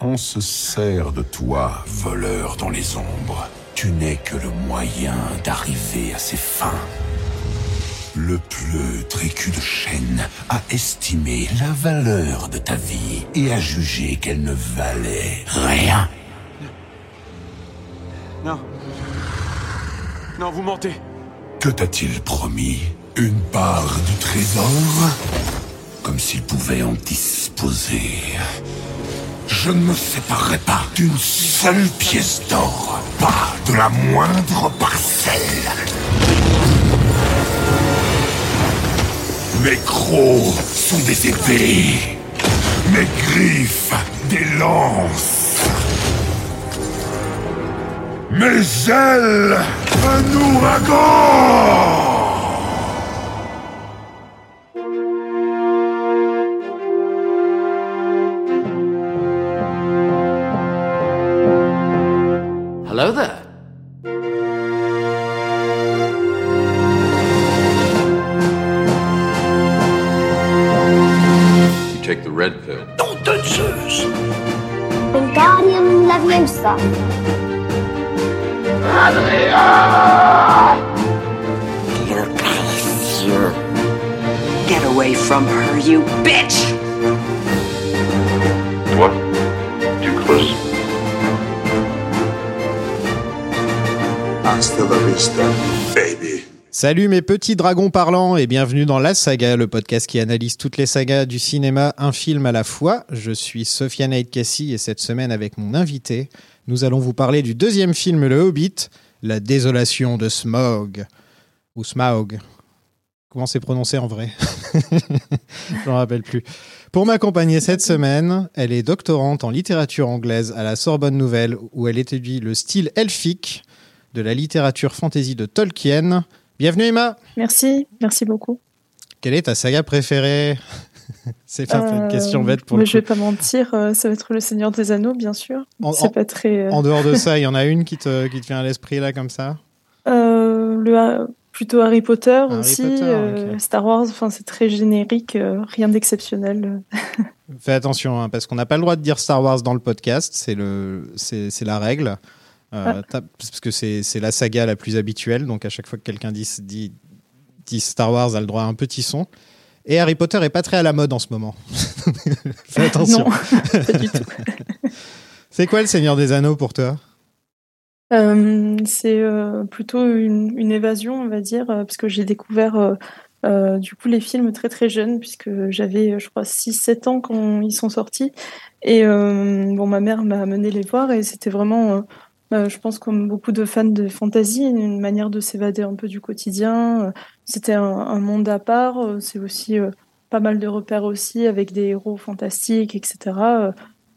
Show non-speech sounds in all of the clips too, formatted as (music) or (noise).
On se sert de toi, voleur dans les ombres. Tu n'es que le moyen d'arriver à ses fins. Le pleutre écu de chêne a estimé la valeur de ta vie et a jugé qu'elle ne valait rien. Non. Non, vous mentez. Que t'a-t-il promis? Une part du trésor? Comme s'il pouvait en disposer. Je ne me séparerai pas d'une seule pièce d'or, pas de la moindre parcelle. Mes crocs sont des épées, mes griffes des lances, mes ailes un ouragan Salut mes petits dragons parlants et bienvenue dans La Saga, le podcast qui analyse toutes les sagas du cinéma, un film à la fois. Je suis Sofiane Cassie et cette semaine avec mon invité, nous allons vous parler du deuxième film Le Hobbit, La désolation de Smog. Ou Smaug. Comment c'est prononcé en vrai? (laughs) Je m'en rappelle plus. Pour m'accompagner cette semaine, elle est doctorante en littérature anglaise à la Sorbonne Nouvelle où elle étudie le style elfique de la littérature fantasy de Tolkien. Bienvenue Emma Merci, merci beaucoup. Quelle est ta saga préférée? (laughs) C'est pas une Euh, question bête pour mais le je vais pas mentir, euh, ça va être le Seigneur des Anneaux, bien sûr. En- pas très. euh, En dehors de ça, il y en a (laughs) une qui te, qui te vient à l'esprit là comme ça? Euh, le, euh, plutôt Harry Potter Harry aussi, Potter, euh. Star Wars. Enfin, c'est très générique, euh, rien d'exceptionnel. Fais attention, hein, parce qu'on n'a pas le droit de dire Star Wars dans le podcast, c'est la règle. Euh, t'as- Parce que c'est, la saga la plus habituelle, donc à chaque fois que quelqu'un dit, dit, dit Star Wars, a le droit à un petit son. Et Harry Potter est pas très à la mode en ce moment. (laughs) Fais attention. (laughs) C'est quoi le Seigneur des Anneaux pour toi? Euh, c'est euh, plutôt une, une évasion, on va dire, parce que j'ai découvert euh, du coup les films très très jeunes, puisque j'avais, je crois, 6-7 ans quand ils sont sortis. Et bon, ma mère m'a amené les voir et c'était vraiment, euh, je pense, comme beaucoup de fans de fantasy, une manière de s'évader un peu du quotidien. Euh, C'était un, un monde à part. Euh, C'est aussi euh, pas mal de repères aussi avec des héros fantastiques, etc.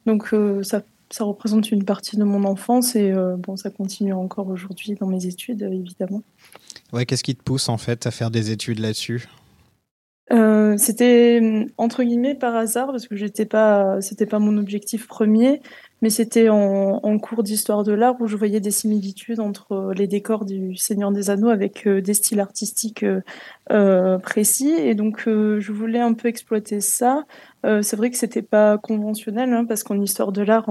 Donc euh, ça ça représente une partie de mon enfance et bon, ça continue encore aujourd'hui dans mes études, évidemment. Ouais, qu'est-ce qui te pousse en fait à faire des études là-dessus? Euh, c'était entre guillemets par hasard parce que j'étais pas, c'était pas mon objectif premier, mais c'était en, cours d'histoire de l'art où je voyais des similitudes entre euh, les décors du Seigneur des Anneaux avec euh, des styles artistiques euh, précis et donc je voulais un peu exploiter ça. C'est vrai que c'était pas conventionnel hein, parce qu'en histoire de l'art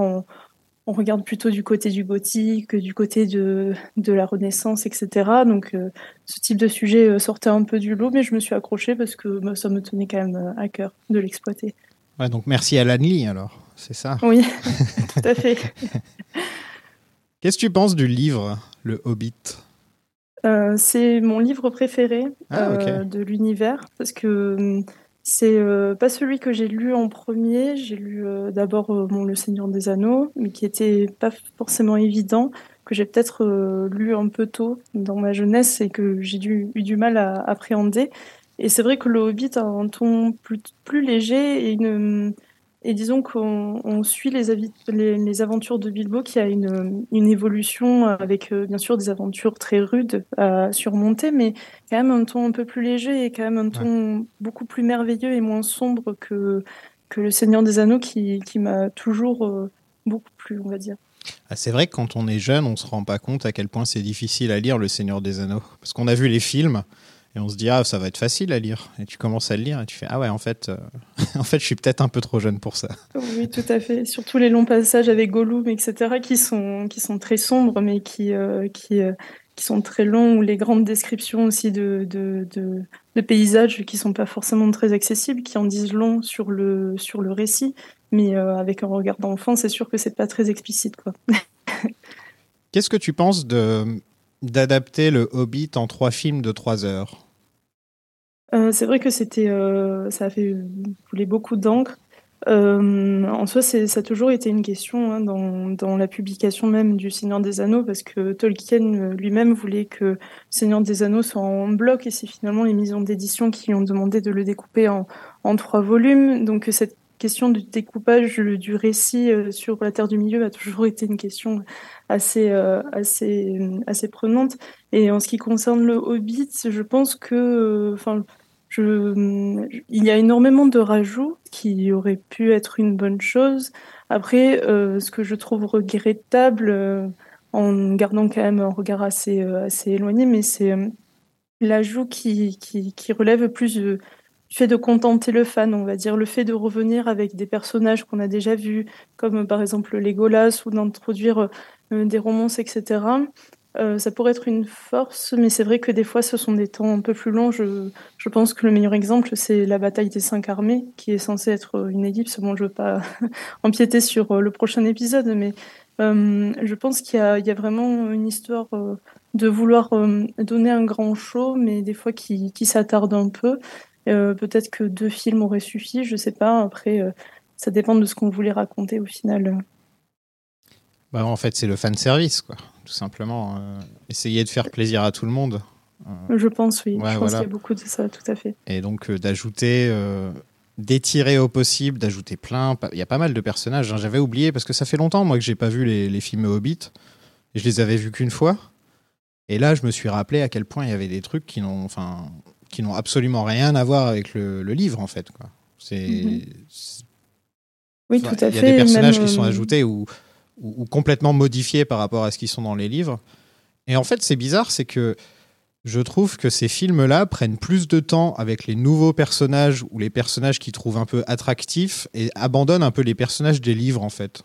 on regarde plutôt du côté du gothique, du côté de, la Renaissance, etc. Donc ce type de sujet sortait un peu du lot, mais je me suis accrochée parce que bah, ça me tenait quand même à cœur de l'exploiter. Ouais, donc merci à Lee alors, c'est ça. Oui, (laughs) tout à fait. Qu'est-ce que tu penses du livre Le Hobbit? Euh, c'est mon livre préféré Ah, euh, de l'univers parce que hum, c'est euh, pas celui que j'ai lu en premier. J'ai lu euh, d'abord euh, bon, Le Seigneur des Anneaux, mais qui était pas forcément évident, que j'ai peut-être euh, lu un peu tôt dans ma jeunesse et que j'ai dû, eu du mal à appréhender. Et c'est vrai que Le Hobbit a un ton plus, plus léger et une, et disons qu'on on suit les, avi- les, les aventures de Bilbo qui a une, une évolution avec euh, bien sûr des aventures très rudes à surmonter, mais quand même un ton un peu plus léger et quand même un ton beaucoup plus merveilleux et moins sombre que, que Le Seigneur des Anneaux qui, qui m'a toujours euh, beaucoup plu, on va dire. Ah, c'est vrai que quand on est jeune, on se rend pas compte à quel point c'est difficile à lire Le Seigneur des Anneaux. Parce qu'on a vu les films, Et on se dit, ah, ça va être facile à lire. Et tu commences à le lire et tu fais, ah ouais, en fait, euh, (laughs) en fait je suis peut-être un peu trop jeune pour ça. Oui, tout à fait. Surtout les longs passages avec Gollum, etc., qui sont, qui sont très sombres, mais qui, euh, qui, euh, qui sont très longs, ou les grandes descriptions aussi de, de, de, de paysages qui sont pas forcément très accessibles, qui en disent long sur le, sur le récit. Mais avec un regard d'enfant, c'est sûr que c'est pas très explicite, quoi. (laughs) Qu'est-ce que tu penses de d'adapter le Hobbit en trois films de trois heures euh, C'est vrai que c'était, euh, ça a fait couler beaucoup d'encre. Euh, en soi, ça a toujours été une question hein, dans, dans, la publication même du Seigneur des Anneaux, parce que Tolkien lui-même voulait que Seigneur des Anneaux soit en bloc, et c'est finalement les maisons d'édition qui ont demandé de le découper en, en trois volumes. Donc cette question du découpage du récit sur la Terre du Milieu a toujours (laughs) été une question assez, euh, assez, assez prenante. Et en ce qui concerne le Hobbit, je pense que, euh, enfin, il y a énormément de rajouts qui auraient pu être une bonne chose. Après, euh, ce que je trouve regrettable, en gardant quand même un regard assez, assez éloigné, mais c'est l'ajout qui, qui, qui, relève plus fait de contenter le fan, on va dire, le fait de revenir avec des personnages qu'on a déjà vus, comme par exemple Legolas, ou d'introduire euh, des romances, etc. Euh, ça pourrait être une force, mais c'est vrai que des fois, ce sont des temps un peu plus longs. Je, pense que le meilleur exemple, c'est la bataille des cinq armées, qui est censée être une ellipse. Bon, je veux pas (laughs) empiéter sur euh, le prochain épisode, mais je pense qu'il y, a vraiment une histoire de vouloir donner un grand show, mais des fois qui s'attarde un peu. Peut-être que deux films auraient suffi, je sais pas. Après, ça dépend de ce qu'on voulait raconter au final. Bah, en fait, c'est le fan service, quoi. Tout simplement. Euh, essayer de faire plaisir à tout le monde. Euh, je pense, oui. je pense qu'il y a beaucoup de ça, tout à fait. Et donc, euh, d'ajouter, d'étirer au possible, d'ajouter plein. Il y a pas mal de personnages. Hein. J'avais oublié parce que ça fait longtemps, moi, que j'ai pas vu les, les, films Hobbit. Et je les avais vus qu'une fois. Et là, je me suis rappelé à quel point il y avait des trucs qui n'ont, enfin, qui n'ont absolument rien à voir avec le, livre, en fait. Quoi. C'est. Mhm. Oui, tout à fait. Il y a des personnages qui sont ajoutés où ou, complètement modifiés par rapport à ce qui sont dans les livres. Et en fait, c'est bizarre, c'est que je trouve que ces films-là prennent plus de temps avec les nouveaux personnages ou les personnages qu'ils trouvent un peu attractifs et abandonnent un peu les personnages des livres, en fait.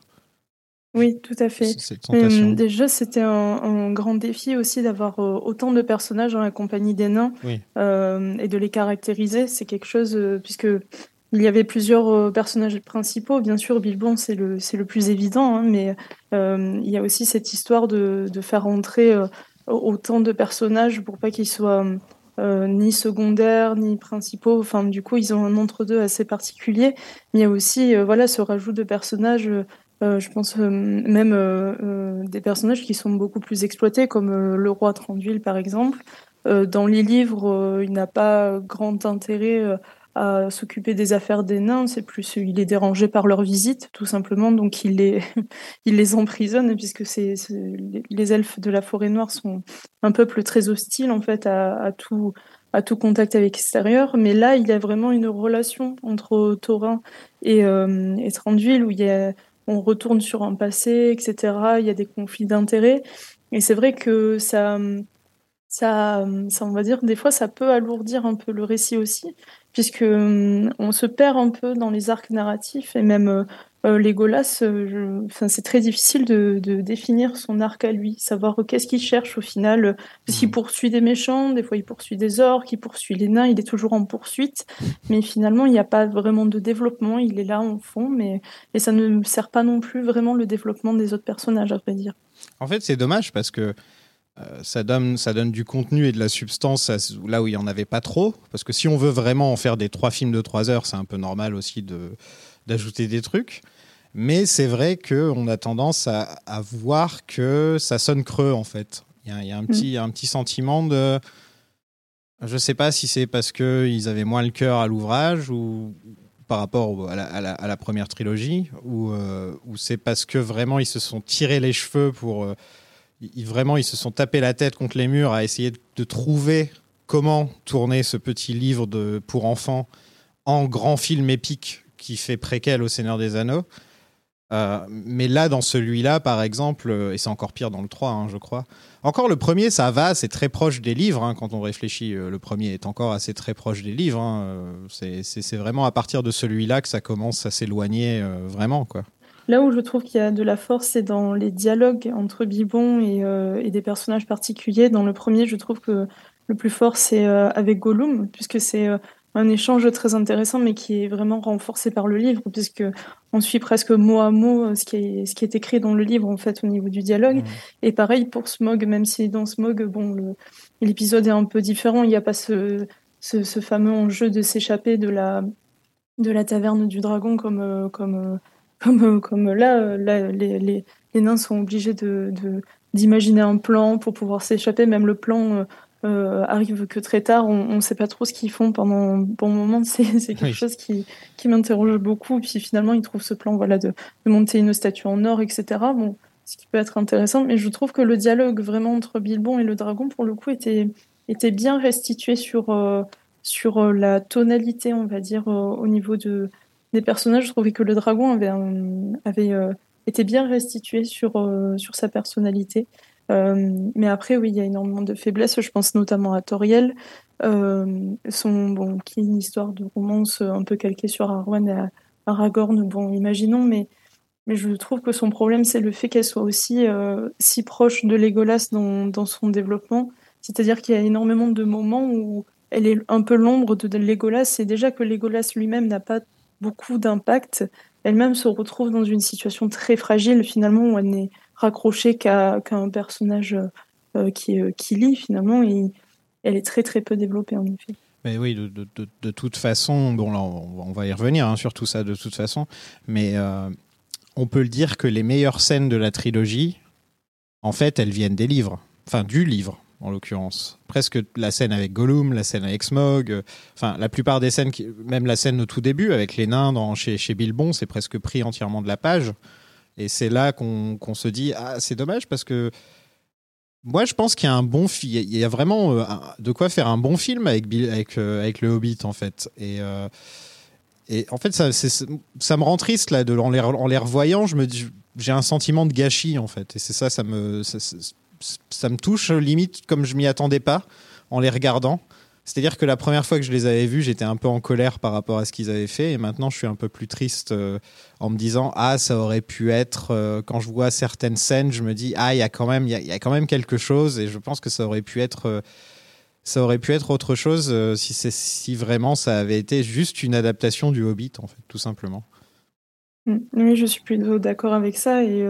Oui, tout à fait. Hum, déjà, c'était un, grand défi aussi d'avoir euh, autant de personnages dans la compagnie des nains euh, et de les caractériser. C'est quelque chose, euh, puisque il y avait plusieurs euh, personnages principaux. Bien sûr, Bilbon, c'est le, c'est le plus évident, hein, mais il y a aussi cette histoire de, de faire entrer autant de personnages pour pas qu'ils soient ni secondaires ni principaux. Enfin, du coup, ils ont un entre-deux assez particulier. Mais il y a aussi voilà, ce rajout de personnages. Je pense même des personnages qui sont beaucoup plus exploités, comme le roi Tranduil, par exemple. dans les livres, il n'a pas grand intérêt à s'occuper des affaires des nains, c'est plus il est dérangé par leur visite, tout simplement, donc il les, (laughs) emprisonne, puisque les elfes de la forêt noire sont un peuple très hostile, en fait, à, tout, à tout contact avec l'extérieur. Mais là, il y a vraiment une relation entre Thorin et, euh, et Tranduil, où il y a, on retourne sur un passé, etc. Il y a des conflits d'intérêts. Et c'est vrai que ça, ça, on va dire, des fois, ça peut alourdir un peu le récit aussi, puisque hum, on se perd un peu dans les arcs narratifs et même euh, euh Legolas, euh, enfin, c'est très difficile de, de, définir son arc à lui, savoir qu'est-ce qu'il cherche au final. Parce qu'il mmh. poursuit des méchants, des fois il poursuit des orques, il poursuit les nains, il est toujours en poursuite, mais finalement il n'y a pas vraiment de développement, il est là en fond, mais et ça ne sert pas non plus vraiment le développement des autres personnages, à vrai dire. En fait, c'est dommage parce que euh, ça, donne, ça donne du contenu et de la substance là où il n'y en avait pas trop. Parce que si on veut vraiment en faire des trois films de trois heures, c'est un peu normal aussi d'ajouter des trucs. Mais c'est vrai qu'on a tendance à, voir que ça sonne creux, en fait. Il y a, un, mm. petit, un petit sentiment de. Je ne sais pas si c'est parce qu'ils avaient moins le cœur à l'ouvrage ou par rapport à la, première trilogie, ou, euh, ou c'est parce que vraiment ils se sont tirés les cheveux pour. Euh, ils, vraiment, ils se sont tapés la tête contre les murs à essayer de, trouver comment tourner ce petit livre de, pour enfants en grand film épique qui fait préquel au Seigneur des Anneaux. Euh, mais là, dans celui-là, par exemple, euh, et c'est encore pire dans le 3, hein, je crois. Encore le premier, ça va, c'est très proche des livres. hein, quand on réfléchit, euh, le premier est encore assez très proche des livres. hein, c'est- vraiment à partir de celui-là que ça commence à s'éloigner vraiment, quoi. Là où je trouve qu'il y a de la force, c'est dans les dialogues entre Bilbon et, des personnages particuliers. Dans le premier, je trouve que le plus fort, c'est avec Gollum, puisque c'est un échange très intéressant, mais qui est vraiment renforcé par le livre, puisque on suit presque mot à mot euh, ce qui est, ce qui est écrit dans le livre, en fait, au niveau du dialogue. Et pareil pour Smog, même si dans Smog, bon, l'épisode est un peu différent, il n'y a pas ce, ce, ce fameux enjeu de s'échapper de la, de la taverne du dragon comme, euh, comme, euh, (laughs) comme, euh, comme là, euh, là les, les, les nains sont obligés de- d'imaginer un plan pour pouvoir s'échapper. Même le plan euh, euh, arrive que très tard. On ne sait pas trop ce qu'ils font pendant un bon moment. (laughs) C'est, quelque Oui. chose qui, qui m'interroge beaucoup. Puis finalement, ils trouvent ce plan voilà, de, de monter une statue en or, etc. Bon, ce qui peut être intéressant. Mais je trouve que le dialogue vraiment entre Bilbon et le dragon, pour le coup, était, était bien restitué sur, euh, sur euh, la tonalité, on va dire, euh, au niveau de, des personnages. Je trouvais que le dragon avait, un- avait été bien restitué sur, sur sa personnalité. Euh, mais après, oui, il y a énormément de faiblesses. Je pense notamment à Toriel, euh, qui est une histoire de romance un peu calquée sur Arwen et Aragorn. Bon, imaginons, mais, je trouve que son problème, c'est le fait qu'elle soit aussi euh, si proche de Legolas dans, son développement. C'est-à-dire qu'il y a énormément de moments où elle est un peu l'ombre de Legolas, et déjà que Legolas lui-même n'a pas beaucoup d'impact, elle-même se retrouve dans une situation très fragile finalement où elle n'est raccrochée qu'à qu'à un personnage euh, qui, euh, qui lit finalement, et elle est très très peu développée en effet. Mais oui, de, de- de- toute façon, bon, là, on, va y revenir hein, sur tout ça de toute façon, mais euh, on peut le dire que les meilleures scènes de la trilogie, en fait, elles viennent des livres, enfin du livre en l'occurrence. Presque la scène avec Gollum, la scène avec Smog, euh, enfin la plupart des scènes, même la scène au tout début avec les nains dans, chez, chez Bilbon, c'est presque pris entièrement de la page. Et c'est là qu'on qu'on se dit, ah, c'est dommage parce que moi, je pense qu'il y a un bon film. Il y a vraiment euh, de quoi faire un bon film avec, avec, euh, avec le Hobbit, en fait. Et, euh, et en fait, ça, ça me rend triste, là, de, en, les, en les revoyant. J'ai un sentiment de gâchis, en fait. Et c'est ça, ça me, ça- ça me touche, limite, comme je m'y attendais pas, en les regardant. C'est-à-dire que la première fois que je les avais vus, j'étais un peu en colère par rapport à ce qu'ils avaient fait, et maintenant je suis un peu plus triste euh, en me disant ah ça aurait pu être. euh, quand je vois certaines scènes, je me dis ah il y a quand même y a, quand même quelque chose, et je pense que ça aurait pu être euh, ça aurait pu être autre chose si si vraiment ça avait été juste une adaptation du Hobbit en fait tout simplement. Mm. Oui, je suis plutôt d'accord avec ça et,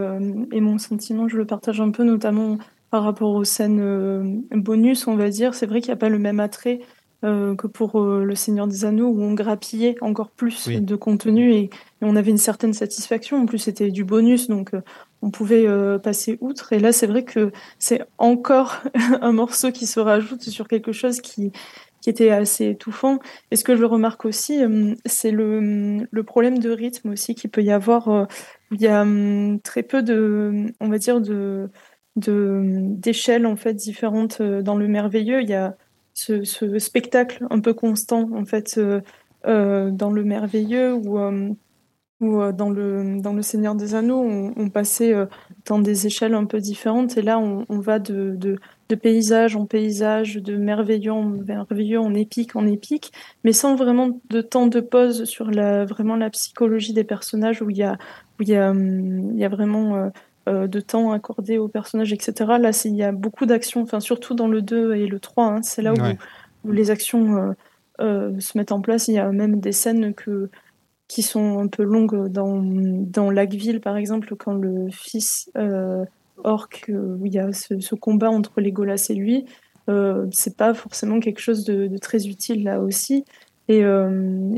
et mon sentiment, je le partage un peu, notamment par rapport aux scènes euh, bonus, on va dire. C'est vrai qu'il n'y a pas le même attrait euh, que pour euh, Le Seigneur des Anneaux où on grappillait encore plus Oui. de contenu et, et on avait une certaine satisfaction. En plus, c'était du bonus, donc euh, on pouvait passer outre. Et là, c'est vrai que c'est encore (laughs) un morceau qui se rajoute sur quelque chose qui, qui était assez étouffant. Et ce que je remarque aussi, c'est le, le problème de rythme aussi qu'il peut y avoir. Il y a hum, très peu de, on va dire, de- d'échelles en fait différentes euh, dans le merveilleux. Il y a ce, spectacle un peu constant en fait euh, euh, dans le merveilleux ou dans le dans le Seigneur des Anneaux, on, passait dans des échelles un peu différentes et là on, on va de, de de paysage en paysage, de merveilleux en merveilleux, en épique en épique, mais sans vraiment de temps de pause sur la vraiment la psychologie des personnages où il y a où il y a hum, il y a vraiment euh, de temps accordé aux personnages, etc. Là, c'est- il y a beaucoup d'actions, enfin surtout dans le 2 et le 3, hein, c'est là où, Ouais. où les actions euh, euh, se mettent en place. Il y a même des scènes que qui sont un peu longues dans, dans Lackville, par exemple, quand le fils orc, où il y a ce, ce combat entre Legolas et lui, c'est pas forcément quelque chose de, de très utile là aussi. Et, euh,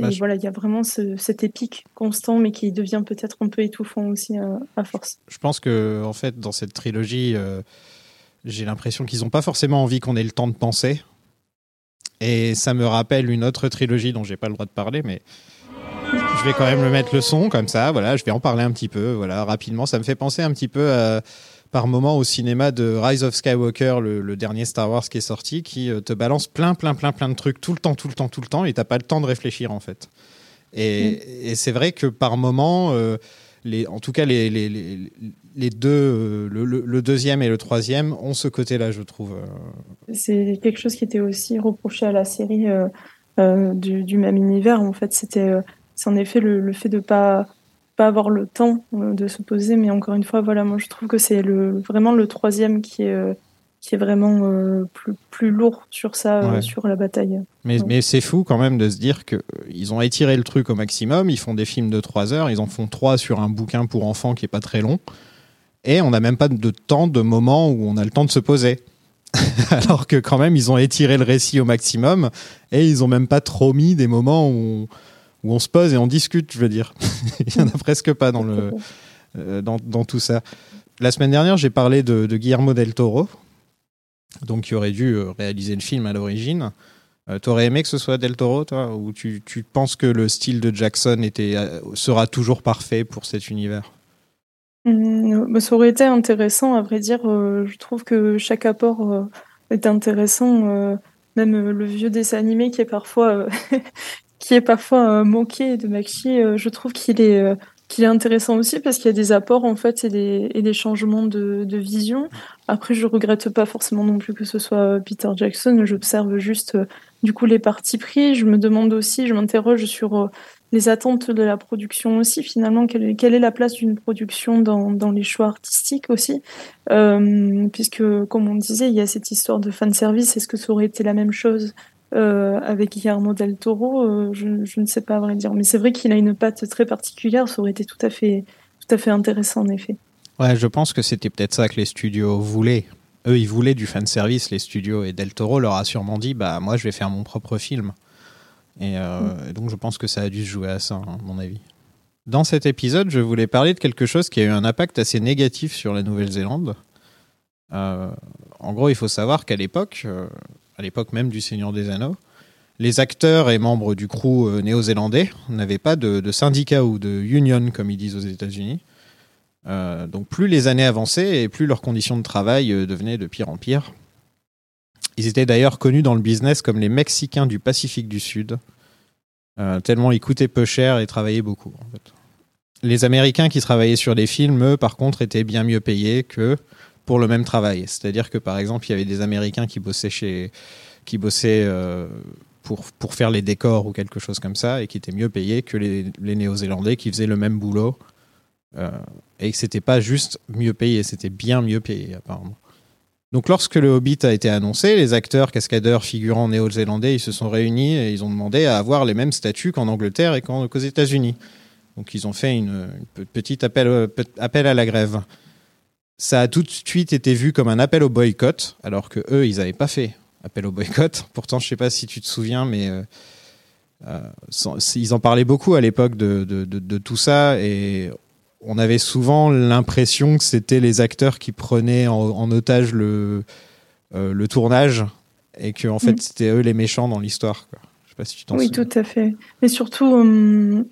Bah, et voilà, il y a vraiment ce, cet épique constant, mais qui devient peut-être un peu étouffant aussi à, à force. Je pense que en fait dans cette trilogie, euh, j'ai l'impression qu'ils n'ont pas forcément envie qu'on ait le temps de penser. Et ça me rappelle une autre trilogie dont j'ai pas le droit de parler, mais je vais quand même le mettre le son comme ça. Voilà, je vais en parler un petit peu. Voilà, rapidement, ça me fait penser un petit peu à- par moment au cinéma de Rise of Skywalker, le, le dernier Star Wars qui est sorti, qui euh, te balance plein, plein, plein, plein de trucs tout le temps, tout le temps, tout le temps, et t'as pas le temps de réfléchir en fait. Et, et c'est vrai que par moment, euh, les, en tout cas, les, les, les, les deux, euh, le, le- le deuxième et le troisième, ont ce côté-là, je trouve. C'est quelque chose qui était aussi reproché à la série euh, du, du même univers. En fait, c'était, c'est en effet le, le fait de pas pas avoir le temps euh, de se poser. Mais encore une fois, voilà, moi je trouve que c'est le vraiment le troisième qui est euh, qui est vraiment euh, plus plus lourd sur ça, euh, sur la bataille. Mais, c'est fou quand même de se dire qu'ils ont étiré le truc au maximum. Ils font des films de 3 heures. Ils en font 3 sur un bouquin pour enfants qui est pas très long. Et on n'a même pas de temps, de moment où on a le temps de se poser. (laughs) Alors que quand même, ils ont étiré le récit au maximum. Et ils ont même pas trop mis des moments où on, où on se pose et on discute, je veux dire. (laughs) Il y en a presque pas dans, le, euh, dans, dans tout ça. La semaine dernière, j'ai parlé de, de Guillermo del Toro, donc qui aurait dû euh, réaliser le film à l'origine. Euh, T'aurais aimé que ce soit Del Toro, toi? Ou tu, tu penses que le style de Jackson était, sera toujours parfait pour cet univers? Hum, bah, ça aurait été intéressant, à vrai dire. euh, je trouve que chaque apport euh, est intéressant. même le vieux dessin animé qui est parfois, (laughs) qui est parfois euh, moqué de Maxi, euh, je trouve qu'il est, euh, qu'il est intéressant aussi parce qu'il y a des apports en fait et des, et des changements de, de vision. Après, je regrette pas forcément non plus que ce soit Peter Jackson. J'observe juste du coup les parties pris. Je me demande aussi, je m'interroge sur les attentes de la production aussi, finalement, quelle, quelle est la place d'une production dans, dans les choix artistiques aussi? Puisque, comme on disait, il y a cette histoire de fanservice. Est-ce que ça aurait été la même chose euh, avec Guillermo del Toro Euh, je, je ne sais pas à vrai dire. Mais c'est vrai qu'il a une patte très particulière. Ça aurait été tout à fait, tout à fait intéressant, en effet. Ouais, je pense que c'était peut-être ça que les studios voulaient. Eux, ils voulaient du fanservice, les studios, et Del Toro leur a sûrement dit bah, moi, je vais faire mon propre film. Et, euh, et donc, je pense que ça a dû se jouer à ça, hein, à mon avis. Dans cet épisode, je voulais parler de quelque chose qui a eu un impact assez négatif sur la Nouvelle-Zélande. Euh, en gros, il faut savoir qu'à l'époque, euh, à l'époque même du Seigneur des Anneaux, les acteurs et membres du crew euh, néo-zélandais n'avaient pas de, de syndicat ou de union, comme ils disent aux États-Unis. Euh, donc plus les années avançaient et plus leurs conditions de travail euh, devenaient de pire en pire. Ils étaient d'ailleurs connus dans le business comme les Mexicains du Pacifique du Sud, tellement ils coûtaient peu cher et travaillaient beaucoup. Les Américains qui travaillaient sur les films, eux, par contre, étaient bien mieux payés que pour le même travail. C'est-à-dire que, par exemple, il y avait des Américains qui bossaient chez, qui bossaient euh, pour, pour faire les décors ou quelque chose comme ça et qui étaient mieux payés que les, Néo-Zélandais qui faisaient le même boulot euh, et que c'était pas juste mieux payé, c'était bien mieux payé apparemment. Donc lorsque le Hobbit a été annoncé, les acteurs, cascadeurs, figurants néo-zélandais, ils se sont réunis et ils ont demandé à avoir les mêmes statuts qu'en Angleterre et qu'aux États-Unis. Donc ils ont fait une, une pe- petite appel, euh, pe- appel à la grève. Ça a tout de suite été vu comme un appel au boycott, alors que eux, ils n'avaient pas fait appel au boycott. (laughs) Pourtant, je sais pas si tu te souviens, mais euh, euh, sans- ils en parlaient beaucoup à l'époque de, de- de- de tout ça et on avait souvent l'impression que c'était les acteurs qui prenaient en, en otage le, euh, le tournage et que en fait Mm. c'était eux les méchants dans l'histoire. Je sais pas si tu t'en Oui, souviens. tout à fait. Mais surtout, hum,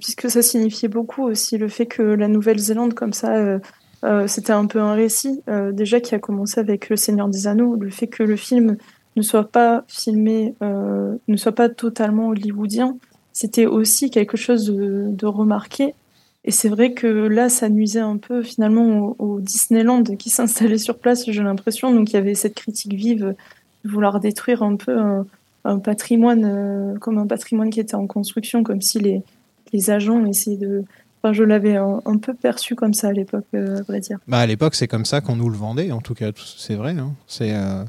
puisque ça signifiait beaucoup aussi le fait que la Nouvelle-Zélande, comme ça, euh, c'était un peu un récit, euh, déjà qui a commencé avec Le Seigneur des Anneaux, le fait que le film ne soit pas filmé, euh, ne soit pas totalement hollywoodien, c'était aussi quelque chose de, remarqué. Et c'est vrai que là, ça nuisait un peu finalement au, Disneyland qui (laughs) s'installait sur place, j'ai l'impression. Donc il y avait cette critique vive de vouloir détruire un peu un, patrimoine, comme un patrimoine qui était en construction, comme si les, les agents essayaient de. Je l'avais un, peu perçu comme ça à l'époque, euh, à vrai dire. Bah, à l'époque, c'est comme ça qu'on nous le vendait, en tout cas, c'est vrai. hein. C'est, euh,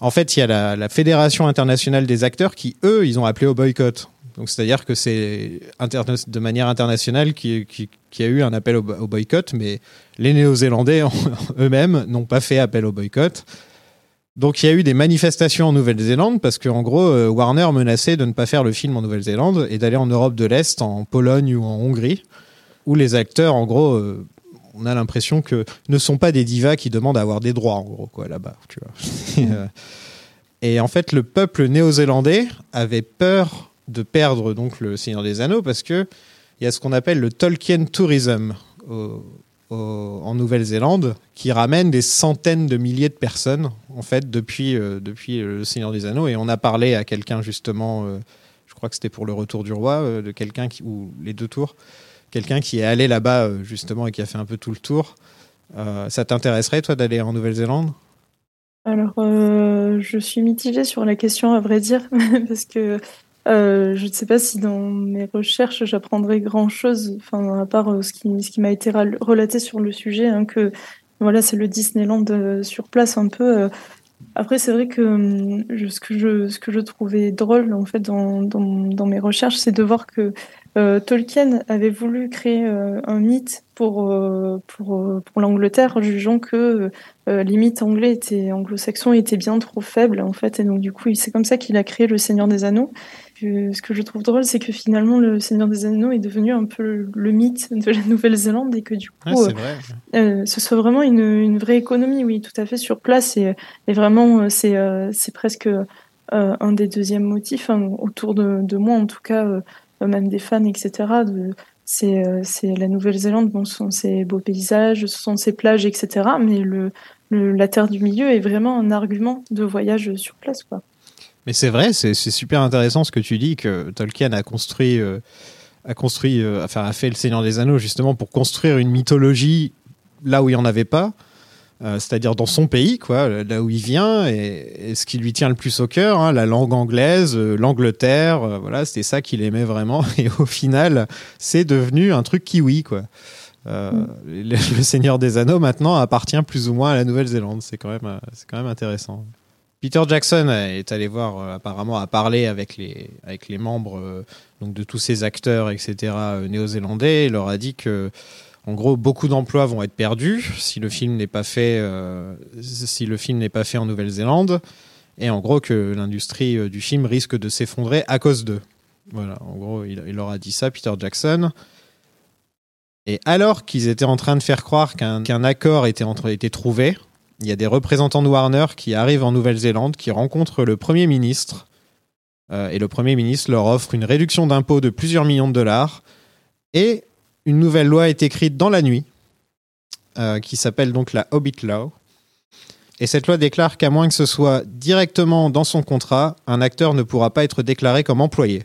En fait, il y a la, Fédération internationale des acteurs qui, eux, ils ont appelé au boycott. Donc, c'est-à-dire que c'est de manière internationale qui, qui, a eu un appel au, bo- au boycott, mais les Néo-Zélandais (laughs) eux-mêmes n'ont pas fait appel au boycott. Donc, il y a eu des manifestations en Nouvelle-Zélande parce qu'en gros, euh, Warner menaçait de ne pas faire le film en Nouvelle-Zélande et d'aller en Europe de l'Est, en Pologne ou en Hongrie, où les acteurs, en gros, euh, on a l'impression que ne sont pas des divas qui demandent à avoir des droits, en gros, quoi, là-bas, tu vois. (laughs) Et, euh, Et en fait, le peuple néo-zélandais avait peur de perdre donc le Seigneur des Anneaux parce que il y a ce qu'on appelle le Tolkien Tourism en Nouvelle-Zélande qui ramène des centaines de milliers de personnes en fait depuis euh, depuis le Seigneur des Anneaux et on a parlé à quelqu'un justement, euh, je crois que c'était pour le Retour du Roi, euh, de quelqu'un ou les deux tours quelqu'un qui est allé là-bas euh, justement et qui a fait un peu tout le tour. Euh, ça t'intéresserait toi d'aller en Nouvelle-Zélande? Alors, euh, je suis mitigée sur la question, à vrai dire, (laughs) parce que euh, je ne sais pas si dans mes recherches j'apprendrai grand-chose, enfin à part euh, ce qui, ce qui m'a été relaté sur le sujet, hein, que voilà, c'est le Disneyland euh, sur place un peu. euh. Après, c'est vrai que hum, ce que je ce que je trouvais drôle en fait dans dans, dans mes recherches, c'est de voir que Tolkien avait voulu créer un mythe pour pour pour l'Angleterre, jugeant que les mythes anglais étaient anglo-saxons étaient bien trop faibles en fait, et donc du coup, c'est comme ça qu'il a créé le Seigneur des Anneaux. Euh, ce que je trouve drôle, c'est que finalement, le Seigneur des Anneaux est devenu un peu le, mythe de la Nouvelle-Zélande et que du coup, Ouais, vrai. euh, ce soit vraiment une, une vraie économie, oui, tout à fait sur place. Et, et vraiment, euh, c'est euh, c'est presque euh, un des deuxièmes motifs hein, autour de, de moi, en tout cas, euh, même des fans, etc. De, euh, c'est la Nouvelle-Zélande, bon, ce sont ses beaux paysages, ce sont ses plages, etc. Mais le, le, la Terre du Milieu est vraiment un argument de voyage sur place, quoi. Mais c'est vrai, c'est super intéressant ce que tu dis que Tolkien a construit, euh, a construit, euh, enfin a fait le Seigneur des Anneaux justement pour construire une mythologie là où il y en avait pas, euh, c'est-à-dire dans son pays, quoi, là où il vient et, ce qui lui tient le plus au cœur, hein, la langue anglaise, l'Angleterre, voilà, c'était ça qu'il aimait vraiment. (laughs) Et au final, c'est devenu un truc kiwi, quoi. Le, Seigneur des Anneaux maintenant appartient plus ou moins à la Nouvelle-Zélande. C'est quand même, c'est quand même intéressant. Peter Jackson est allé voir, euh, apparemment, a parlé avec les, avec les membres euh, donc de tous ces acteurs, etc., euh, néo-zélandais. Il leur a dit que, en gros, beaucoup d'emplois vont être perdus si le film n'est pas fait, si le film n'est pas fait en Nouvelle-Zélande. Et en gros, que l'industrie du film risque de s'effondrer à cause d'eux. Voilà, en gros, il, leur a dit ça, Peter Jackson. Et alors qu'ils étaient en train de faire croire qu'un qu'un accord était, entre, était trouvé, il y a des représentants de Warner qui arrivent en Nouvelle-Zélande, qui rencontrent le Premier ministre. Euh, et le Premier ministre leur offre une réduction d'impôts de plusieurs millions de dollars. Et une nouvelle loi est écrite dans la nuit, euh, qui s'appelle donc la Hobbit Law. Et cette loi déclare qu'à moins que ce soit directement dans son contrat, un acteur ne pourra pas être déclaré comme employé.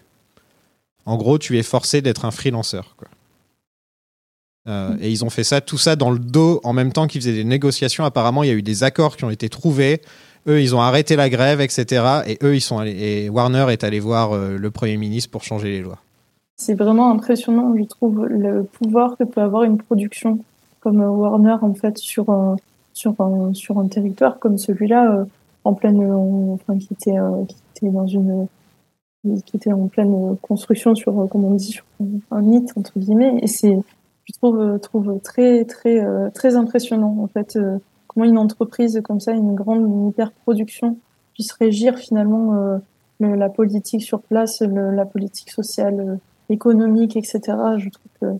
En gros, tu es forcé d'être un freelanceur. Quoi. Euh, et ils ont fait ça, tout ça dans le dos en même temps qu'ils faisaient des négociations. Apparemment, il y a eu des accords qui ont été trouvés. Eux, ils ont arrêté la grève, etc. Et eux, ils sont et Warner est allé voir euh, le Premier ministre pour changer les lois. C'est vraiment impressionnant, je trouve, le pouvoir que peut avoir une production comme euh, Warner, en fait, sur un, sur un, sur un territoire comme celui-là, en pleine, enfin, qui était, qui était dans une, qui était en pleine construction sur, comme on dit, sur un mythe, entre guillemets. Et c'est, je trouve, euh, trouve très, très, euh, très impressionnant, en fait, euh, comment une entreprise comme ça, une grande une hyper-production, puisse régir finalement euh, le- la politique sur place, le- la politique sociale, euh, économique, etc. Je trouve que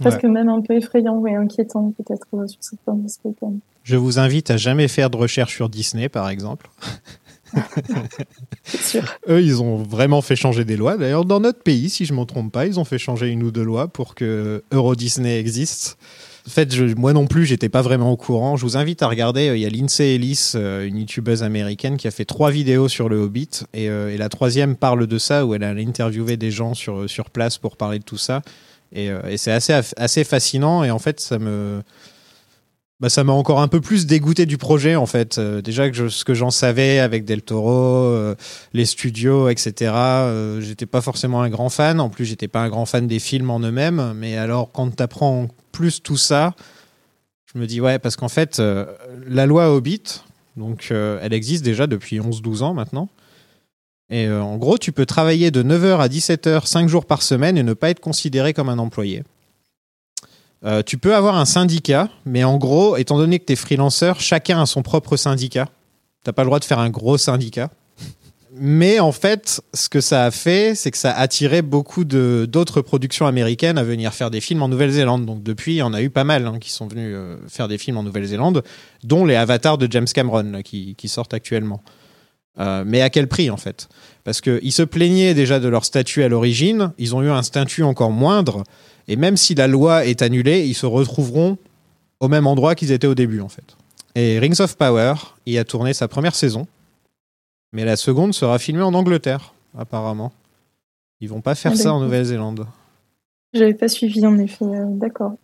presque même un peu effrayant et inquiétant peut-être euh, sur certains aspects. Je vous invite à jamais faire de recherche sur Disney, par exemple. (laughs) (laughs) Eux, ils ont vraiment fait changer des lois. D'ailleurs, dans notre pays, si je ne me trompe pas, ils ont fait changer une ou deux lois pour que Euro Disney existe. En fait, moi non plus, j'étais pas vraiment au courant. Je vous invite à regarder. euh, Il y a Lindsay Ellis, euh, une youtubeuse américaine, qui a fait trois vidéos sur le Hobbit. Et, euh, et la troisième parle de ça, où elle a interviewé des gens sur, sur place pour parler de tout ça. Et, et c'est assez, assez fascinant. Et en fait, ça me. Bah, ça m'a encore un peu plus dégoûté du projet en fait. Euh, déjà que ce que j'en savais avec Del Toro, euh, les studios, etc. euh, j'étais pas forcément un grand fan. En plus, j'étais pas un grand fan des films en eux-mêmes. Mais alors, quand tu apprends plus tout ça, je me dis ouais, parce qu'en fait, la loi Hobbit, donc elle existe déjà depuis 11-12 ans maintenant. Et en gros, tu peux travailler de 9h à 17h, 5 jours par semaine et ne pas être considéré comme un employé. Euh, tu peux avoir un syndicat, mais en gros, étant donné que tu es freelanceur, chacun a son propre syndicat. T'as pas le droit de faire un gros syndicat. Mais en fait, ce que ça a fait, c'est que ça a attiré beaucoup d'autres productions américaines à venir faire des films en Nouvelle-Zélande. Donc depuis, il y en a eu pas mal hein, qui sont venus euh, faire des films en Nouvelle-Zélande, dont les avatars de James Cameron qui sortent actuellement. Euh, mais à quel prix en fait? Parce qu'ils se plaignaient déjà de leur statut à l'origine, ils ont eu un statut encore moindre, et même si la loi est annulée, ils se retrouveront au même endroit qu'ils étaient au début en fait. Et Rings of Power y a tourné sa première saison, mais la seconde sera filmée en Angleterre, apparemment. Ils vont pas faire Ah, ça en. Nouvelle-Zélande. J'avais pas suivi en effet. euh, D'accord.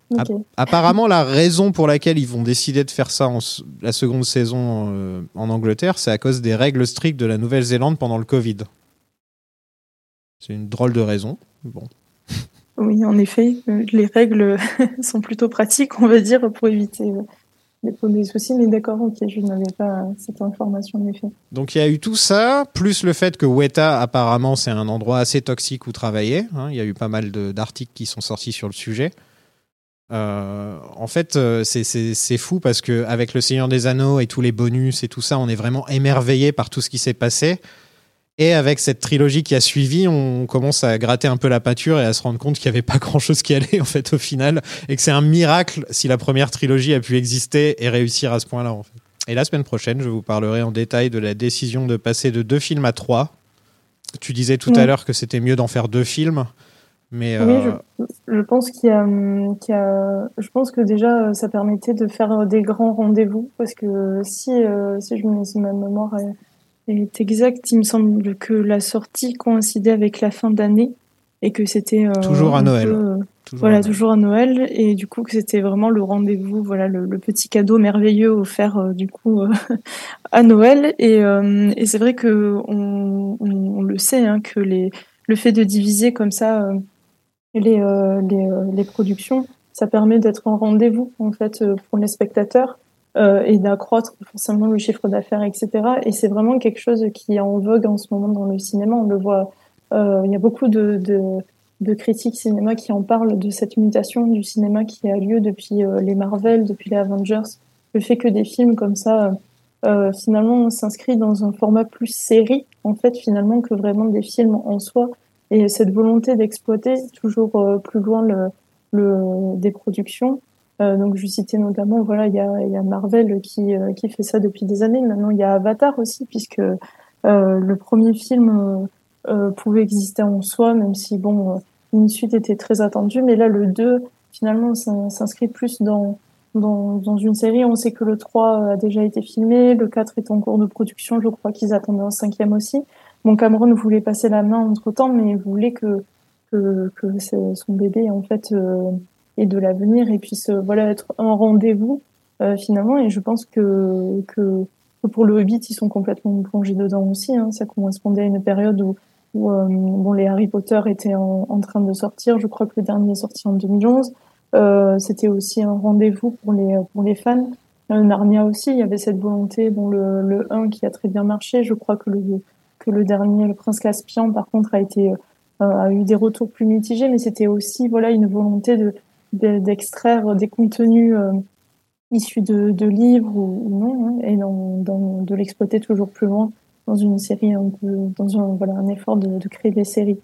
Apparemment, la raison pour laquelle ils vont décider de faire ça en la seconde saison euh, en Angleterre, c'est à cause des règles strictes de la Nouvelle-Zélande pendant le Covid. C'est une drôle de raison. Bon. (laughs) Oui, en effet, euh, les règles (laughs) sont plutôt pratiques, on va dire, pour éviter euh, des, des soucis. Mais d'accord, ok, je n'avais pas cette information en effet. Donc il y a eu tout ça, plus le fait que Weta, apparemment, c'est un endroit assez toxique où travailler. hein. Il y a eu pas mal d'articles qui sont sortis sur le sujet. Euh, en fait, euh, c'est fou parce que avec le Seigneur des Anneaux et tous les bonus et tout ça, on est vraiment émerveillé par tout ce qui s'est passé. Et avec cette trilogie qui a suivi, on commence à gratter un peu la peinture et à se rendre compte qu'il n'y avait pas grand-chose qui allait en fait au final, et que c'est un miracle si la première trilogie a pu exister et réussir à ce point-là. En fait. Et la semaine prochaine, je vous parlerai en détail de la décision de passer de deux films à trois. Tu disais tout à l'heure que c'était mieux d'en faire deux films, mais Oui, euh, je, je pense qu'il y a, qu'il y a- je pense que déjà ça permettait de faire des grands rendez-vous parce que si, euh, si je me, si ma mémoire est, est exacte, il me semble que la sortie coïncidait avec la fin d'année et que c'était euh, Toujours à Noël. peu, euh, toujours voilà, toujours à Noël. Et du coup que c'était vraiment le rendez-vous, voilà, le, le petit cadeau merveilleux offert euh, du coup (laughs) à Noël. Et, et c'est vrai que on, on, on le sait hein, que les le fait de diviser comme ça les, les, les productions, ça permet d'être en rendez-vous en fait pour les spectateurs euh, et d'accroître forcément le chiffre d'affaires, etc. Et c'est vraiment quelque chose qui est en vogue en ce moment dans le cinéma. On le voit, euh, il y a beaucoup de, de, de critiques cinéma qui en parlent de cette mutation du cinéma qui a lieu depuis euh, les Marvel, depuis les Avengers. Le fait que des films comme ça, euh, finalement, s'inscrivent dans un format plus série, en fait, finalement, que vraiment des films en soi et cette volonté d'exploiter toujours euh, plus loin le, le des productions. Euh, donc je citais notamment voilà il y a, y a Marvel qui euh, qui fait ça depuis des années. Maintenant il y a Avatar aussi puisque euh, le premier film euh, euh, pouvait exister en soi même si bon euh, une suite était très attendue mais là le 2 finalement s'in- s'inscrit plus dans dans, dans une série. On sait que le 3 a déjà été filmé, le 4 est en cours de production, je crois qu'ils attendaient un cinquième aussi. Bon, Cameron voulait passer la main entre temps, mais voulait que, que, que son bébé, en fait, ait de l'avenir et puisse, euh, voilà, être un rendez-vous, euh, finalement. Et je pense que, que, pour le Hobbit, ils sont complètement plongés dedans aussi, hein. Ça correspondait à une période où, où euh, bon, les Harry Potter étaient en, en train de sortir. Je crois que le dernier est sorti en 2011. Euh, c'était aussi un rendez-vous pour les, pour les fans. Euh, Narnia aussi, il y avait cette volonté, bon, le, le 1 qui a très bien marché. Je crois que le, que le dernier, le Prince Caspian, par contre, a été euh, a eu des retours plus mitigés, mais c'était aussi voilà une volonté de- d'extraire des contenus euh, issus de, livres ou, non, hein, et de l'exploiter toujours plus loin dans une série un peu dans un voilà un effort de, créer des séries.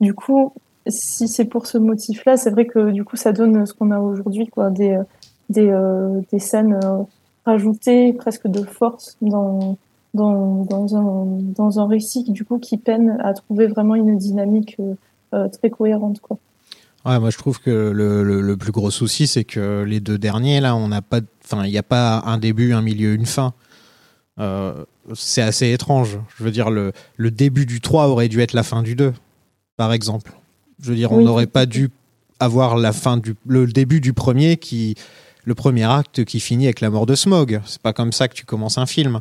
Du coup, si c'est pour ce motif-là, c'est vrai que du coup ça donne ce qu'on a aujourd'hui, quoi, des euh, scènes euh, rajoutées presque de force dans un, récit du coup qui peine à trouver vraiment une dynamique très cohérente quoi. Ouais, moi je trouve que le, le, le plus gros souci, c'est que les deux derniers, là, on n'a pas, enfin, il n'y a pas un début, un milieu, une fin. Euh, c'est assez étrange. Je veux dire, le, le début du 3 aurait dû être la fin du 2, par exemple. Je veux dire, on n'aurait pas dû avoir la fin du, le début du premier qui, le premier acte qui finit avec la mort de Smog. C'est pas comme ça que tu commences un film.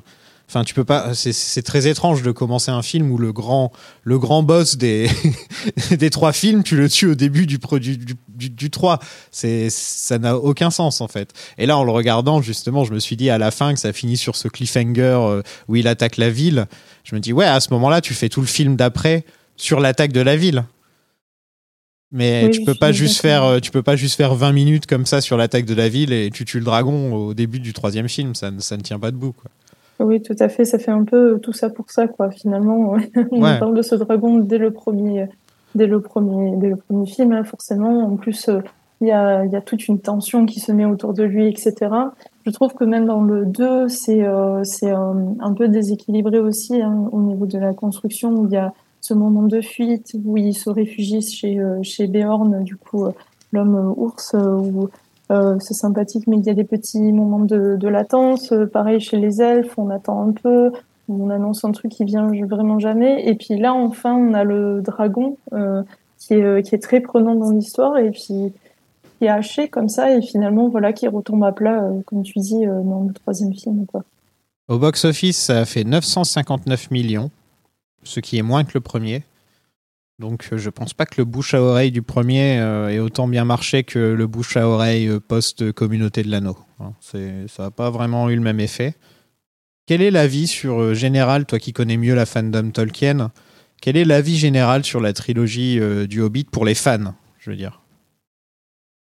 Enfin, tu peux pas. C'est- très étrange de commencer un film où le grand, le grand boss des (laughs) des trois films, tu le tues au début du pro- du, du, du, du 3. C'est ça n'a aucun sens en fait. Et là, en le regardant justement, je me suis dit à la fin que ça finit sur ce cliffhanger euh, où il attaque la ville. Je me dis ouais, à ce moment-là, tu fais tout le film d'après sur l'attaque de la ville. Mais Oui, tu peux pas juste faire, euh, tu peux pas juste faire 20 minutes comme ça sur l'attaque de la ville et tu tues le dragon au début du troisième film. Ça, ne- ça ne tient pas debout. Quoi. Oui, tout à fait. Ça fait un peu tout ça pour ça, quoi. Finalement, (laughs) on Ouais. parle de ce dragon dès le premier, dès le premier, dès le premier film, hein, forcément. En plus, euh, il y a, il y a toute une tension qui se met autour de lui, etc. Je trouve que même dans le 2, c'est, euh, c'est euh, un peu déséquilibré aussi hein, au niveau de la construction où il y a ce moment de fuite où il se réfugie chez, euh, chez Beorn, du coup, euh, l'homme euh, ours, euh, où euh, c'est sympathique, mais il y a des petits moments de, latence. Euh, pareil chez les elfes, on attend un peu, on annonce un truc qui vient vraiment jamais. Et puis là, enfin, on a le dragon. Euh, qui est, très prenant dans l'histoire et qui est haché comme ça et finalement voilà qui retombe à plat comme tu dis dans le troisième film. Au box-office, ça a fait 959 millions, ce qui est moins que le premier. Donc je pense pas que le bouche à oreille du premier ait autant bien marché que le bouche à oreille post-communauté de l'anneau. Hein. Ça n'a pas vraiment eu le même effet. Quel est l'avis sur euh, général, toi qui connais mieux la fandom Tolkien, quel est l'avis général sur la trilogie euh, du Hobbit pour les fans, je veux dire?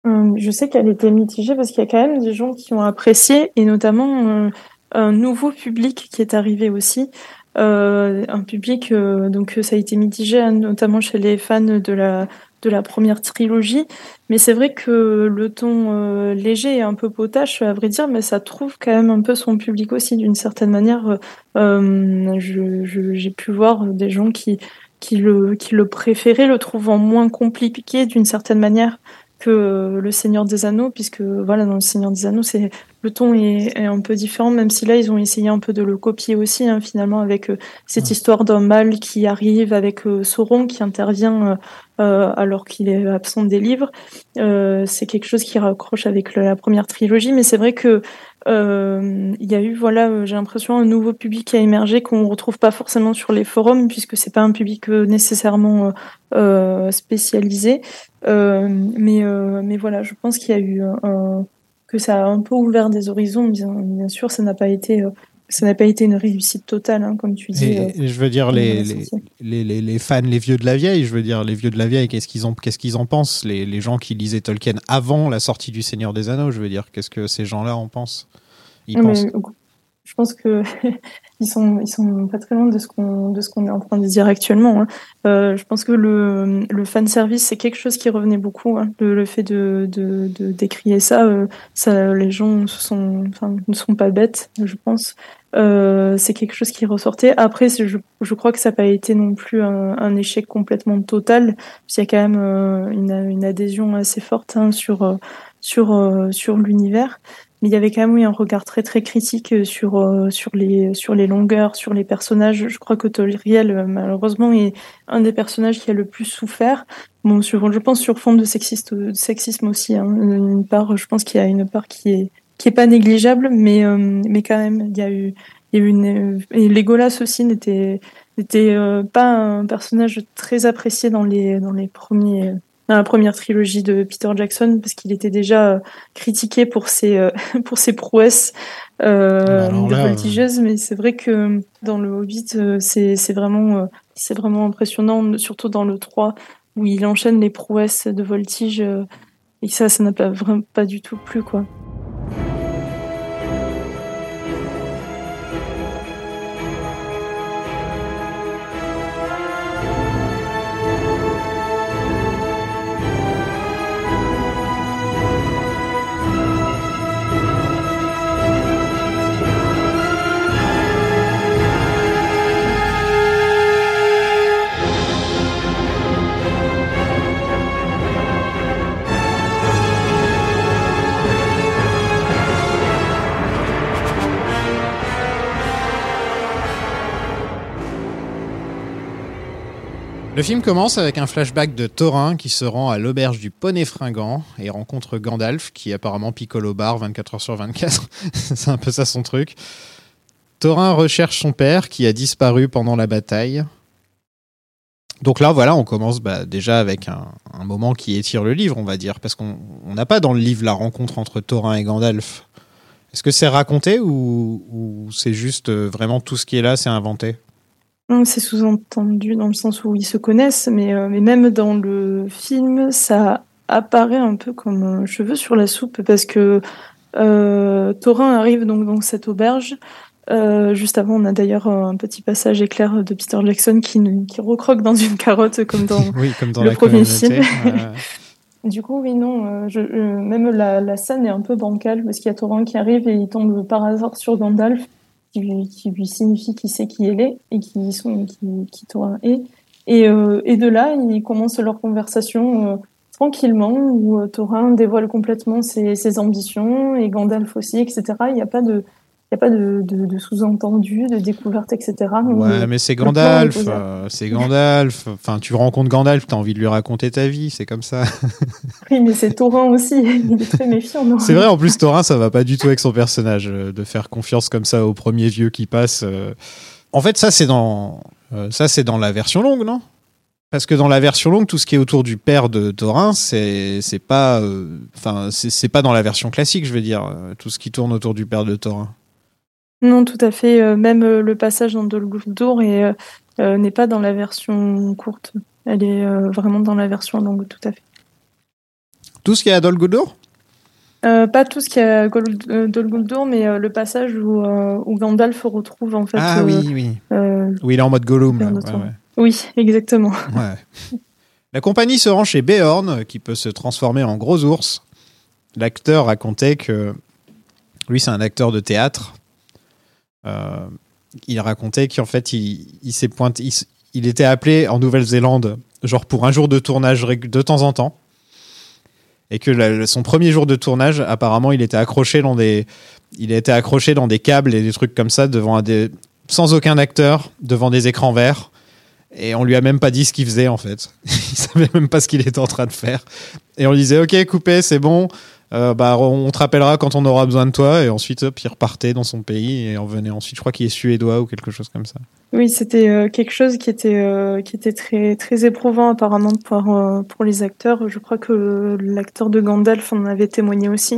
Hum, Je sais qu'elle était mitigée parce qu'il y a quand même des gens qui ont apprécié, et notamment euh, un nouveau public qui est arrivé aussi. Un public, donc ça a été mitigé, hein, notamment chez les fans de la de la première trilogie. Mais c'est vrai que le ton euh, léger et un peu potache, à vrai dire, mais ça trouve quand même un peu son public aussi d'une certaine manière. Euh, j'ai pu voir des gens qui, qui, le, qui le préféraient, le trouvant moins compliqué d'une certaine manière que le Seigneur des Anneaux, puisque voilà, dans le Seigneur des Anneaux, c'est le ton est, un peu différent, même si là ils ont essayé un peu de le copier aussi, hein, finalement, avec euh, cette histoire d'un mâle qui arrive, avec euh, Sauron qui intervient euh, alors qu'il est absent des livres. c'est quelque chose qui raccroche avec la première trilogie, mais c'est vrai que il y a eu, voilà, j'ai l'impression un nouveau public qui a émergé qu'on retrouve pas forcément sur les forums, puisque c'est pas un public nécessairement spécialisé. mais mais voilà, je pense qu'il y a eu que ça a un peu ouvert des horizons. Bien, bien sûr, ça n'a pas été euh, ça n'a pas été une réussite totale, hein, comme tu dis. Euh, je veux dire, les, les, les, les, fans, les vieux de la vieille, je veux dire, les vieux de la vieille, qu'est-ce qu'ils qu'est-ce qu'ils en pensent? Les, les gens qui lisaient Tolkien avant la sortie du Seigneur des Anneaux, je veux dire, qu'est-ce que ces gens-là en pensent? Ils pensent je pense que (laughs) ils sont ils sont pas très loin de ce qu'on qu'on est en train de dire actuellement. Hein. Euh, je pense que le le fan service c'est quelque chose qui revenait beaucoup. Hein. Le, fait de de, de décrier ça, euh, ça les gens sont enfin ne sont pas bêtes, je pense. Euh, c'est quelque chose qui ressortait. Après, je, je crois que ça n'a pas été non plus un, un échec complètement total. Il y a quand même euh, une, une adhésion assez forte hein, sur sur euh, sur l'univers mais il y avait quand même eu un regard très très critique euh, sur euh, sur les sur les longueurs, sur les personnages. Je crois que Tolriel euh, malheureusement est un des personnages qui a le plus souffert. Bon, sur, je pense sur fond de sexisme aussi. Hein. Une part, je pense qu'il y a une part qui est qui est pas négligeable, mais mais quand même il y a eu il y a eu une et Legolas aussi n'était n'était pas un personnage très apprécié dans les dans les premiers dans la première trilogie de Peter Jackson parce qu'il était déjà euh, critiqué pour ses euh, (laughs) pour ses prouesses euh, voltigeuses mais c'est vrai que dans le Hobbit euh, c'est c'est vraiment c'est vraiment impressionnant surtout dans le 3 où il enchaîne les prouesses de voltige et ça ça n'a pas vraiment pas du tout plu quoi. Le film commence avec un flashback de Thorin qui se rend à l'auberge du Poney Fringant et rencontre Gandalf qui apparemment picole au bar 24 heures sur 24. (laughs) C'est un peu ça son truc. Thorin recherche son père qui a disparu pendant la bataille. Donc là, voilà, on commence bah, déjà avec un, moment qui étire le livre, on va dire, parce qu'on n'a pas dans le livre la rencontre entre Thorin et Gandalf. Est-ce que c'est raconté ou, ou c'est juste euh, vraiment tout ce qui est là, c'est inventé? C'est sous-entendu dans le sens où ils se connaissent, mais, euh, mais même dans le film, ça apparaît un peu comme un cheveu sur la soupe parce que euh, Thorin arrive donc dans cette auberge. Euh, juste avant, on a d'ailleurs un petit passage éclair de Peter Jackson qui, qui recroque dans une carotte comme dans, (laughs) le premier film. (laughs) du coup, oui, non, euh, je, même la, la, scène est un peu bancale parce qu'il y a Thorin qui arrive et il tombe par hasard sur Gandalf qui, lui signifie qui sait qui elle est et qui sont qui, qui toi est. Et, euh, et de là, ils commencent leur conversation euh, tranquillement où euh, Thorin dévoile complètement ses, ses, ambitions et Gandalf aussi, etc. Il n'y a pas de a pas de, de, de sous-entendu, de découverte, etc. Donc, Ouais, euh, mais c'est Gandalf. euh, c'est Gandalf. Enfin, tu rencontres Gandalf, t'as envie de lui raconter ta vie, c'est comme ça. (laughs) Oui, mais c'est Taurin aussi, il est très méfiant. C'est vrai, en plus, Thorin, ça va pas du tout avec son personnage, euh, de faire confiance comme ça au premier vieux qui passe. euh. En fait, ça, c'est dans, ça, c'est dans la version longue, non? Parce que dans la version longue, tout ce qui est autour du père de Thorin, c'est, pas, enfin, c'est, c'est pas dans la version classique, je veux dire, tout ce qui tourne autour du père de Thorin. Non, tout à fait. euh, même euh, le passage dans Dol Guldur est, euh, n'est pas dans la version courte. Elle est vraiment dans la version longue, tout à fait. Tout ce qui est à Dol Guldur Euh, pas tout ce qu'il y a à Gol- euh, Dol Guldur, mais euh, le passage où, euh, où Gandalf retrouve en fait. Ah oui, oui. Oui, il est en mode Gollum. Père là, de ouais, Thorin. ouais. oui, exactement. (laughs) Ouais. La compagnie se rend chez Beorn, qui peut se transformer en gros ours. L'acteur racontait que. Lui, c'est un acteur de théâtre. Euh, il racontait qu'en fait, il, s'est pointé. Il, était appelé en Nouvelle-Zélande, genre pour un jour de tournage de temps en temps. Et que son premier jour de tournage, apparemment, il était accroché dans des. Il était accroché dans des câbles et des trucs comme ça devant des, sans aucun acteur, devant des écrans verts. Et on lui a même pas dit ce qu'il faisait en fait. (laughs) Il savait même pas ce qu'il était en train de faire. Et on lui disait ok coupé c'est bon. Euh, bah on te rappellera quand on aura besoin de toi. Et ensuite hop, il repartait dans son pays et on venait ensuite. Je crois qu'il est suédois ou quelque chose comme ça. Oui, c'était euh, quelque chose qui était euh, qui était très très éprouvant apparemment pour pour les acteurs. Je crois que l'acteur de Gandalf en avait témoigné aussi.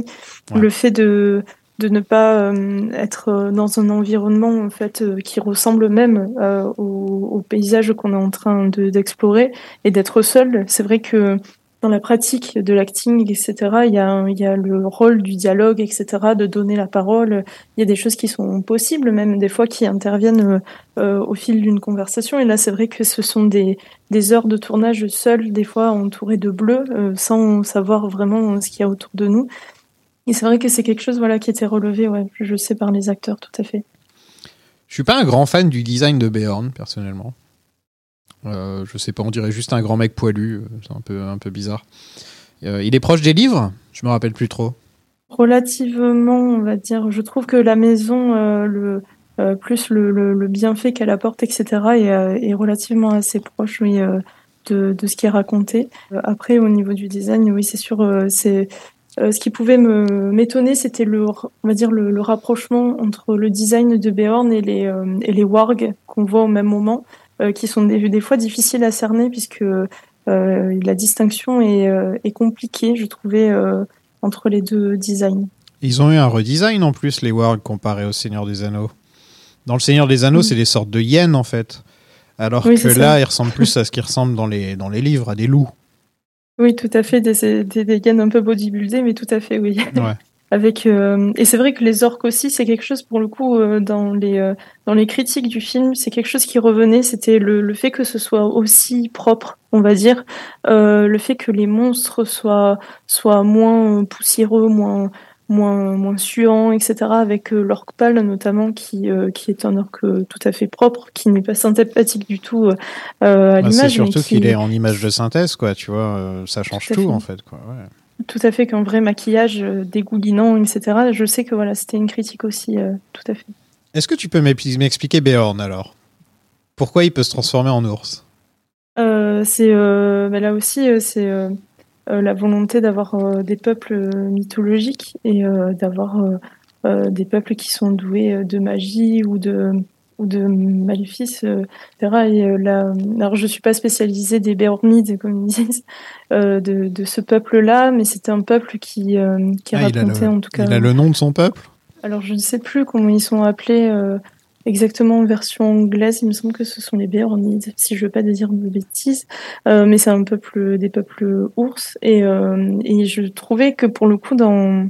Ouais. Le fait de de ne pas être dans un environnement en fait qui ressemble même au, au paysage qu'on est en train de d'explorer et d'être seul. C'est vrai que dans la pratique de l'acting, etc., il y a, le rôle du dialogue, etc., de donner la parole. Il y a des choses qui sont possibles, même des fois qui interviennent euh, euh, au fil d'une conversation. Et là, c'est vrai que ce sont des, heures de tournage seules, des fois entourées de bleu, euh, sans savoir vraiment ce qu'il y a autour de nous. Et c'est vrai que c'est quelque chose voilà, qui était relevé, ouais, je sais, par les acteurs, tout à fait. Je suis pas un grand fan du design de Beorn personnellement. Euh, je sais pas, on dirait juste un grand mec poilu. euh, C'est un peu un peu bizarre. Euh, il est proche des livres? Je me rappelle plus trop. Relativement, on va dire, je trouve que la maison, euh, plus le, le, bienfait qu'elle apporte, etc., est, est relativement assez proche oui, de, de ce qui est raconté. Après, au niveau du design, oui, c'est sûr, c'est ce qui pouvait m'étonner, c'était le, on va dire le, le rapprochement entre le design de Beorn et les et les wargs qu'on voit au même moment, qui sont des, des fois difficiles à cerner puisque euh, la distinction est, euh, est compliquée, je trouvais. euh, entre les deux designs. Ils ont eu un redesign en plus, les wargs, comparé au Seigneur des Anneaux. Dans le Seigneur des Anneaux, Mm. c'est des sortes de hyènes en fait. Alors Oui, que là, ça. ils ressemblent plus à ce qui ressemble dans les, dans les livres, à des loups. Oui, tout à fait, des, des, des gains un peu bodybuildés, mais tout à fait, oui. Ouais. Avec euh, et c'est vrai que les orques aussi, c'est quelque chose pour le coup euh, dans les euh, dans les critiques du film, c'est quelque chose qui revenait, c'était le, le fait que ce soit aussi propre, on va dire, le fait que les monstres soient soient moins poussiéreux, moins moins moins suants, etc. Avec l'orque pâle notamment qui qui est un orque tout à fait propre, qui n'est pas sympathique du tout à Bah, l'image. c'est surtout qui- qu'il est en image de synthèse, quoi. Tu vois, ça change Tout en fait, quoi. ouais. Tout à fait, qu'un vrai maquillage euh, dégoulinant, etc. Je sais que voilà, c'était une critique aussi, euh, tout à fait. Est-ce que tu peux m'expliquer Beorn alors? Pourquoi il peut se transformer en ours? Euh, c'est bah là aussi, c'est la volonté d'avoir des peuples mythologiques et d'avoir des peuples qui sont doués de magie ou de ou de maléfices, euh, etc. Et euh, là, alors je suis pas spécialisée des Béornides, comme ils disent, euh, de, de ce peuple-là, mais c'était un peuple qui qui, qui Ah, racontait le, en tout cas. il a le nom de son peuple? Alors, je ne sais plus comment ils sont appelés euh, exactement en version anglaise. Il me semble que ce sont les Béornides, si je ne veux pas dire de bêtises. Euh, mais c'est un peuple, des peuples ours. Et, euh, et je trouvais que pour le coup, dans,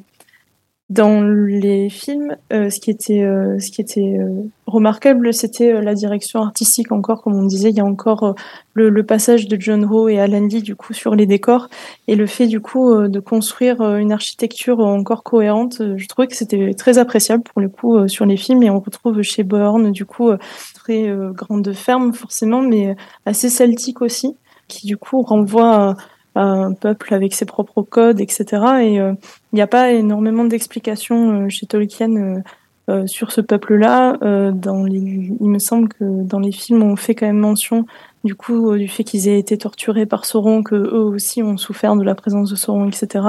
dans les films, euh, ce qui était, euh, ce qui était euh, remarquable, c'était euh, la direction artistique encore, comme on disait. Il y a encore euh, le, le passage de John Ho et Alan Lee, du coup, sur les décors. Et le fait du coup euh, de construire une architecture encore cohérente, je trouvais que c'était très appréciable pour le coup sur les films et on retrouve chez Bourne du coup très grande ferme forcément mais assez celtique aussi qui du coup renvoie un peuple avec ses propres codes etc et euh, il n'y a pas énormément d'explications euh, chez Tolkien euh, euh, sur ce peuple-là. Euh, dans il me semble que dans les films, on fait quand même mention du coup du fait qu'ils aient été torturés par Sauron, que eux aussi ont souffert de la présence de Sauron, etc.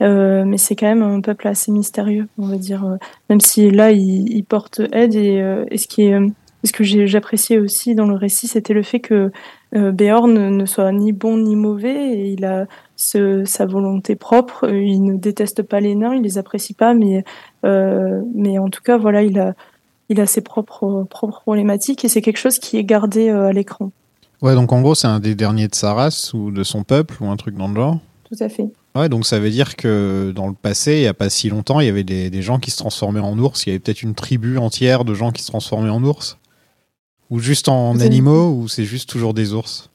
Euh, mais c'est quand même un peuple assez mystérieux, on va dire. même si là, il, il porte aide et, et ce qui est ce que j'appréciais aussi dans le récit, c'était le fait que euh, Beorn ne soit ni bon ni mauvais, et il a ce, sa volonté propre, euh, il ne déteste pas les nains, il les apprécie pas, mais, euh, mais en tout cas, voilà, il a, il a ses propres, propres problématiques, et c'est quelque chose qui est gardé à l'écran. Ouais, donc en gros, c'est un des derniers de sa race, ou de son peuple, ou un truc dans le genre Tout à fait. Ouais, donc ça veut dire que dans le passé, il n'y a pas si longtemps, il y avait des, des gens qui se transformaient en ours, il y avait peut-être une tribu entière de gens qui se transformaient en ours ou juste en animaux ou c'est juste toujours des ours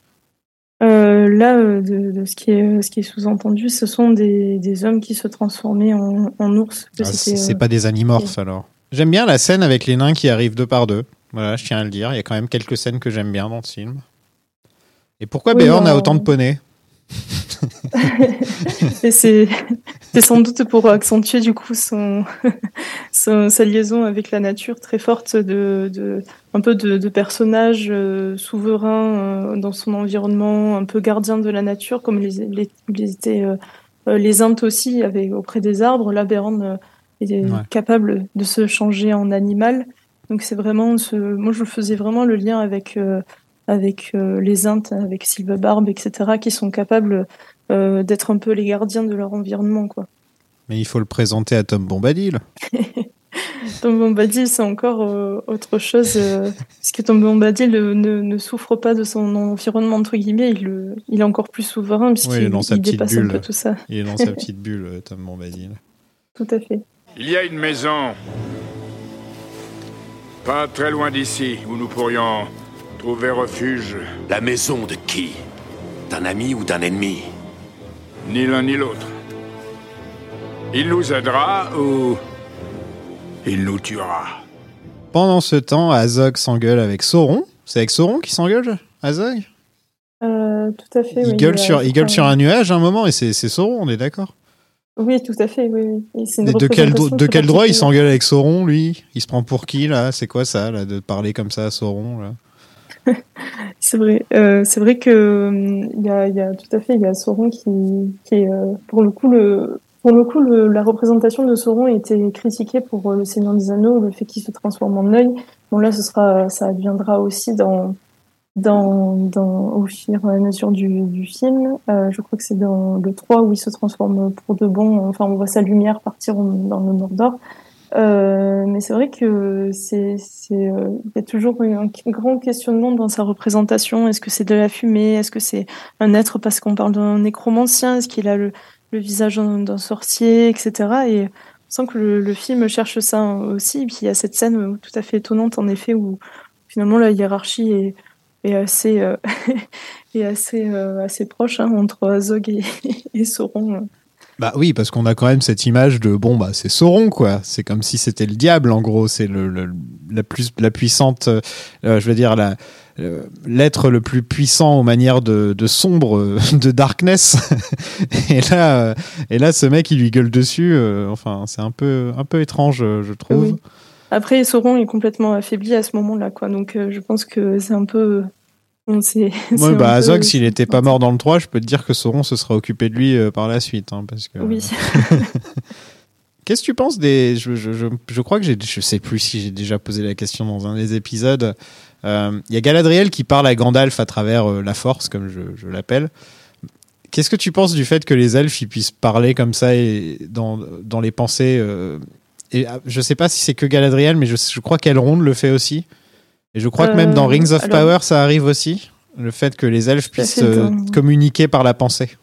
euh, Là, euh, de, ce qui est, ce qui est sous-entendu, ce sont des, des, hommes qui se transformaient en, en ours. Ah, c'est pas des animorphes alors. J'aime bien la scène avec les nains qui arrivent deux par deux. Voilà, je tiens à le dire. Il y a quand même quelques scènes que j'aime bien dans ce film. Et pourquoi oui, Béorn a autant de poneys? (laughs) c'est sans doute pour accentuer du coup (laughs) son, sa liaison avec la nature très forte de, de un peu de, de personnage euh, souverain euh, dans son environnement, un peu gardien de la nature comme les, les, les étaient euh, les Intes aussi avec, auprès des arbres. Là, Béran est capable de se changer en animal. Donc c'est vraiment ce, moi je faisais vraiment le lien avec avec euh, les Intes, avec Barbe, etc., qui sont capables euh, d'être un peu les gardiens de leur environnement. Quoi. Mais il faut le présenter à Tom Bombadil. (laughs) Tom Bombadil, c'est encore euh, autre chose, (laughs) parce que Tom Bombadil ne, ne, souffre pas de son environnement, entre guillemets, il, il est encore plus souverain, puisqu'il il dépasse bulle. un peu tout ça. Il est dans sa (laughs) petite bulle, Tom Bombadil. Tout à fait. Il y a une maison, pas très loin d'ici, où nous pourrions Trouver refuge. La maison de qui? D'un ami ou d'un ennemi? Ni l'un ni l'autre. Il nous aidera ou... Il nous tuera. Pendant ce temps, Azog s'engueule avec Sauron. C'est avec Sauron qui s'engueule, Azog? Euh, Tout à fait, il Gueule sur, il gueule sur un nuage à un moment et c'est Sauron, on est d'accord? Oui, tout à fait. Oui, de quel, de quel droit il s'engueule avec Sauron, lui? Il se prend pour qui, là? C'est quoi ça, là, de parler comme ça à Sauron là? (laughs) c'est vrai. Euh, c'est vrai que il y a, tout à fait il y a Sauron qui, est euh, pour le coup le pour le coup la représentation de Sauron été critiquée pour euh, le Seigneur des Anneaux, le fait qu'il se transforme en œil. Bon là ce sera ça viendra aussi dans dans, dans au fur et à mesure du, film. Euh, je crois que c'est dans le 3 où il se transforme pour de bon. Enfin on voit sa lumière partir dans le Mordor. Euh, mais c'est vrai que c'est, euh, il y a toujours un grand questionnement dans sa représentation. Est-ce que c'est de la fumée? Est-ce que c'est un être parce qu'on parle d'un nécromancien? Est-ce qu'il a le, le visage d'un, sorcier, etc. Et on sent que le, le, film cherche ça aussi. Et puis il y a cette scène tout à fait étonnante, en effet, où finalement la hiérarchie est, est assez, euh, (laughs) est assez, euh, assez proche hein, entre Azog et, (laughs) et Sauron. Bah oui, parce qu'on a quand même cette image de bon bah c'est Sauron quoi. C'est comme si c'était le diable en gros. C'est le, la plus la puissante, euh, je veux dire la l'être le plus puissant aux manières de, de sombre, euh, (laughs) de darkness. (laughs) et là euh, et là ce mec il lui gueule dessus. enfin c'est un peu un peu étrange je trouve. Après Sauron est complètement affaibli à ce moment-là quoi. Donc je pense que c'est un peu (laughs) moi, bah, Azog, s'il n'était pas mort dans le 3, je peux te dire que Sauron se sera occupé de lui euh, par la suite. Hein, parce que... Oui. (laughs) Qu'est-ce que tu penses des. Je, je, je, crois que j'ai. Je sais plus si j'ai déjà posé la question dans un des épisodes. Euh, il y a Galadriel qui parle à Gandalf à travers euh, la Force, comme je, l'appelle. Qu'est-ce que tu penses du fait que les elfes ils puissent parler comme ça et dans, dans les pensées et, ah, Je sais pas si c'est que Galadriel, mais je, je crois qu'Elrond le fait aussi. Et je crois que même dans euh, Rings of Power, ça arrive aussi, le fait que les elfes puissent euh, communiquer par la pensée.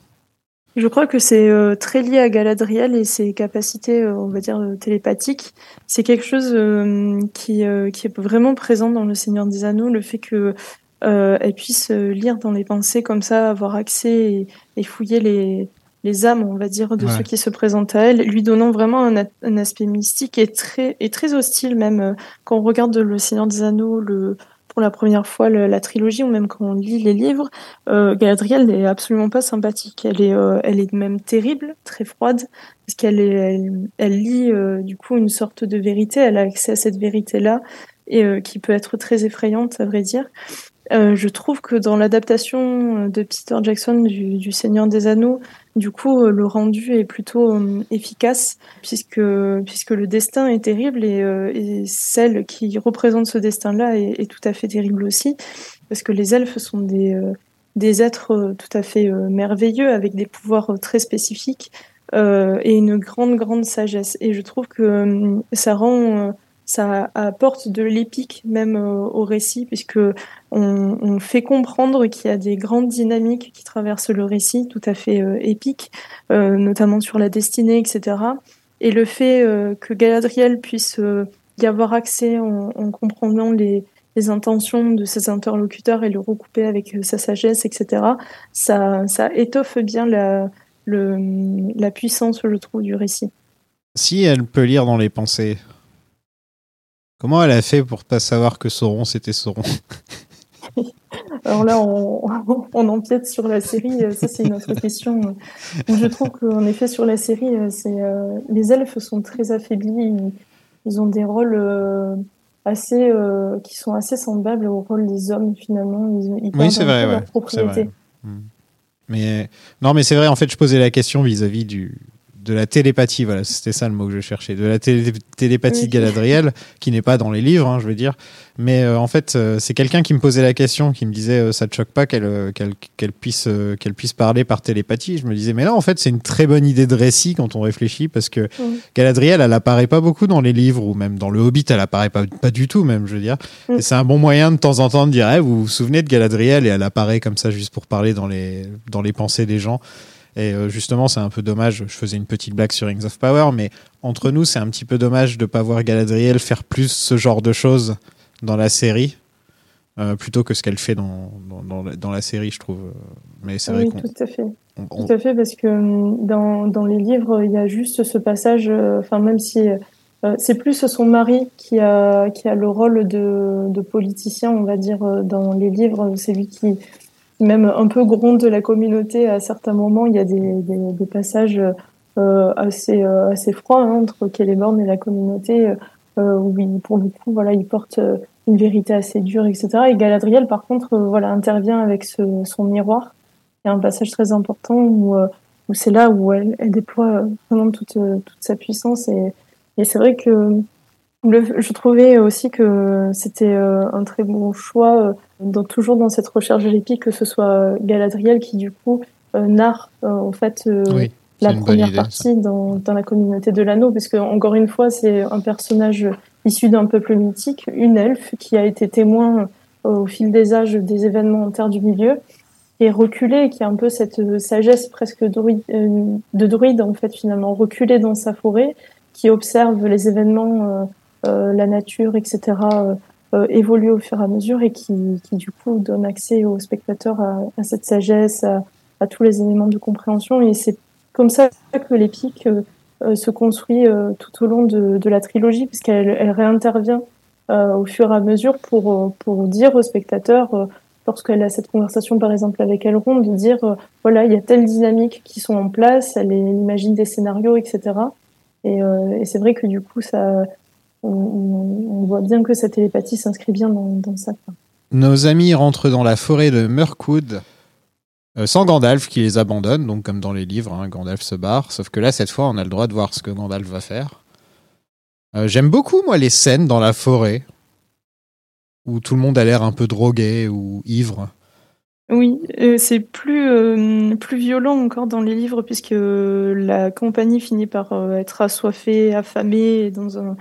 Je crois que c'est euh, très lié à Galadriel et ses capacités, on va dire, télépathiques. C'est quelque chose qui, qui est vraiment présent dans Le Seigneur des Anneaux, le fait que elle puisse lire dans les pensées comme ça, avoir accès et fouiller les, les âmes, on va dire, de ceux qui se présentent à elle, lui donnant vraiment un, aspect mystique et très, et très hostile même. Euh, quand on regarde Le Seigneur des Anneaux, le pour la première fois la trilogie ou même quand on lit les livres, euh, Galadriel n'est absolument pas sympathique. Elle est, euh, elle est même terrible, très froide, parce qu'elle elle, elle, lit euh, du coup une sorte de vérité. Elle a accès à cette vérité-là et euh, qui peut être très effrayante, à vrai dire. Euh, je trouve que dans l'adaptation de Peter Jackson du, Seigneur des Anneaux, du coup, euh, le rendu est plutôt euh, efficace puisque puisque le destin est terrible et, euh, et celle qui représente ce destin-là est, est, tout à fait terrible aussi parce que les elfes sont des des êtres tout à fait merveilleux avec des pouvoirs très spécifiques et une grande grande sagesse. Et je trouve que ça rend ça apporte de l'épique même euh, au récit puisque on, fait comprendre qu'il y a des grandes dynamiques qui traversent le récit tout à fait euh, épiques, euh, notamment sur la destinée, etc. Et le fait que Galadriel puisse y avoir accès en, en comprenant les, les, intentions de ses interlocuteurs et le recouper avec sa sagesse, etc. Ça, ça étoffe bien la puissance, je trouve, du récit. Si elle peut lire dans les pensées, Comment elle a fait pour pas savoir que Sauron c'était Sauron? (laughs) Alors là, on, (laughs) on, empiète sur la série. Ça, c'est une autre question. Je trouve qu'en effet, sur la série, c'est euh, les elfes sont très affaiblis. Ils, ont des rôles euh, assez euh, qui sont assez semblables au rôle des hommes finalement. Ils, ils oui, c'est vrai, ouais, vrai. Hmm. Mais non, mais c'est vrai. En fait, je posais la question vis-à-vis -vis du de la télépathie, voilà, c'était ça le mot que je cherchais, de la télépathie oui. Galadriel, qui n'est pas dans les livres, hein, je veux dire. Mais euh, en fait, euh, c'est quelqu'un qui me posait la question, qui me disait, euh, ça te choque pas qu'elle puisse qu'elle puisse parler par télépathie. Je me disais, mais là, en fait, c'est une très bonne idée de récit quand on réfléchit, parce que oui. Galadriel, elle apparaît pas beaucoup dans les livres ou même dans le Hobbit, elle apparaît pas pas du tout, même, je veux dire. Oui. Et c'est un bon moyen de temps en temps de dire, hey, vous vous souvenez de Galadriel et elle apparaît comme ça juste pour parler dans les dans les pensées des gens. Et euh, justement, c'est un peu dommage. Je faisais une petite blague sur Rings of Power, mais entre nous, c'est un petit peu dommage de ne pas voir Galadriel faire plus ce genre de choses dans la série. Euh, plutôt que ce qu'elle fait dans, dans, dans, la série, je trouve. Mais c'est oui, vrai tout à fait. On, on... Tout à fait, parce que hum, dans, dans les livres, il y a juste ce passage, euh, enfin, même si euh, c'est plus son mari qui a, qui a le rôle de, de politicien, on va dire, dans les livres. C'est lui qui, même un peu gronde de la communauté à certains moments. Il y a des, des, des passages euh, assez, euh, assez froids hein, entre Celeborn et la communauté, euh, où il, pour le coup, voilà, il porte euh, une vérité assez dure, etc. Et Galadriel, par contre, euh, voilà, intervient avec ce, son miroir. Il y a un passage très important où, euh, où c'est là où elle, elle déploie vraiment toute, toute sa puissance. Et, et c'est vrai que le, je trouvais aussi que c'était un très bon choix dans, toujours dans cette recherche de l'épique, que ce soit Galadriel qui du coup euh, narre euh, en fait euh, oui, la première idée, partie dans, dans, la communauté de l'anneau, puisque encore une fois c'est un personnage issu d'un peuple mythique, une elfe qui a été témoin au fil des âges des événements en Terre du Milieu, qui est reculée, qui a un peu cette sagesse presque druide, de druide en fait finalement reculée dans sa forêt, qui observe les événements, la nature, etc euh, évolue au fur et à mesure et qui, du coup donne accès aux spectateurs à, cette sagesse, à, tous les éléments de compréhension. Et c'est comme ça que l'épique euh, se construit euh, tout au long de, la trilogie, puisqu'elle elle réintervient euh, au fur et à mesure pour, pour dire aux spectateurs, euh, lorsqu'elle a cette conversation par exemple avec Elrond, de dire euh, voilà, il y a telle dynamique qui sont en place, elle, elle imagine des scénarios, etc. Et, et c'est vrai que du coup, ça, on, on, voit bien que sa télépathie s'inscrit bien dans, dans ça. Nos amis rentrent dans la forêt de Mirkwood euh, sans Gandalf qui les abandonne, donc comme dans les livres, hein, Gandalf se barre, sauf que là, cette fois, on a le droit de voir ce que Gandalf va faire. Euh, J'aime beaucoup, moi, les scènes dans la forêt où tout le monde a l'air un peu drogué ou ivre. Oui, euh, c'est plus, euh, plus violent encore dans les livres puisque la compagnie finit par euh, être assoiffée, affamée, dans un,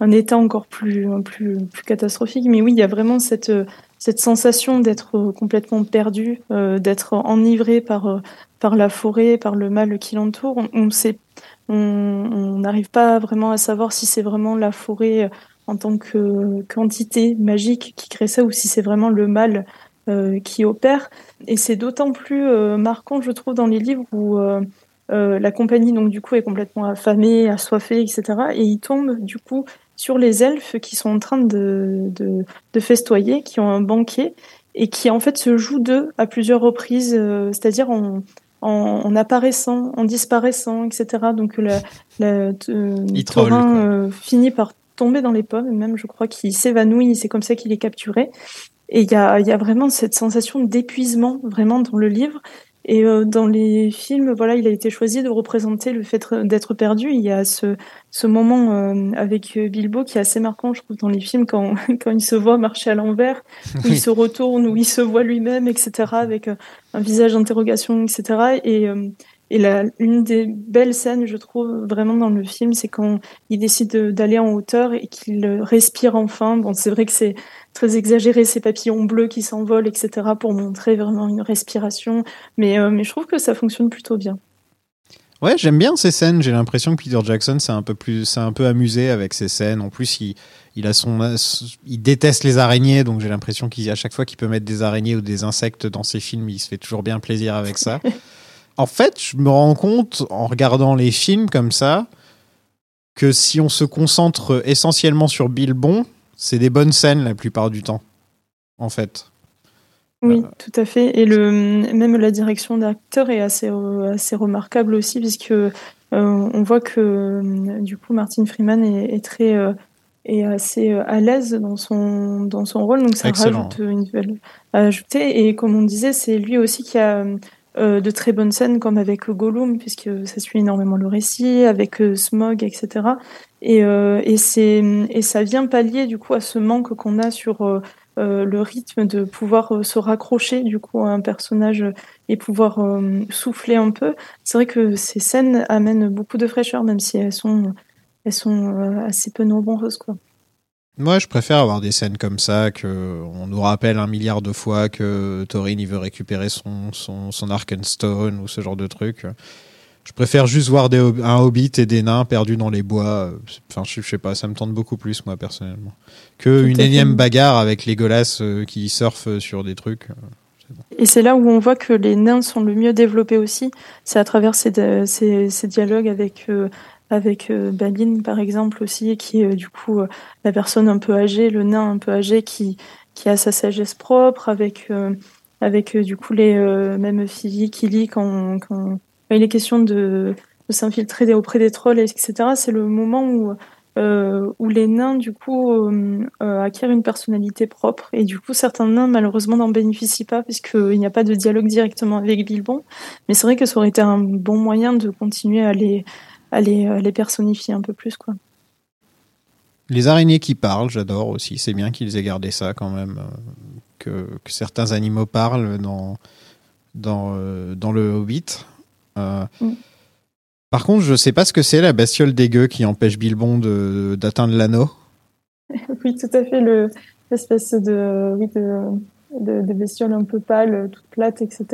un état encore plus, plus, plus catastrophique. Mais oui, il y a vraiment cette, cette sensation d'être complètement perdu, euh, d'être enivré par, par la forêt, par le mal qui l'entoure. On, on sait, on n'arrive pas vraiment à savoir si c'est vraiment la forêt en tant que quantité magique qui crée ça ou si c'est vraiment le mal euh, qui opère. Et c'est d'autant plus euh, marquant, je trouve, dans les livres où euh, la compagnie, donc du coup, est complètement affamée, assoiffée, etc. Et il tombe, du coup, sur les elfes qui sont en train de, de, de festoyer, qui ont un banquet et qui en fait se jouent d'eux à plusieurs reprises, euh, c'est-à-dire en, en, en, apparaissant, en disparaissant, etc. Donc le, Thorin quoi. euh, finit par tomber dans les pommes, et même je crois qu'il s'évanouit, c'est comme ça qu'il est capturé. Et il y a, il y a vraiment cette sensation d'épuisement vraiment dans le livre. Et euh, dans les films, voilà, il a été choisi de représenter le fait d'être perdu. Il y a ce, ce moment euh, avec Bilbo qui est assez marquant, je trouve, dans les films quand, (laughs) quand il se voit marcher à l'envers, où il se retourne, où il se voit lui-même, etc., avec euh, un visage d'interrogation, etc. Et, euh, et la, une des belles scènes, je trouve, vraiment dans le film, c'est quand il décide de- d'aller en hauteur et qu'il respire enfin. Bon, c'est vrai que c'est très exagéré, ces papillons bleus qui s'envolent, etc., pour montrer vraiment une respiration. Mais, euh, mais je trouve que ça fonctionne plutôt bien. Ouais, j'aime bien ces scènes. J'ai l'impression que Peter Jackson s'est un peu plus, s'est un peu amusé avec ces scènes. En plus, il, il a son, il déteste les araignées, donc j'ai l'impression qu'à chaque fois qu'il peut mettre des araignées ou des insectes dans ses films, il se fait toujours bien plaisir avec ça. (laughs) en fait, je me rends compte en regardant les films comme ça que si on se concentre essentiellement sur Bilbon, c'est des bonnes scènes la plupart du temps. En fait. Oui, tout à fait. Et le, même la direction d'acteur est assez, euh, assez remarquable aussi, puisque euh, on voit que euh, du coup Martin Freeman est, est très euh, est assez euh, à l'aise dans son dans son rôle, donc ça Excellent. rajoute une nouvelle à ajouter. Et comme on disait, c'est lui aussi qui a euh, de très bonnes scènes, comme avec Gollum, puisque ça suit énormément le récit, avec euh, Smog, etc. Et, euh, et ça vient pallier du coup à ce manque qu'on a sur euh, euh, le rythme de pouvoir se raccrocher du coup à un personnage et pouvoir souffler un peu. C'est vrai que ces scènes amènent beaucoup de fraîcheur, même si elles sont elles sont assez peu nombreuses quoi. Moi, je préfère avoir des scènes comme ça, que on nous rappelle un milliard de fois que Thorin veut récupérer son, son, son Arkenstone ou ce genre de truc. Je préfère juste voir des, un hobbit et des nains perdus dans les bois. Enfin, je, je sais pas, ça me tente beaucoup plus, moi, personnellement. Que Tout une fait. énième bagarre avec les Legolas euh, qui surfent sur des trucs. Et c'est là où on voit que les nains sont le mieux développés aussi. C'est à travers ces, ces, ces dialogues avec euh, avec euh, Balin par exemple aussi, qui est euh, du coup euh, la personne un peu âgée, le nain un peu âgé qui qui a sa sagesse propre, avec euh, avec euh, du coup les euh, mêmes filles qui lit quand il est question de, s'infiltrer auprès des trolls, etc. C'est le moment où euh, où les nains du coup euh, euh, acquièrent une personnalité propre et du coup certains nains malheureusement n'en bénéficient pas puisqu'il n'y a pas de dialogue directement avec Bilbon mais c'est vrai que ça aurait été un bon moyen de continuer à les à les, personnifier un peu plus quoi. Les araignées qui parlent, j'adore aussi. C'est bien qu'ils aient gardé ça quand même. que, que certains animaux parlent dans, dans, dans le Hobbit. Euh, Mm. Par contre, je sais pas ce que c'est la bestiole dégueu qui empêche Bilbon de- d'atteindre l'anneau. (laughs) oui tout à fait le l'espèce de oui de, de, de bestiole un peu pâle toute plate etc.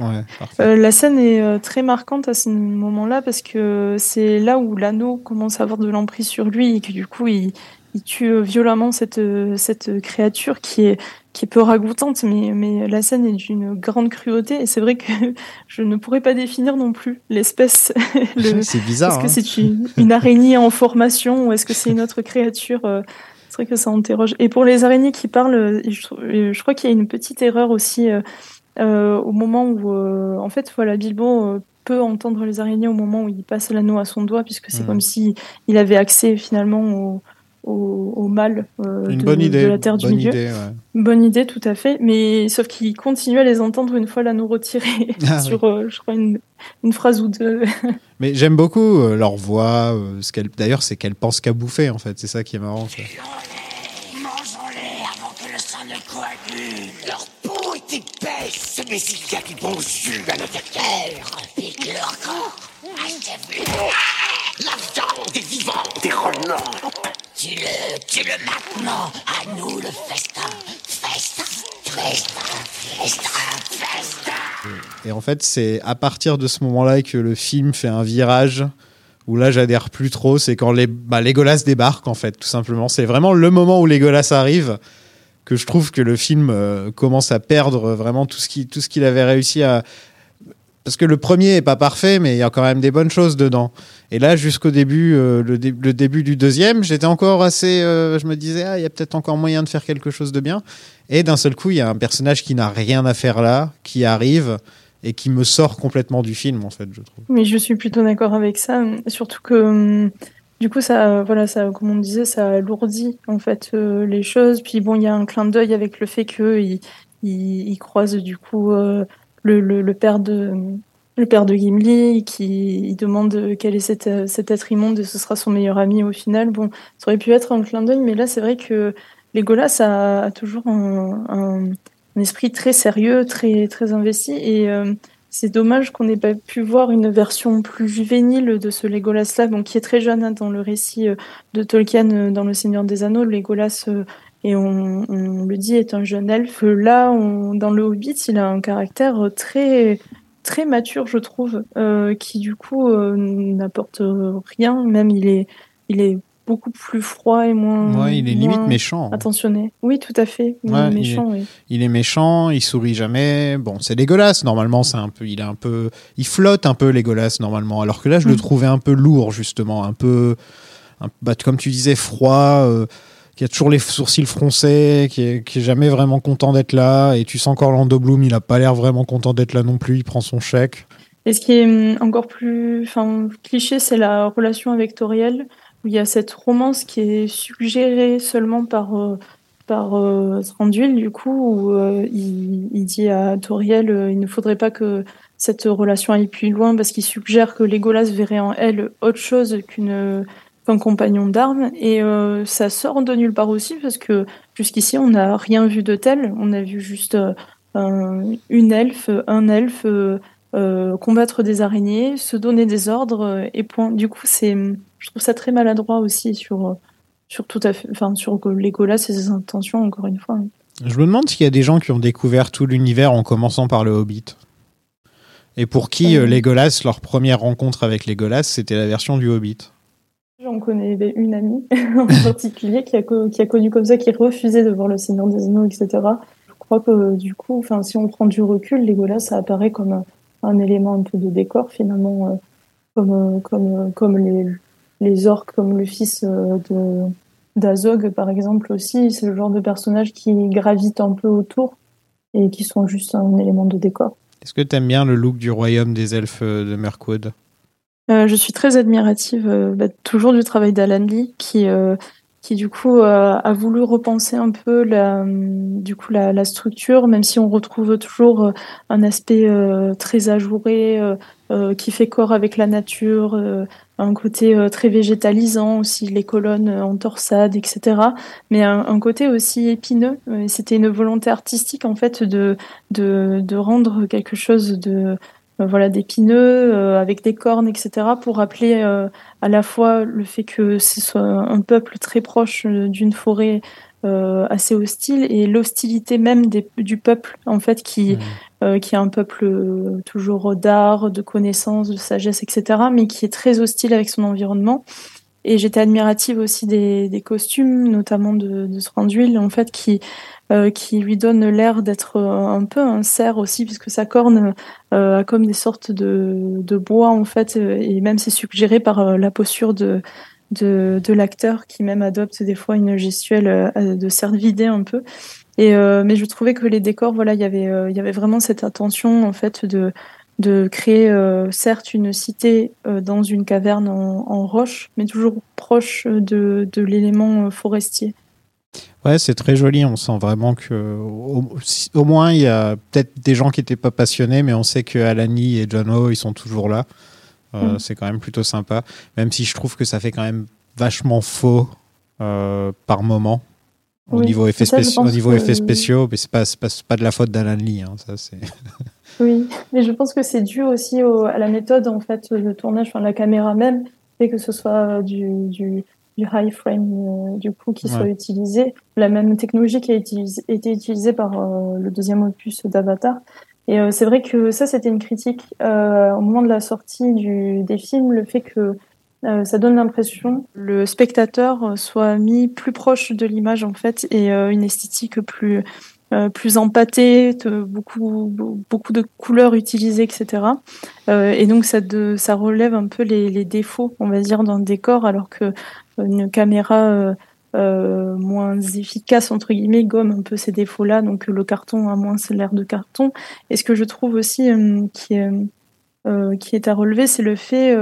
Ouais. Euh, la scène est euh, très marquante à ce moment-là parce que c'est là où l'anneau commence à avoir de l'emprise sur lui et que du coup il, il tue euh, violemment cette, euh, cette créature qui est, qui est peu ragoûtante, mais, mais la scène est d'une grande cruauté et c'est vrai que (laughs) je ne pourrais pas définir non plus l'espèce. (laughs) le- c'est bizarre. Est-ce que hein. c'est une, une araignée en formation ou est-ce que c'est une autre créature euh, C'est vrai que ça interroge. Et pour les araignées qui parlent, euh, je, euh, crois qu'il y a une petite erreur aussi euh, euh, au moment où, euh, en fait, voilà, Bilbo euh, peut entendre les araignées au moment où il passe l'anneau à son doigt, puisque c'est Mhm. comme si il avait accès finalement au, au, au mal euh, Une de, bonne idée. de la Terre du bonne Milieu. idée, ouais. Bonne idée, tout à fait. Mais sauf qu'il continue à les entendre une fois l'anneau retiré (laughs) (laughs) Ah sur, euh, je crois, une, une phrase ou deux. (laughs) Mais j'aime beaucoup euh, leur voix. euh, ce qu'elle- D'ailleurs, c'est qu'elles pensent qu'à bouffer, en fait. C'est ça qui est marrant. quoi. Mangeons-les avant que le sang ne coagule. Leur peau est épaisse, mais il y a du bon jus à l'intérieur. Pique leur corps. Achève-les. La viande est vivante et remuante. Tue-le, tue-le maintenant. À nous le festin. Festin, festin, festin, festin. Et en fait, c'est à partir de ce moment-là que le film fait un virage où là, j'adhère plus trop. C'est quand les, bah, Legolas débarque, en fait, tout simplement. C'est vraiment le moment où Legolas arrive que je trouve que le film euh, commence à perdre vraiment tout ce qu'il avait réussi à. Parce que le premier est pas parfait, mais il y a quand même des bonnes choses dedans. Et là, jusqu'au début, euh, le, dé- le début du deuxième, j'étais encore assez. euh, je me disais, ah, il y a peut-être encore moyen de faire quelque chose de bien. Et d'un seul coup, il y a un personnage qui n'a rien à faire là, qui arrive et qui me sort complètement du film, en fait, je trouve. Mais je suis plutôt d'accord avec ça, surtout que hum, du coup ça, voilà, ça, comme on disait, ça alourdit en fait euh, les choses. Puis bon, il y a un clin d'œil avec le fait que il, il, il croise du coup le, le, père de le père de Gimli qui demande quel est cet, cet être immonde et ce sera son meilleur ami au final. Bon, ça aurait pu être un clin d'œil, mais là c'est vrai que Legolas a, a toujours un, esprit très sérieux, très très investi et euh, c'est dommage qu'on n'ait pas pu voir une version plus juvénile de ce Legolas-là, donc qui est très jeune hein, dans le récit euh, de Tolkien euh, dans Le Seigneur des Anneaux. Legolas, et on, on le dit, est un jeune elfe. Là, on- dans le Hobbit, il a un caractère très très mature, je trouve, euh, qui du coup euh, n'apporte rien. Même il est il est beaucoup plus froid et moins. Ouais, il est limite méchant. Attentionné. Oui, tout à fait. Il est il méchant, oui. Il est méchant, il sourit jamais. Bon, c'est dégueulasse. Normalement, c'est un peu, il est un peu, il flotte un peu Legolas normalement. Alors que là, je le Mm. trouvais un peu lourd justement, un peu, un- bah, comme tu disais, froid, euh, qui a toujours les sourcils froncés, qui est, jamais vraiment content d'être là. Et tu sens qu'Orlando Bloom, il a pas l'air vraiment content d'être là non plus. Il prend son chèque. Et ce qui est hum, encore plus cliché, c'est la relation avec Toriel, où il y a cette romance qui est suggérée seulement par, euh, par euh, du coup, où euh, il, il dit à Toriel il ne faudrait pas que cette relation aille plus loin, parce qu'il suggère que Legolas verrait en elle autre chose qu'une qu'un compagnon d'armes. Et euh, ça sort de nulle part aussi, parce que jusqu'ici, on n'a rien vu de tel. On a vu juste euh, un- une elfe, un elfe. euh, euh, combattre des araignées, se donner des ordres euh, et point. Du coup, c'est, je trouve ça très maladroit aussi sur, euh, sur tout à fait, enfin sur Legolas et ses intentions encore une fois. Je me demande s'il y a des gens qui ont découvert tout l'univers en commençant par le Hobbit. Et pour qui euh, Euh. Legolas, leur première rencontre avec Legolas, c'était la version du Hobbit. J'en connais une amie (laughs) en particulier qui a, connu comme ça, qui refusait de voir le Seigneur des Anneaux, etc. Je crois que du coup, enfin, si on prend du recul, Legolas, ça apparaît comme un, un élément un peu de décor finalement, euh, comme, euh, comme, euh, les, les orques, comme le fils euh, d'Azog par exemple aussi. C'est le genre de personnage qui gravite un peu autour et qui sont juste un élément de décor. Est-ce que t'aimes bien le look du royaume des elfes euh, de Mirkwood? Euh, je suis très admirative euh, bah, toujours du travail d'Alan Lee qui euh, qui du coup a voulu repenser un peu la hum, du coup la, structure même si on retrouve toujours un aspect très ajouré qui fait corps avec la nature un côté très végétalisant aussi les colonnes en torsade etc mais un, un côté aussi épineux. C'était une volonté artistique en fait de de de rendre quelque chose de euh, voilà d'épineux euh, avec des cornes etc pour rappeler euh, à la fois le fait que ce soit un peuple très proche euh, d'une forêt euh, assez hostile et l'hostilité même des, du peuple en fait qui euh, qui est un peuple toujours d'art de connaissances de sagesse etc mais qui est très hostile avec son environnement. Et j'étais admirative aussi des, des costumes notamment de, de Thranduil en fait qui euh, qui lui donne l'air d'être euh, un peu un cerf aussi, puisque sa corne euh, a comme des sortes de, bois en fait, et même c'est suggéré par la posture de, l'acteur qui même adopte des fois une gestuelle de cerf vidé un peu. Mais je trouvais que les décors, voilà, il y avait vraiment cette attention en fait de créer certes une cité dans une caverne en, roche, mais toujours proche de, l'élément forestier. Ouais, c'est très joli. On sent vraiment que, au, moins, il y a peut-être des gens qui n'étaient pas passionnés, mais on sait que Alani et John Ho, ils sont toujours là. Euh, Mm. C'est quand même plutôt sympa. Même si je trouve que ça fait quand même vachement faux euh, par moment. Au Oui, niveau effets, ça, je spéci- au niveau que- effets spéciaux, mais c'est pas, pas, pas de la faute d'Alan Lee. hein, ça, c'est... (laughs) Oui, mais je pense que c'est dû aussi au- à la méthode en fait de tournage, enfin la caméra même, fait que ce soit euh, du, du, du high frame euh, du coup qui soit utilisé, la même technologie qui a utilisé- été utilisée par euh, le deuxième opus d'Avatar. Et euh, c'est vrai que ça c'était une critique euh, au moment de la sortie du, des films, le fait que euh, ça donne l'impression que le spectateur euh, soit mis plus proche de l'image en fait et euh, une esthétique plus plus empâté, beaucoup beaucoup de couleurs utilisées, etc. et donc ça de, ça relève un peu les, les défauts, on va dire, dans le décor, alors que une caméra euh, moins efficace entre guillemets gomme un peu ces défauts là donc le carton a moins l'air de carton. Et ce que je trouve aussi euh, qui euh, qui est à relever c'est le fait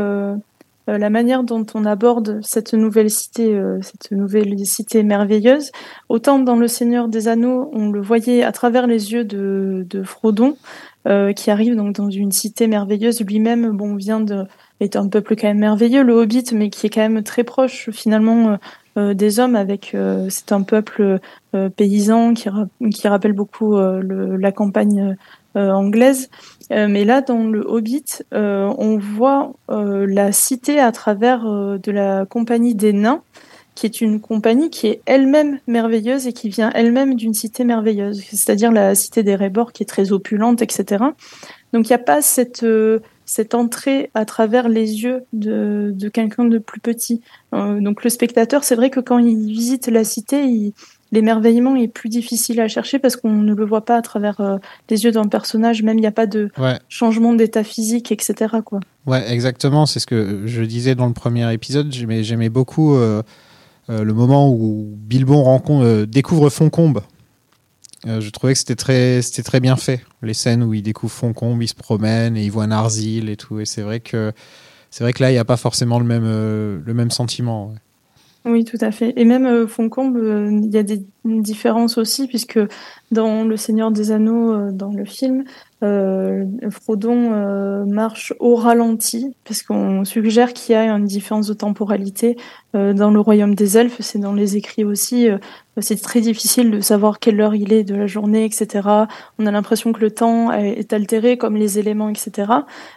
la manière dont on aborde cette nouvelle cité cette nouvelle cité merveilleuse autant dans le Seigneur des Anneaux on le voyait à travers les yeux de, de Frodon qui arrive donc dans une cité merveilleuse lui-même bon vient de est un peuple quand même merveilleux, le Hobbit, mais qui est quand même très proche finalement euh, des hommes avec euh, c'est un peuple euh, paysan qui, qui rappelle beaucoup la campagne anglaise. Mais là, dans le Hobbit, on voit la cité à travers de la compagnie des nains, qui est une compagnie qui est elle-même merveilleuse et qui vient elle-même d'une cité merveilleuse, c'est-à-dire la cité des Rébors qui est très opulente, etc. Donc il n'y a pas cette cette entrée à travers les yeux de, quelqu'un de plus petit. Euh, donc le spectateur, c'est vrai que quand il visite la cité, l'émerveillement est plus difficile à chercher parce qu'on ne le voit pas à travers euh, les yeux d'un personnage, même il n'y a pas de changement d'état physique, etc. Quoi. Ouais, exactement, c'est ce que je disais dans le premier épisode, j'aimais beaucoup euh, le moment où Bilbon rencontre, découvre Foncombe euh, je trouvais que c'était très, bien fait. Les scènes où il découvre Foncombe, il se promène et il voit Narzil et tout. Et c'est vrai que, c'est vrai que là, il n'y a pas forcément le même, euh, le même sentiment. Oui, tout à fait. Et même euh, Foncombe, il y a des différences aussi, puisque dans Le Seigneur des Anneaux, dans le film, Frodon marche au ralenti, parce qu'on suggère qu'il y a une différence de temporalité. dans le Royaume des Elfes, c'est dans les écrits aussi, c'est très difficile de savoir quelle heure il est de la journée, etc. On a l'impression que le temps est altéré, comme les éléments, etc.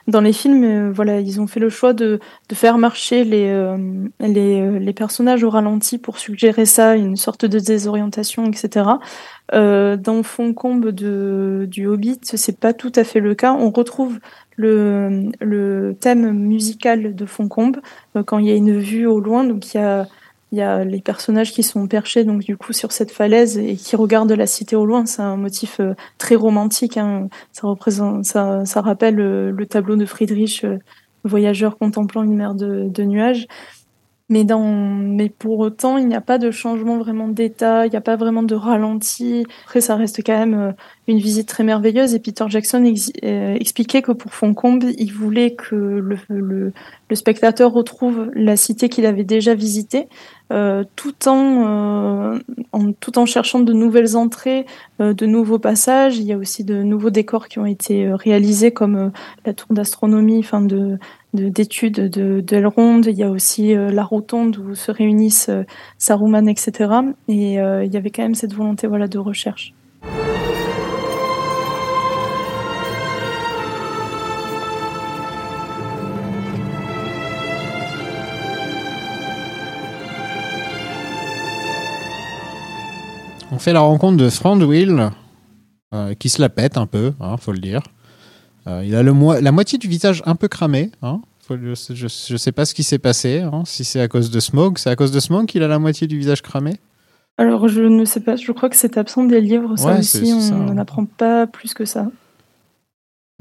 Dans les films, euh, voilà, ils ont fait le choix de, faire marcher les, euh, euh, les, personnages au ralenti pour suggérer ça, une sorte de désorientation, etc. Dans Foncombe de, du Hobbit, c'est pas tout à fait le cas. On retrouve le, le thème musical de Foncombe quand il y a une vue au loin, donc il y a il y a les personnages qui sont perchés donc du coup sur cette falaise et qui regardent la cité au loin. C'est un motif euh, très romantique. Hein. Ça représente, ça, ça rappelle euh, le, tableau de Friedrich, euh, voyageur contemplant une mer de, nuages. Mais, dans, mais pour autant, il n'y a pas de changement vraiment d'état, il n'y a pas vraiment de ralenti. Après, ça reste quand même une visite très merveilleuse. Et Peter Jackson expliquait que pour Foncombe, il voulait que le spectateur retrouve la cité qu'il avait déjà visitée, euh, tout, en, euh, en, tout en cherchant de nouvelles entrées, euh, de nouveaux passages. Il y a aussi de nouveaux décors qui ont été réalisés, comme la tour d'astronomie, enfin de d'études de, d'Elrond. Il y a aussi la rotonde où se réunissent Saruman, etc. Et il y avait quand même cette volonté voilà, de recherche. On fait la rencontre de Frandwill, euh, qui se la pète un peu, hein, faut le dire. Euh, il a le la moitié du visage un peu cramé. Hein. je ne sais pas ce qui s'est passé. Hein. Si c'est à cause de Smog, c'est à cause de Smog qu'il a la moitié du visage cramé? Alors je ne sais pas. Je crois que c'est absent des livres. Ça aussi, on n'apprend pas plus que ça.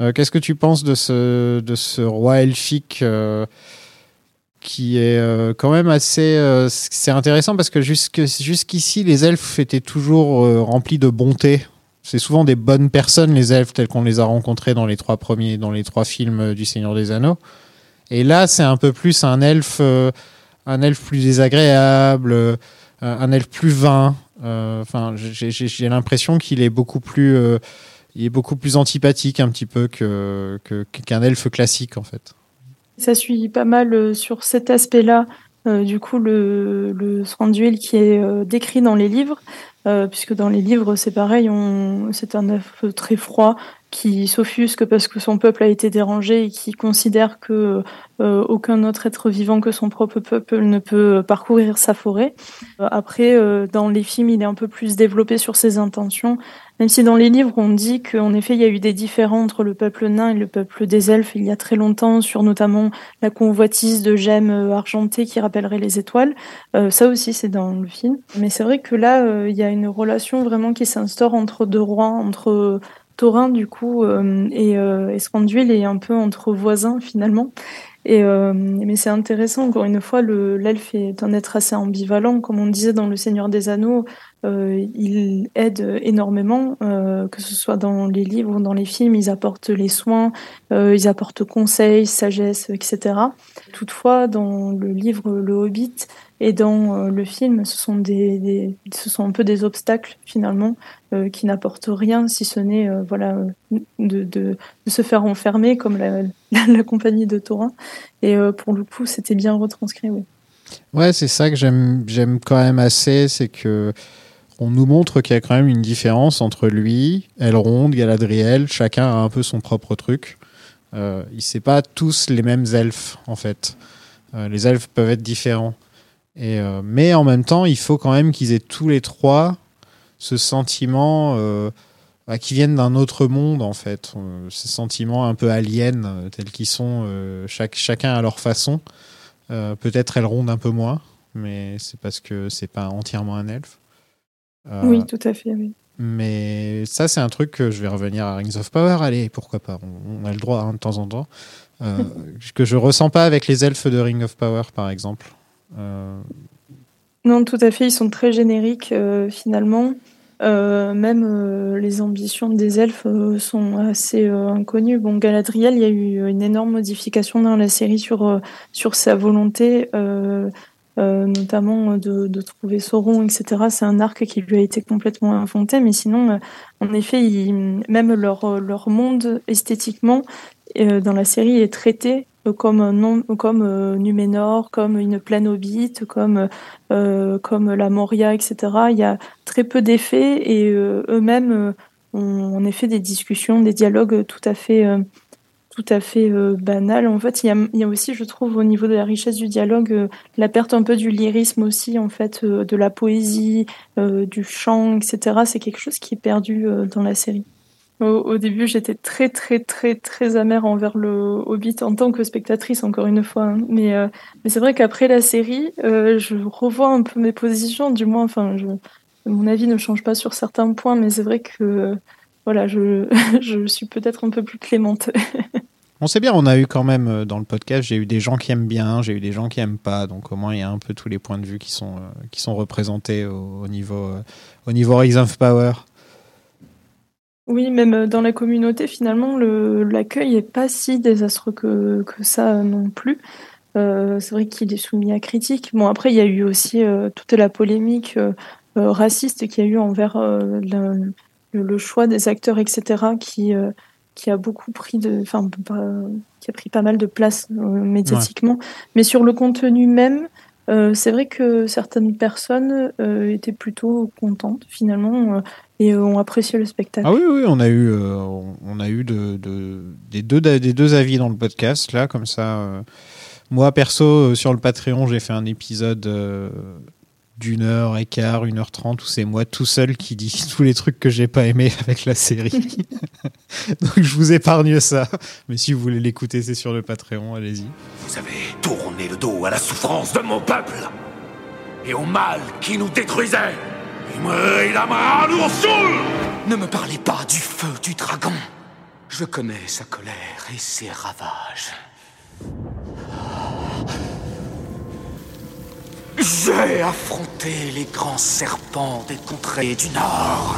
Euh, qu'est-ce que tu penses de ce, de ce roi elfique qui est euh, quand même assez. Euh, c'est intéressant parce que jusqu'ici, les elfes étaient toujours euh, remplis de bonté. C'est souvent des bonnes personnes, les elfes, tels qu'on les a rencontrés dans les trois premiers, dans les trois films du Seigneur des Anneaux. Et là, c'est un peu plus un elfe, un elfe plus désagréable, un elfe plus vain. Enfin, j'ai l'impression qu'il est beaucoup plus, il est beaucoup plus antipathique un petit peu que qu'un elfe classique en fait. Ça suit pas mal euh, sur cet aspect-là, euh, du coup, le, le Thranduil qui est euh, décrit dans les livres, puisque dans les livres, c'est pareil, c'est un œuf très froid qui s'offusque parce que son peuple a été dérangé et qui considère que aucun autre être vivant que son propre peuple ne peut parcourir sa forêt. après, dans les films, il est un peu plus développé sur ses intentions même si dans les livres on dit qu'en effet il y a eu des différends entre le peuple nain et le peuple des elfes il y a très longtemps sur notamment la convoitise de gemmes euh, argentées qui rappelleraient les étoiles. Euh, ça aussi c'est dans le film. Mais c'est vrai que là euh, il y a une relation vraiment qui s'instaure entre deux rois, entre Thorin du coup euh, et euh, Escandule est un peu entre voisins finalement. Et euh, mais c'est intéressant encore une fois, le l'elfe est un être assez ambivalent, comme on disait dans Le Seigneur des Anneaux. Euh, il aide énormément, euh, que ce soit dans les livres ou dans les films. Ils apportent les soins, euh, ils apportent conseils, sagesse, etc. Toutefois, dans le livre Le Hobbit et dans le film, ce sont des, ce sont un peu des obstacles finalement qui n'apportent rien, si ce n'est voilà de, se faire enfermer comme la, (laughs) compagnie de Thorin. Et pour le coup, c'était bien retranscrit, oui. Ouais, c'est ça que j'aime quand même assez, c'est que on nous montre qu'il y a quand même une différence entre lui, Elrond, Galadriel, chacun a un peu son propre truc. Euh, c'est pas tous les mêmes elfes en fait. Euh, les elfes peuvent être différents. Euh, mais en même temps, il faut quand même qu'ils aient tous les trois ce sentiment euh, bah, qui viennent d'un autre monde en fait. Ces sentiments un peu aliens tels qu'ils sont, chacun à leur façon. Peut-être Elrond un peu moins, mais c'est parce que c'est pas entièrement un elfe. Euh, oui, tout à fait, oui. Mais ça, c'est un truc que je vais revenir à Rings of Power. Allez, pourquoi pas? On, a le droit hein, de temps en temps. Euh, (laughs) que je ressens pas avec les elfes de Ring of Power, par exemple. Euh... Non, tout à fait. Ils sont très génériques, euh, finalement. Même les ambitions des elfes sont assez inconnues. Bon, Galadriel, il y a eu une énorme modification dans la série sur, sur sa volonté. Euh, notamment de, de, trouver Sauron, etc. C'est un arc qui lui a été complètement inventé, mais sinon, euh, en effet, même leur, leur monde esthétiquement euh, dans la série est traité comme non, comme euh, Numénor, comme une plaine comme comme la Moria, etc. Il y a très peu d'effets et eux-mêmes ont en effet des discussions, des dialogues tout à fait tout à fait euh, banal. En fait, il y, a, y, a, aussi, je trouve, au niveau de la richesse du dialogue, euh, la perte un peu du lyrisme aussi, en fait, euh, de la poésie, euh, du chant, etc. C'est quelque chose qui est perdu euh, dans la série. Au, au début, j'étais très, très, très, très amère envers le Hobbit en tant que spectatrice, encore une fois. Hein. Mais, euh, mais c'est vrai qu'après la série, je revois un peu mes positions, du moins, enfin, je, mon avis ne change pas sur certains points, mais c'est vrai que voilà, je, (laughs) je suis peut-être un peu plus clémente. (laughs) on sait bien, on a eu quand même euh, dans le podcast, j'ai eu des gens qui aiment bien, j'ai eu des gens qui aiment pas, donc au moins il y a un peu tous les points de vue qui sont, euh, qui sont représentés au, au niveau, euh, au niveau Rise of Power. Oui, même dans la communauté, finalement, l'accueil est pas si désastreux que, que ça non plus. Euh, c'est vrai qu'il est soumis à critique. Bon, après, il y a eu aussi euh, toute la polémique euh, raciste qu'il y a eu envers la, le choix des acteurs, etc., qui, euh, qui a beaucoup pris de, enfin, qui a pris pas mal de place euh, médiatiquement. Ouais. Mais sur le contenu même, euh, c'est vrai que certaines personnes euh, étaient plutôt contentes finalement et ont apprécié le spectacle. Ah oui, oui, on a eu, on a eu de, de, des, deux, des deux avis dans le podcast là, comme ça. moi perso, sur le Patreon, j'ai fait un épisode d'une heure et quart, une heure trente, où c'est moi tout seul qui dis (laughs) tous les trucs que j'ai pas aimé avec la série. (laughs) Donc je vous épargne ça. Mais si vous voulez l'écouter, c'est sur le Patreon, allez-y. Vous avez tourné le dos à la souffrance de mon peuple et au mal qui nous détruisait. Et la main à l'oursoul Ne me parlez pas du feu du dragon. Je connais sa colère et ses ravages. J'ai affronté les grands serpents des contrées du Nord.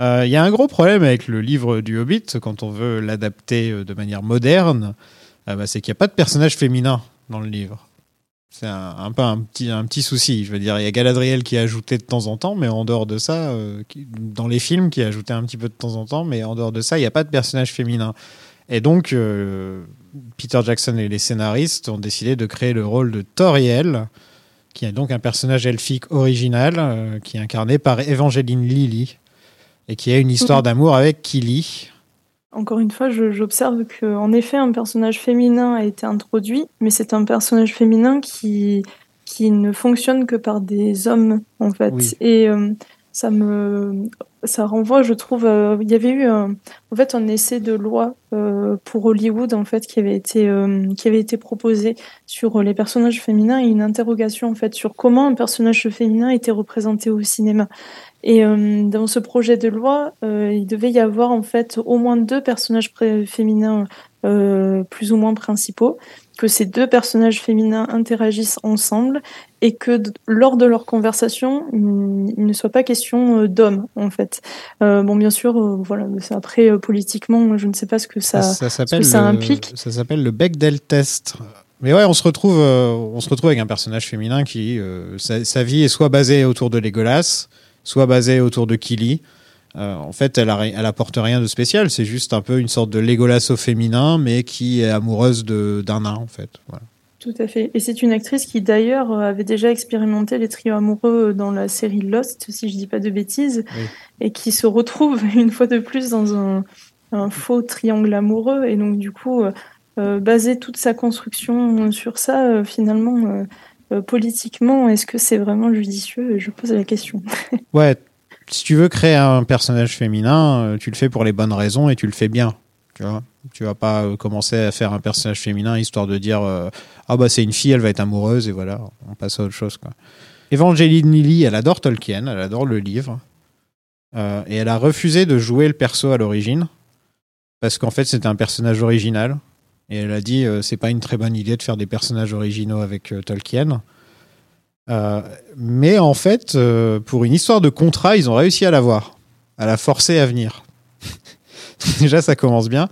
Il euh, y a un gros problème avec le livre du Hobbit quand on veut l'adapter euh, de manière moderne, euh, bah, c'est qu'il n'y a pas de personnage féminin dans le livre. C'est un, peu un petit, un petit souci. Je veux dire, il y a Galadriel qui est ajouté de temps en temps, mais en dehors de ça, dans les films, qui est ajouté un petit peu de temps en temps, mais en dehors de ça, il n'y a pas de personnage féminin. Et donc, Peter Jackson et les scénaristes ont décidé de créer le rôle de Toriel, qui est donc un personnage elfique original, euh, qui est incarné par Evangeline Lilly, et qui a une histoire d'amour avec Kili. Encore une fois, j'observe qu'en effet, un personnage féminin a été introduit, mais c'est un personnage féminin qui, qui ne fonctionne que par des hommes, en fait. Oui. Et euh, ça me ça renvoie, je trouve, euh, il y avait eu un, en fait un essai de loi euh, pour Hollywood en fait qui avait été euh, qui avait été proposé sur les personnages féminins et une interrogation en fait sur comment un personnage féminin était représenté au cinéma. Et dans ce projet de loi, il devait y avoir en fait au moins deux personnages féminins plus ou moins principaux que ces deux personnages féminins interagissent ensemble et que lors de leur conversation, il, ne soit pas question euh, d'hommes, en fait. Euh, bon, bien sûr, euh, voilà, après, politiquement, je ne sais pas ce que ça, ça, ça implique. Ça s'appelle le Bechdel test. Mais ouais, on se retrouve, on se retrouve avec un personnage féminin qui, sa, sa, vie est soit basée autour de Legolas, soit basée autour de Killy. Euh, en fait, elle, elle apporte rien de spécial. C'est juste un peu une sorte de Legolas au féminin, mais qui est amoureuse d'un nain, en fait. Tout à fait. Et c'est une actrice qui, d'ailleurs, avait déjà expérimenté les trios amoureux dans la série Lost, si je dis pas de bêtises, et qui se retrouve (laughs) une fois de plus dans un, faux triangle amoureux. Et donc, du coup, euh, euh, baser toute sa construction sur ça, finalement, politiquement, est-ce que c'est vraiment judicieux? Je pose la question. (laughs) ouais, si tu veux créer un personnage féminin, euh, tu le fais pour les bonnes raisons et tu le fais bien. Tu vois tu vas pas euh, commencer à faire un personnage féminin histoire de dire euh, ah bah c'est une fille, elle va être amoureuse et voilà, on passe à autre chose quoi. Evangeline Lilly, elle adore Tolkien, elle adore le livre et elle a refusé de jouer le perso à l'origine parce qu'en fait c'était un personnage original et elle a dit c'est pas une très bonne idée de faire des personnages originaux avec Tolkien. Euh, mais en fait, euh, pour une histoire de contrat, ils ont réussi à l'avoir, à la forcer à venir. (laughs) Déjà, ça commence bien.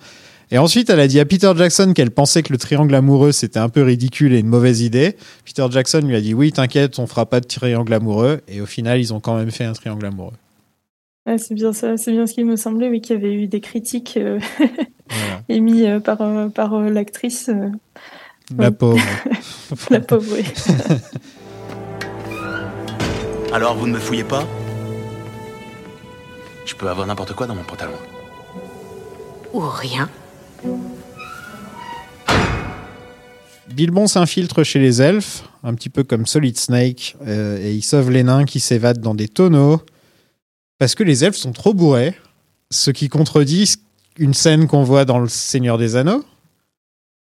Et ensuite, elle a dit à Peter Jackson qu'elle pensait que le triangle amoureux c'était un peu ridicule et une mauvaise idée. Peter Jackson lui a dit oui, t'inquiète, on fera pas de triangle amoureux. Et au final, ils ont quand même fait un triangle amoureux. c'est bien ça, c'est bien ce qu'il me semblait, oui, qu'il y avait eu des critiques euh, (laughs) émises par, par l'actrice. La pauvre. (laughs) La pauvre, oui. Alors vous ne me fouillez pas Je peux avoir n'importe quoi dans mon pantalon. Ou rien. Bilbon s'infiltre chez les elfes, un petit peu comme Solid Snake, euh, et il sauve les nains qui s'évadent dans des tonneaux, parce que les elfes sont trop bourrés, ce qui contredit une scène qu'on voit dans Le Seigneur des Anneaux,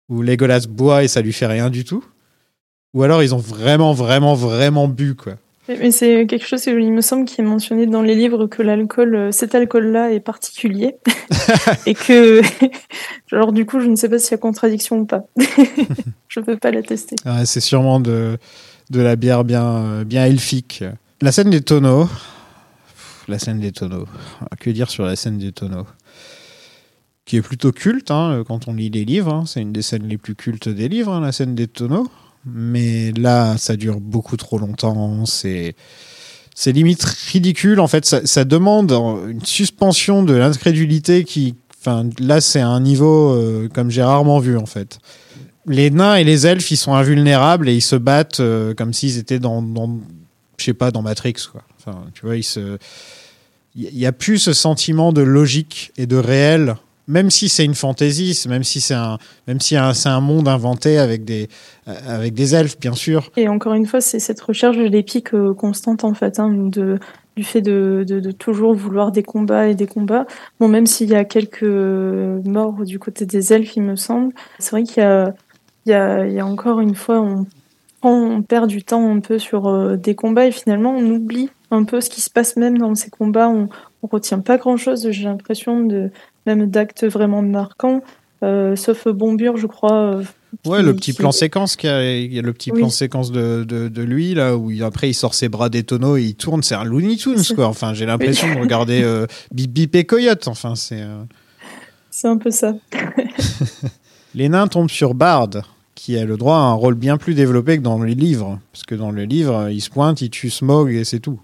où Legolas boit et ça lui fait rien du tout. Ou alors ils ont vraiment, vraiment, vraiment bu, quoi. Mais c'est quelque chose, il me semble, qui est mentionné dans les livres que l'alcool, euh, cet alcool-là est particulier. (laughs) et que, (laughs) alors du coup, je ne sais pas s'il y a contradiction ou pas. (laughs) je ne peux pas l'attester. Ah, c'est sûrement de, de la bière bien, euh, bien elfique. La scène des tonneaux. La scène des tonneaux. Que dire sur la scène des tonneaux? Qui est plutôt culte hein, quand on lit les livres. Hein. C'est une des scènes les plus cultes des livres, hein, la scène des tonneaux mais là, ça dure beaucoup trop longtemps. C'est c'est limite ridicule. En fait, ça, demande une suspension de l'incrédulité qui, enfin, là, c'est un niveau euh, comme j'ai rarement vu en fait. Les nains et les elfes, ils sont invulnérables et ils se battent euh, comme s'ils étaient dans, dans je sais pas, dans Matrix. Enfin, tu vois, il y a plus ce sentiment de logique et de réel même si c'est une fantaisie, même si c'est un, même si c'est un monde inventé avec des, euh, avec des elfes, bien sûr. Et encore une fois, c'est cette recherche de l'épique euh, constante, en fait, hein, du fait de, toujours vouloir des combats et des combats. Bon, même s'il y a quelques morts du côté des elfes, il me semble, c'est vrai qu'il y a, il y, a, encore une fois, on, on perd du temps un peu sur euh, des combats et finalement on oublie un peu ce qui se passe même dans ces combats. On, on retient pas grand chose, j'ai l'impression de même d'actes vraiment marquants, euh, sauf Bombure, je crois. Euh, ouais, le petit plan séquence, il y a le petit plan séquence de, de, lui, là, où après il sort ses bras des tonneaux et il tourne, c'est un Looney Tunes, quoi. Enfin, j'ai l'impression de regarder euh, Bip Bip et Coyote, enfin, c'est. C'est un peu ça. (laughs) les nains tombent sur Bard, qui a le droit à un rôle bien plus développé que dans les livres. Parce que dans le livre, il se pointe, il tue Smog et c'est tout.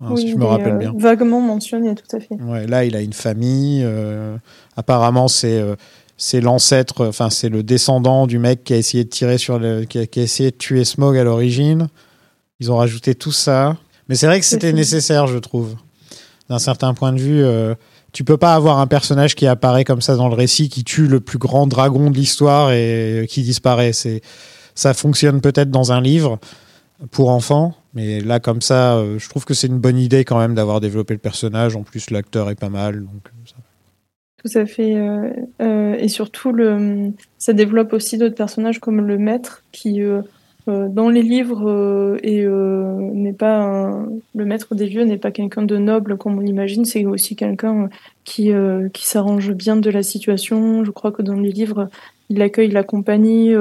Hein, si je me rappelle euh, bien. Vaguement mentionné, tout à fait. Ouais, là, il a une famille. Euh, apparemment, c'est euh, c'est l'ancêtre, enfin, c'est le descendant du mec qui a essayé de tirer sur le, qui a, essayé de tuer Smog à l'origine. Ils ont rajouté tout ça. Mais c'est vrai que c'était nécessaire, je trouve. D'un certain point de vue, tu peux pas avoir un personnage qui apparaît comme ça dans le récit, qui tue le plus grand dragon de l'histoire et qui disparaît. C'est, ça fonctionne peut-être dans un livre pour enfants, Mais là, comme ça, euh, je trouve que c'est une bonne idée quand même d'avoir développé le personnage. En plus, l'acteur est pas mal. Euh, Tout à fait. euh, et surtout, ça développe aussi d'autres personnages comme le maître, qui, dans les livres, est, n'est pas le maître des lieux n'est pas quelqu'un de noble comme on l'imagine. C'est aussi quelqu'un qui, qui s'arrange bien de la situation. Je crois que dans les livres, il accueille la compagnie.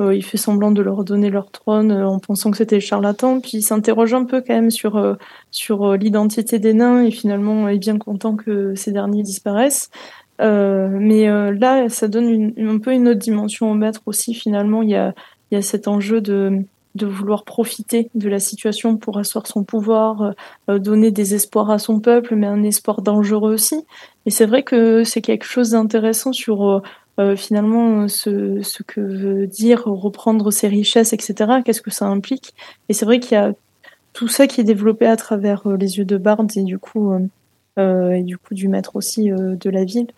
Euh, il fait semblant de leur donner leur trône euh, en pensant que c'était charlatan. Puis il s'interroge un peu quand même sur, euh, sur l'identité des nains et finalement est bien content que ces derniers disparaissent. Mais là, ça donne un peu une autre dimension au maître aussi. Finalement, il y a, y a cet enjeu de, de vouloir profiter de la situation pour asseoir son pouvoir, donner des espoirs à son peuple, mais un espoir dangereux aussi. Et c'est vrai que c'est quelque chose d'intéressant sur euh, finalement ce, ce que veut dire reprendre ses richesses, etc. Qu'est-ce que ça implique? Et c'est vrai qu'il y a tout ça qui est développé à travers euh, les yeux de Bard et du coup, euh, euh, et du coup du maître aussi euh, de la ville.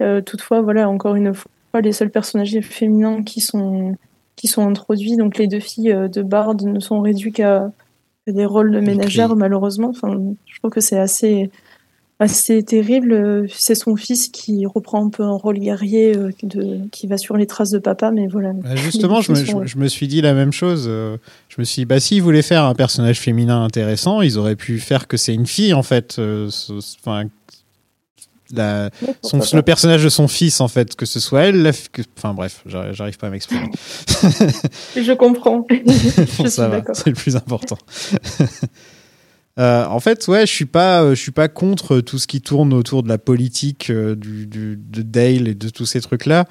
Euh, toutefois, voilà, encore une fois, les seuls personnages féminins qui sont qui sont introduits, donc les deux filles euh, de Bard ne sont réduits qu'à qu'à des rôles de ménagères, malheureusement. Enfin, je trouve que c'est assez assez terrible. Euh, C'est son fils qui reprend un peu un rôle guerrier, euh, de, qui va sur les traces de papa, mais voilà. Bah, justement, je me, je- je suis dit la même chose. euh, Je me suis dit, bah, s'ils voulaient faire un personnage féminin intéressant, ils auraient pu faire que c'est une fille, en fait. Enfin, la- son- pourquoi le personnage de son fils, en fait, que ce soit elle. la que- Enfin, bref, j'arrive pas à m'exprimer. (laughs) Je comprends. (laughs) je Bon, suis ça va, d'accord. c'est le plus important. (laughs) Euh, en fait, ouais, je suis pas, euh, je suis pas contre tout ce qui tourne autour de la politique euh, du, du- de Dale et de tous ces trucs-là.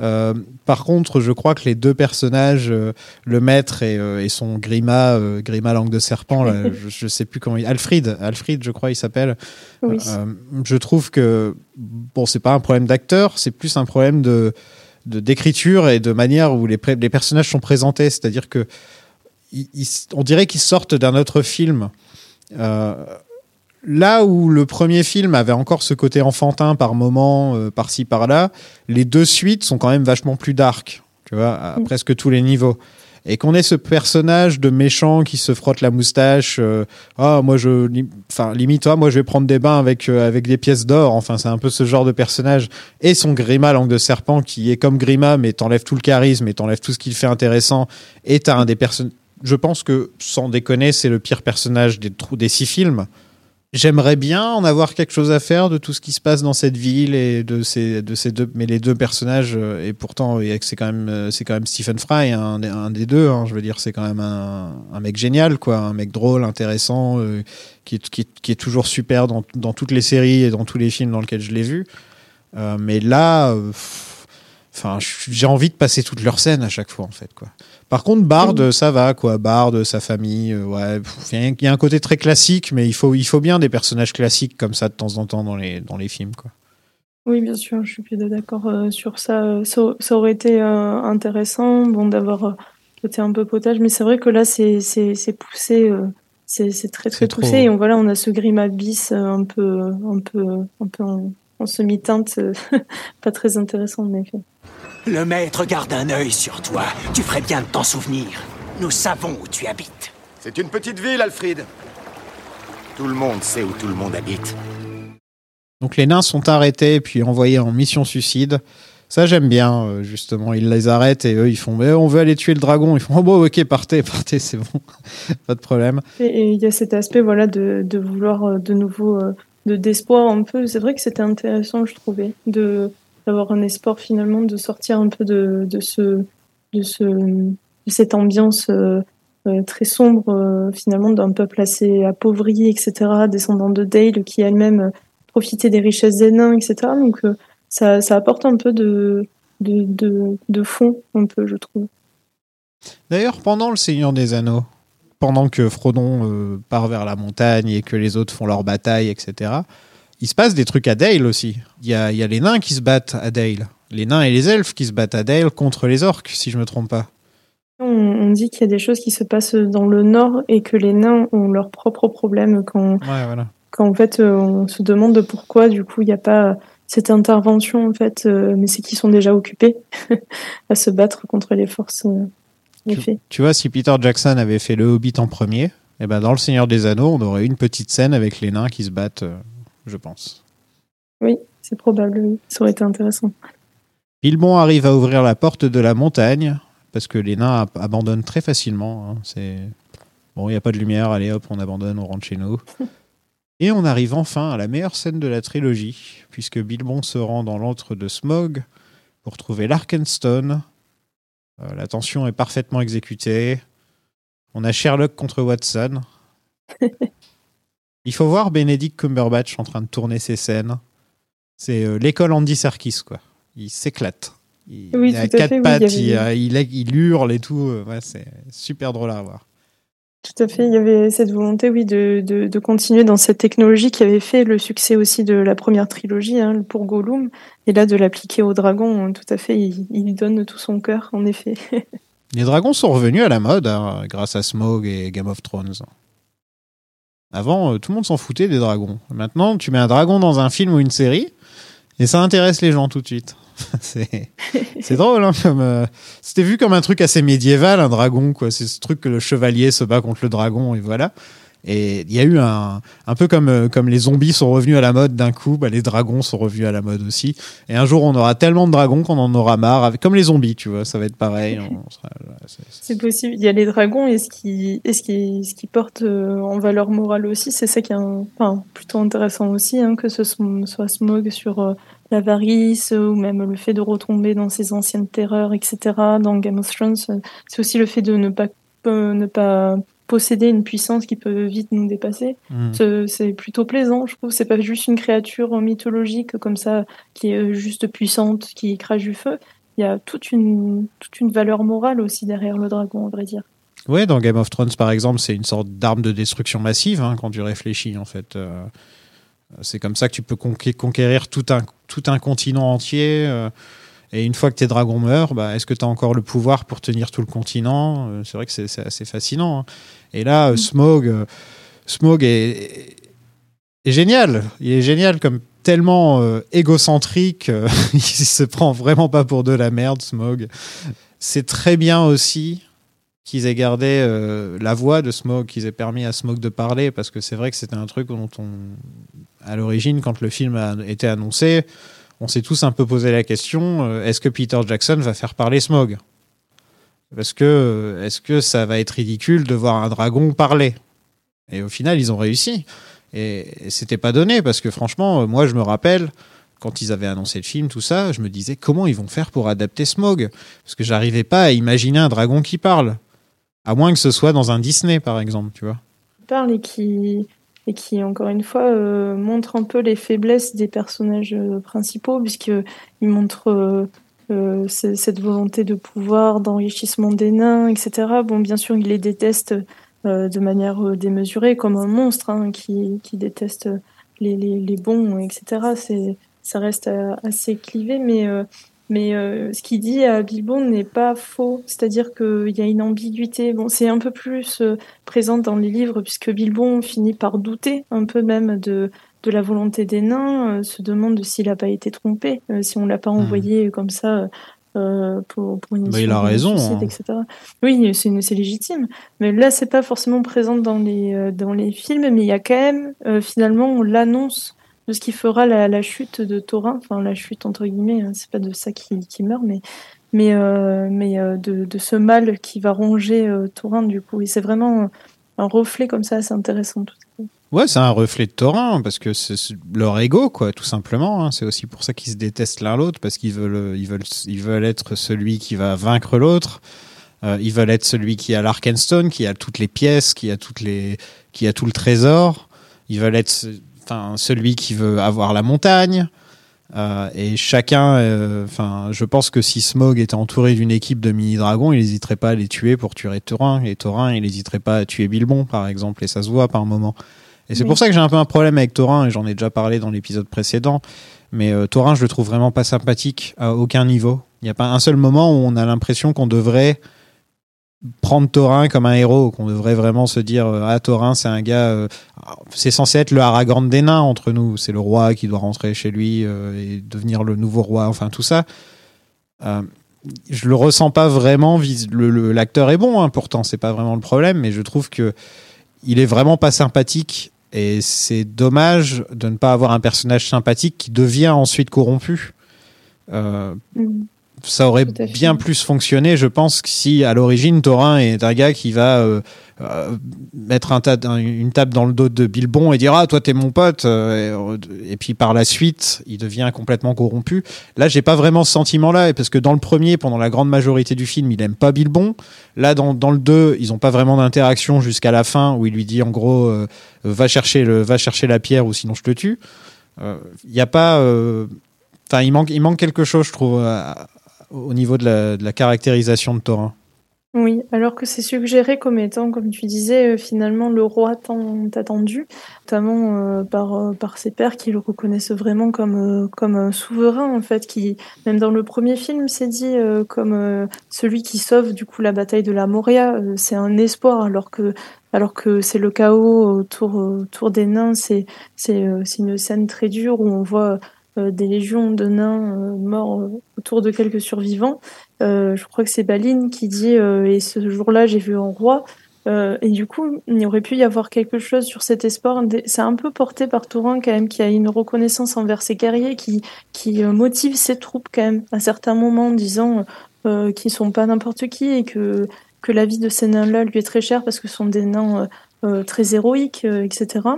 Euh, par contre, je crois que les deux personnages, euh, le maître et, euh, et son Grima, euh, Grima langue de serpent, là, (laughs) je, je sais plus comment il, Alfred, Alfred, je crois, il s'appelle. Oui. Euh, je trouve que bon, c'est pas un problème d'acteur, c'est plus un problème de d'écriture et de manière où les, personnages sont présentés. C'est-à-dire que ils- ils- on dirait qu'ils sortent d'un autre film. Euh, là où le premier film avait encore ce côté enfantin par moment, euh, par-ci par-là, les deux suites sont quand même vachement plus dark, tu vois, à Mm. presque tous les niveaux. Et qu'on ait ce personnage de méchant qui se frotte la moustache, euh, ah moi je, enfin limite, ah, moi je vais prendre des bains avec euh, avec des pièces d'or. Enfin c'est un peu ce genre de personnage. Et son Grima langue de serpent qui est comme Grima mais t'enlèves tout le charisme et t'enlèves tout ce qui le fait intéressant. Et t'as un des personnes. Je pense que sans déconner c'est le pire personnage des des six films. J'aimerais bien en avoir quelque chose à faire de tout ce qui se passe dans cette ville et de ces, de ces deux, mais les deux personnages, euh, et pourtant, c'est quand même, euh, c'est quand même Stephen Fry, un, un des deux, hein, je veux dire, c'est quand même un, mec génial, quoi, un mec drôle, intéressant, euh, qui, est- toujours super dans, toutes les séries et dans tous les films dans lesquels je l'ai vu. Mais là, enfin, j'ai envie de passer toutes leurs scènes à chaque fois, en fait, quoi. Par contre, Bard, ça va, quoi. Bard, sa famille, euh, ouais. Il y a un- côté très classique, mais il faut, il faut bien des personnages classiques comme ça de temps en temps dans les, dans les films, quoi. Oui, bien sûr, je suis plutôt d'accord euh, sur ça. Ça. ça aurait été euh, intéressant, bon, d'avoir euh, côté un peu potage, mais c'est vrai que là, c'est poussé, c'est très très trop. poussé. Et on, voilà, on a ce grima bis un peu un peu un peu en, en semi-teinte, (laughs) pas très intéressant en effet. Le maître garde un œil sur toi. Tu ferais bien de t'en souvenir. Nous savons où tu habites. C'est une petite ville, Alfred. Tout le monde sait où tout le monde habite. Donc les nains sont arrêtés puis envoyés en mission suicide. Ça j'aime bien euh, justement. Ils les arrêtent et eux ils font mais on veut aller tuer le dragon. Ils font oh bon ok partez (laughs) partez c'est bon (laughs) pas de problème. Et il y a cet aspect voilà de, de vouloir euh, de nouveau euh, de d'espoir un peu. C'est vrai que c'était intéressant, je trouvais, de d'avoir un espoir finalement de sortir un peu de, de ce de ce de cette ambiance euh, euh, très sombre euh, finalement d'un peuple assez appauvri, etc. Descendant de Dale qui elle-même profitait des richesses des nains, etc. Donc ça ça apporte un peu de de, de, fond un peu je trouve. D'ailleurs pendant le Seigneur des Anneaux, pendant que Frodon part vers la montagne et que les autres font leur bataille etc. Il se passe des trucs à Dale aussi. Il y a, il y a les nains qui se battent à Dale. Les nains et les elfes qui se battent à Dale contre les orques, si je me trompe pas. On, on dit qu'il y a des choses qui se passent dans le nord et que les nains ont leurs propres problèmes quand, Ouais, voilà. quand en fait euh, on se demande pourquoi du coup il n'y a pas cette intervention en fait, euh, mais c'est qu'ils sont déjà occupés (laughs) à se battre contre les forces. euh, effet. Tu vois, si Peter Jackson avait fait Le Hobbit en premier, Et ben dans Le Seigneur des Anneaux, on aurait une petite scène avec les nains qui se battent, je pense. Oui, c'est probable, oui. Ça aurait été intéressant. Bilbon arrive à ouvrir la porte de la montagne parce que les nains ab- abandonnent très facilement. hein. C'est bon, il n'y a pas de lumière, allez hop, on abandonne, on rentre chez nous. (laughs) Et on arrive enfin à la meilleure scène de la trilogie, puisque Bilbon se rend dans l'antre de Smog pour trouver l'Arkenstone. Euh, la tension est parfaitement exécutée. On a Sherlock contre Watson. (laughs) Il faut voir Benedict Cumberbatch en train de tourner ses scènes. C'est euh, l'école Andy Serkis, quoi. Il s'éclate. Il, Oui, il a quatre fait, oui, pattes, il y il, avait- il- il hurle et tout. euh, Ouais, c'est super drôle à voir. Tout à fait, il y avait cette volonté, oui, de, de, de continuer dans cette technologie qui avait fait le succès aussi de la première trilogie hein, pour Gollum, et là de l'appliquer au dragon, hein, tout à fait, il, donne tout son cœur, en effet. (laughs) Les dragons sont revenus à la mode hein, grâce à Smog et Game of Thrones. Avant, euh, tout le monde s'en foutait des dragons. Maintenant, tu mets un dragon dans un film ou une série et ça intéresse les gens tout de suite. (laughs) c'est (laughs) c'est drôle, hein, comme euh, c'était vu comme un truc assez médiéval, un dragon, quoi. C'est ce truc que le chevalier se bat contre le dragon et voilà. Et il y a eu un, un peu comme, euh, comme les zombies sont revenus à la mode d'un coup, bah, les dragons sont revenus à la mode aussi. Et un jour, on aura tellement de dragons qu'on en aura marre, comme les zombies, tu vois, ça va être pareil. c'est- possible, il y a les dragons, et ce qui, et ce qui, ce qui porte euh, en valeur morale aussi, c'est ça qui est enfin, plutôt intéressant aussi, hein, que ce soit, Smog sur euh, l'avarice, ou même le fait de retomber dans ses anciennes terreurs, etc. Dans Game of Thrones, c'est aussi le fait de ne pas, ne pas posséder une puissance qui peut vite nous dépasser. Mm. C'est- plutôt plaisant, je trouve. C'est pas juste une créature mythologique comme ça, qui est juste puissante, qui crache du feu. Il y a toute une, toute une valeur morale aussi derrière le dragon, à vrai dire. Ouais, dans Game of Thrones, par exemple, c'est une sorte d'arme de destruction massive hein, quand tu réfléchis, en fait. Euh, c'est comme ça que tu peux conqué- conquérir tout un, tout un continent entier. euh, et une fois que tes dragons meurent, bah, est-ce que tu as encore le pouvoir pour tenir tout le continent? Euh, C'est vrai que c'est assez fascinant. hein. Et là, euh, Smog, euh, Smog est, est génial. Il est génial comme tellement euh, égocentrique. (laughs) il se prend vraiment pas pour de la merde, Smog. C'est très bien aussi qu'ils aient gardé euh, la voix de Smog, qu'ils aient permis à Smog de parler, parce que c'est vrai que c'était un truc dont on, à l'origine, quand le film a été annoncé, on s'est tous un peu posé la question euh, est-ce que Peter Jackson va faire parler Smog? Parce que euh, est-ce que ça va être ridicule de voir un dragon parler? Et au final, ils ont réussi. Et, c'était pas donné, parce que franchement, euh, moi, je me rappelle quand ils avaient annoncé le film, tout ça, je me disais comment ils vont faire pour adapter Smog? Parce que j'arrivais pas à imaginer un dragon qui parle. À moins que ce soit dans un Disney, par exemple, tu vois. et qui, et qui encore une fois, euh, montre un peu les faiblesses des personnages euh, principaux, puisqu'il montre euh, c- cette volonté de pouvoir, d'enrichissement des nains, etc. Bon, bien sûr, il les déteste de manière démesurée, comme un monstre hein, qui, qui déteste les, les, les bons, etc. Ça reste assez clivé, mais, mais euh, ce qu'il dit à Bilbon n'est pas faux. C'est-à-dire qu'il y a une ambiguïté. Bon, c'est un peu plus euh, présent dans les livres, puisque Bilbon finit par douter un peu même de, de la volonté des nains, euh, se demande s'il n'a pas été trompé, euh, si on l'a pas envoyé comme ça. euh, pour, pour une Bah, il a raison, suicide, hein. etc. Oui, c'est légitime. Mais là, c'est pas forcément présent dans les, dans les films, mais il y a quand même, euh, finalement, l'annonce de ce qui fera la, chute de Thorin, enfin la chute entre guillemets, hein, c'est pas de ça qui, meurt, mais, mais, euh, mais euh, de, ce mal qui va ronger euh, Thorin du coup. Et c'est vraiment un reflet comme ça, c'est intéressant. Tout. Ouais, c'est un reflet de Thorin, parce que c'est leur ego, quoi, tout simplement. hein. C'est aussi pour ça qu'ils se détestent l'un l'autre, parce qu'ils veulent, ils veulent, ils veulent être celui qui va vaincre l'autre. Euh, ils veulent être celui qui a l'Arkenstone, qui a toutes les pièces, qui a toutes les, qui a tout le trésor. Ils veulent être, enfin, celui qui veut avoir la montagne. Euh, et chacun, euh, enfin, je pense que si Smog était entouré d'une équipe de mini-dragons, il n'hésiterait pas à les tuer pour tuer Thorin. Et Thorin, il n'hésiterait pas à tuer Bilbon, par exemple. Et ça se voit par moment. Et c'est Oui. pour ça que j'ai un peu un problème avec Thorin, et j'en ai déjà parlé dans l'épisode précédent. Mais euh, Thorin, je le trouve vraiment pas sympathique à aucun niveau. Il n'y a pas un seul moment où on a l'impression qu'on devrait prendre Thorin comme un héros, qu'on devrait vraiment se dire euh, ah Thorin c'est un gars, euh, c'est censé être le Aragorn des nains entre nous, c'est le roi qui doit rentrer chez lui euh, et devenir le nouveau roi, enfin tout ça. Euh, je le ressens pas vraiment. L'acteur est bon, hein, pourtant c'est pas vraiment le problème, mais je trouve que il est vraiment pas sympathique et c'est dommage de ne pas avoir un personnage sympathique qui devient ensuite corrompu. Mm. Ça aurait bien plus fonctionné, je pense, que si à l'origine Thorin est un gars qui va euh, euh, mettre un une table dans le dos de Bilbon et dire ah toi t'es mon pote euh, et, et puis par la suite il devient complètement corrompu. Là j'ai pas vraiment ce sentiment-là et parce que dans le premier pendant la grande majorité du film il aime pas Bilbon. Là dans, dans le 2 ils ont pas vraiment d'interaction jusqu'à la fin où il lui dit en gros euh, va chercher le va chercher la pierre ou sinon je te tue. Il y a pas Enfin, il manque, il manque quelque chose, je trouve, à- au niveau de la, caractérisation de Thorin. Oui, alors que c'est suggéré comme étant, comme tu disais, euh, finalement le roi tant attendu, notamment euh, par, euh, par ses pairs qui le reconnaissent vraiment comme, comme un souverain, en fait, qui, même dans le premier film, c'est dit comme celui qui sauve du coup la bataille de la Moria. C'est un espoir, alors que, alors que c'est le chaos autour, autour des nains. C'est, c'est, c'est une scène très dure où on voit des légions de nains euh, morts euh, autour de quelques survivants. Euh, je crois que c'est Baline qui dit euh, et ce jour-là j'ai vu un roi. Euh, et du coup, il aurait pu y avoir quelque chose sur cet espoir. C'est un peu porté par Tourin quand même, qui a une reconnaissance envers ses guerriers, qui qui euh, motive ses troupes quand même à certains moments, en disant euh, qu'ils sont pas n'importe qui et que que la vie de ces nains-là lui est très chère parce que ce sont des nains euh, euh, très héroïques, euh, etc.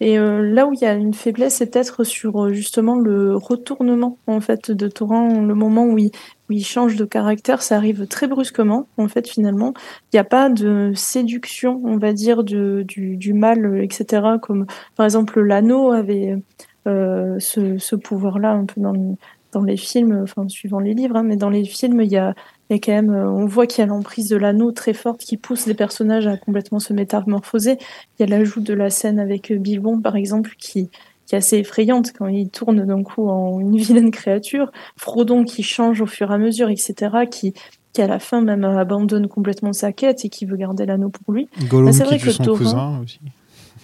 Et euh, là où il y a une faiblesse, c'est peut-être sur euh, justement le retournement en fait de Tourin, le moment où il où change de caractère, ça arrive très brusquement, en fait, finalement. Il n'y a pas de séduction, on va dire, du, mal, euh, etc. Comme, par exemple, l'anneau avait euh, ce, pouvoir-là un peu dans, dans les films, enfin, suivant les livres, hein, mais dans les films, il y a, a quand même, euh, on voit qu'il y a l'emprise de l'anneau très forte qui pousse les personnages à complètement se métamorphoser. Il y a l'ajout de la scène avec euh, Bilbon, par exemple, qui, qui est assez effrayante quand il tourne d'un coup en une (laughs) vilaine créature. Frodon qui change au fur et à mesure, etc., qui, qui à la fin même abandonne complètement sa quête et qui veut garder l'anneau pour lui. Gollum Là, c'est qui vrai tue que son Thorin- cousin aussi.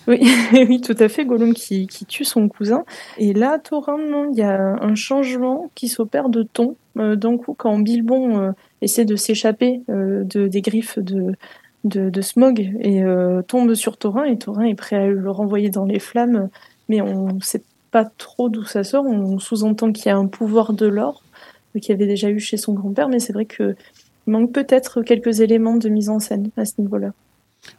Oui, (laughs) oui, tout à fait, Gollum qui, qui tue son cousin. Et là, Thorin, il y a un changement qui s'opère de ton. Euh, D'un coup, quand Bilbon euh, essaie de s'échapper euh, de, des griffes de, Smog et euh, tombe sur Thorin, et Thorin est prêt à le renvoyer dans les flammes, mais on ne sait pas trop d'où ça sort. On sous-entend qu'il y a un pouvoir de l'or euh, qu'il avait déjà eu chez son grand-père, mais c'est vrai que il manque peut-être quelques éléments de mise en scène à ce niveau-là.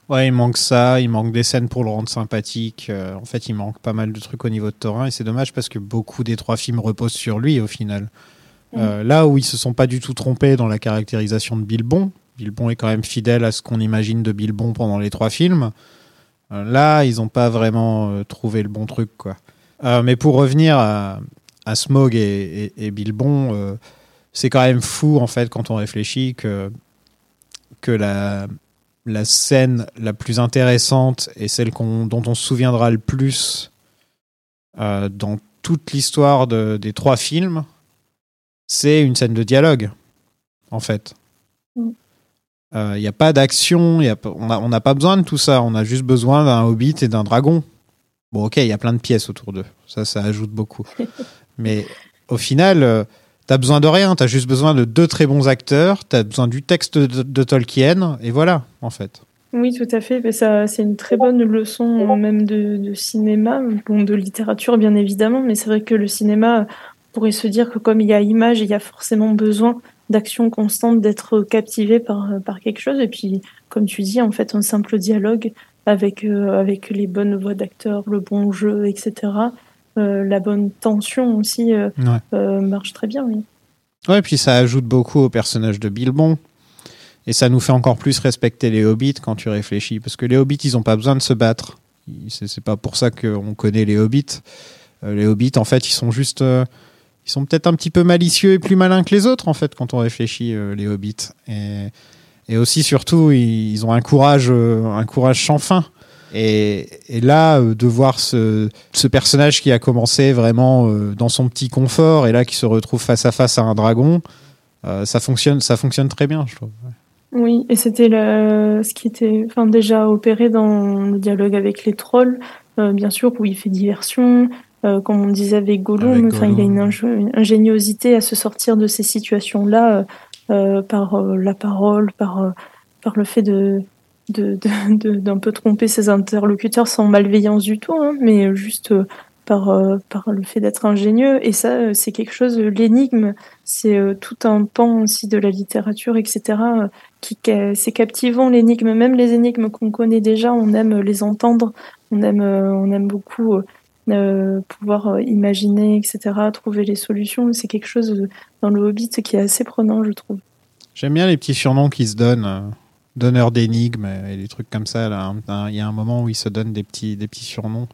Ouais, il manque ça, il manque des scènes pour le rendre sympathique. En fait, il manque pas mal de trucs au niveau de Thorin et c'est dommage parce que beaucoup des trois films reposent sur lui au final. Euh, là où ils se sont pas du tout trompés dans la caractérisation de Bilbon, Bilbon est quand même fidèle à ce qu'on imagine de Bilbon pendant les trois films. Euh, là, ils ont pas vraiment euh, trouvé le bon truc, quoi. Mais pour revenir à, Smog et, Bilbon, c'est quand même fou en fait quand on réfléchit que que la scène la plus intéressante et celle dont on se souviendra le plus dans toute l'histoire de- des trois films, c'est une scène de dialogue, en fait. Mm. Il n'y a pas d'action, y a pas- on n'a pas besoin de tout ça, on a juste besoin d'un hobbit et d'un dragon. Bon, ok, il y a plein de pièces autour d'eux, ça, ça ajoute beaucoup. (laughs) Mais au final, euh, t'as besoin de rien, t'as juste besoin de deux très bons acteurs, t'as besoin du texte de, de Tolkien, et voilà, en fait. Oui, tout à fait. Mais ça, c'est une très bonne leçon euh, même de, de cinéma, bon, de littérature bien évidemment, mais c'est vrai que le cinéma pourrait se dire que comme il y a image, il y a forcément besoin d'action constante, d'être captivé par, par quelque chose. Et puis, comme tu dis, en fait, un simple dialogue avec, euh, avec les bonnes voix d'acteurs, le bon jeu, etc., euh, la bonne tension aussi euh, Ouais. euh, marche très bien, oui. Ouais, puis ça ajoute beaucoup au personnage de Bilbon. Et ça nous fait encore plus respecter les hobbits quand tu réfléchis. Parce que les hobbits, ils n'ont pas besoin de se battre. C'est pas pour ça qu'on connaît les hobbits. Euh, les hobbits, en fait, ils sont juste. Ils sont peut-être un petit peu malicieux et plus malins que les autres, en fait, quand on réfléchit, euh, les hobbits. Et, aussi, surtout, ils, ont un courage, euh, un courage sans fin. Et, là, euh, de voir ce, personnage qui a commencé vraiment dans son petit confort et là qui se retrouve face à face à un dragon, ça fonctionne, ça fonctionne très bien, je trouve. Oui, et c'était ce qui était déjà opéré dans le dialogue avec les trolls, bien sûr, où il fait diversion, euh, comme on disait avec Gollum, enfin, il a une, ingé- une ingéniosité à se sortir de ces situations-là euh, euh, par euh, la parole, par, euh, par le fait de, de, de- (laughs) de- d'un peu tromper ses interlocuteurs sans malveillance du tout, hein, mais juste par, par le fait d'être ingénieux. Et ça, c'est quelque chose, l'énigme, c'est tout un pan aussi de la littérature, etc. Qui, c'est captivant l'énigme, même les énigmes qu'on connaît déjà, on aime les entendre, on aime, on aime beaucoup euh, pouvoir euh, imaginer, etc., trouver les solutions. C'est quelque chose euh, dans le Hobbit qui est assez prenant, je trouve. J'aime bien les petits surnoms qui se donnent, euh, donneurs d'énigmes et des trucs comme ça. là. Il y a un moment où ils se donnent des petits, des petits surnoms.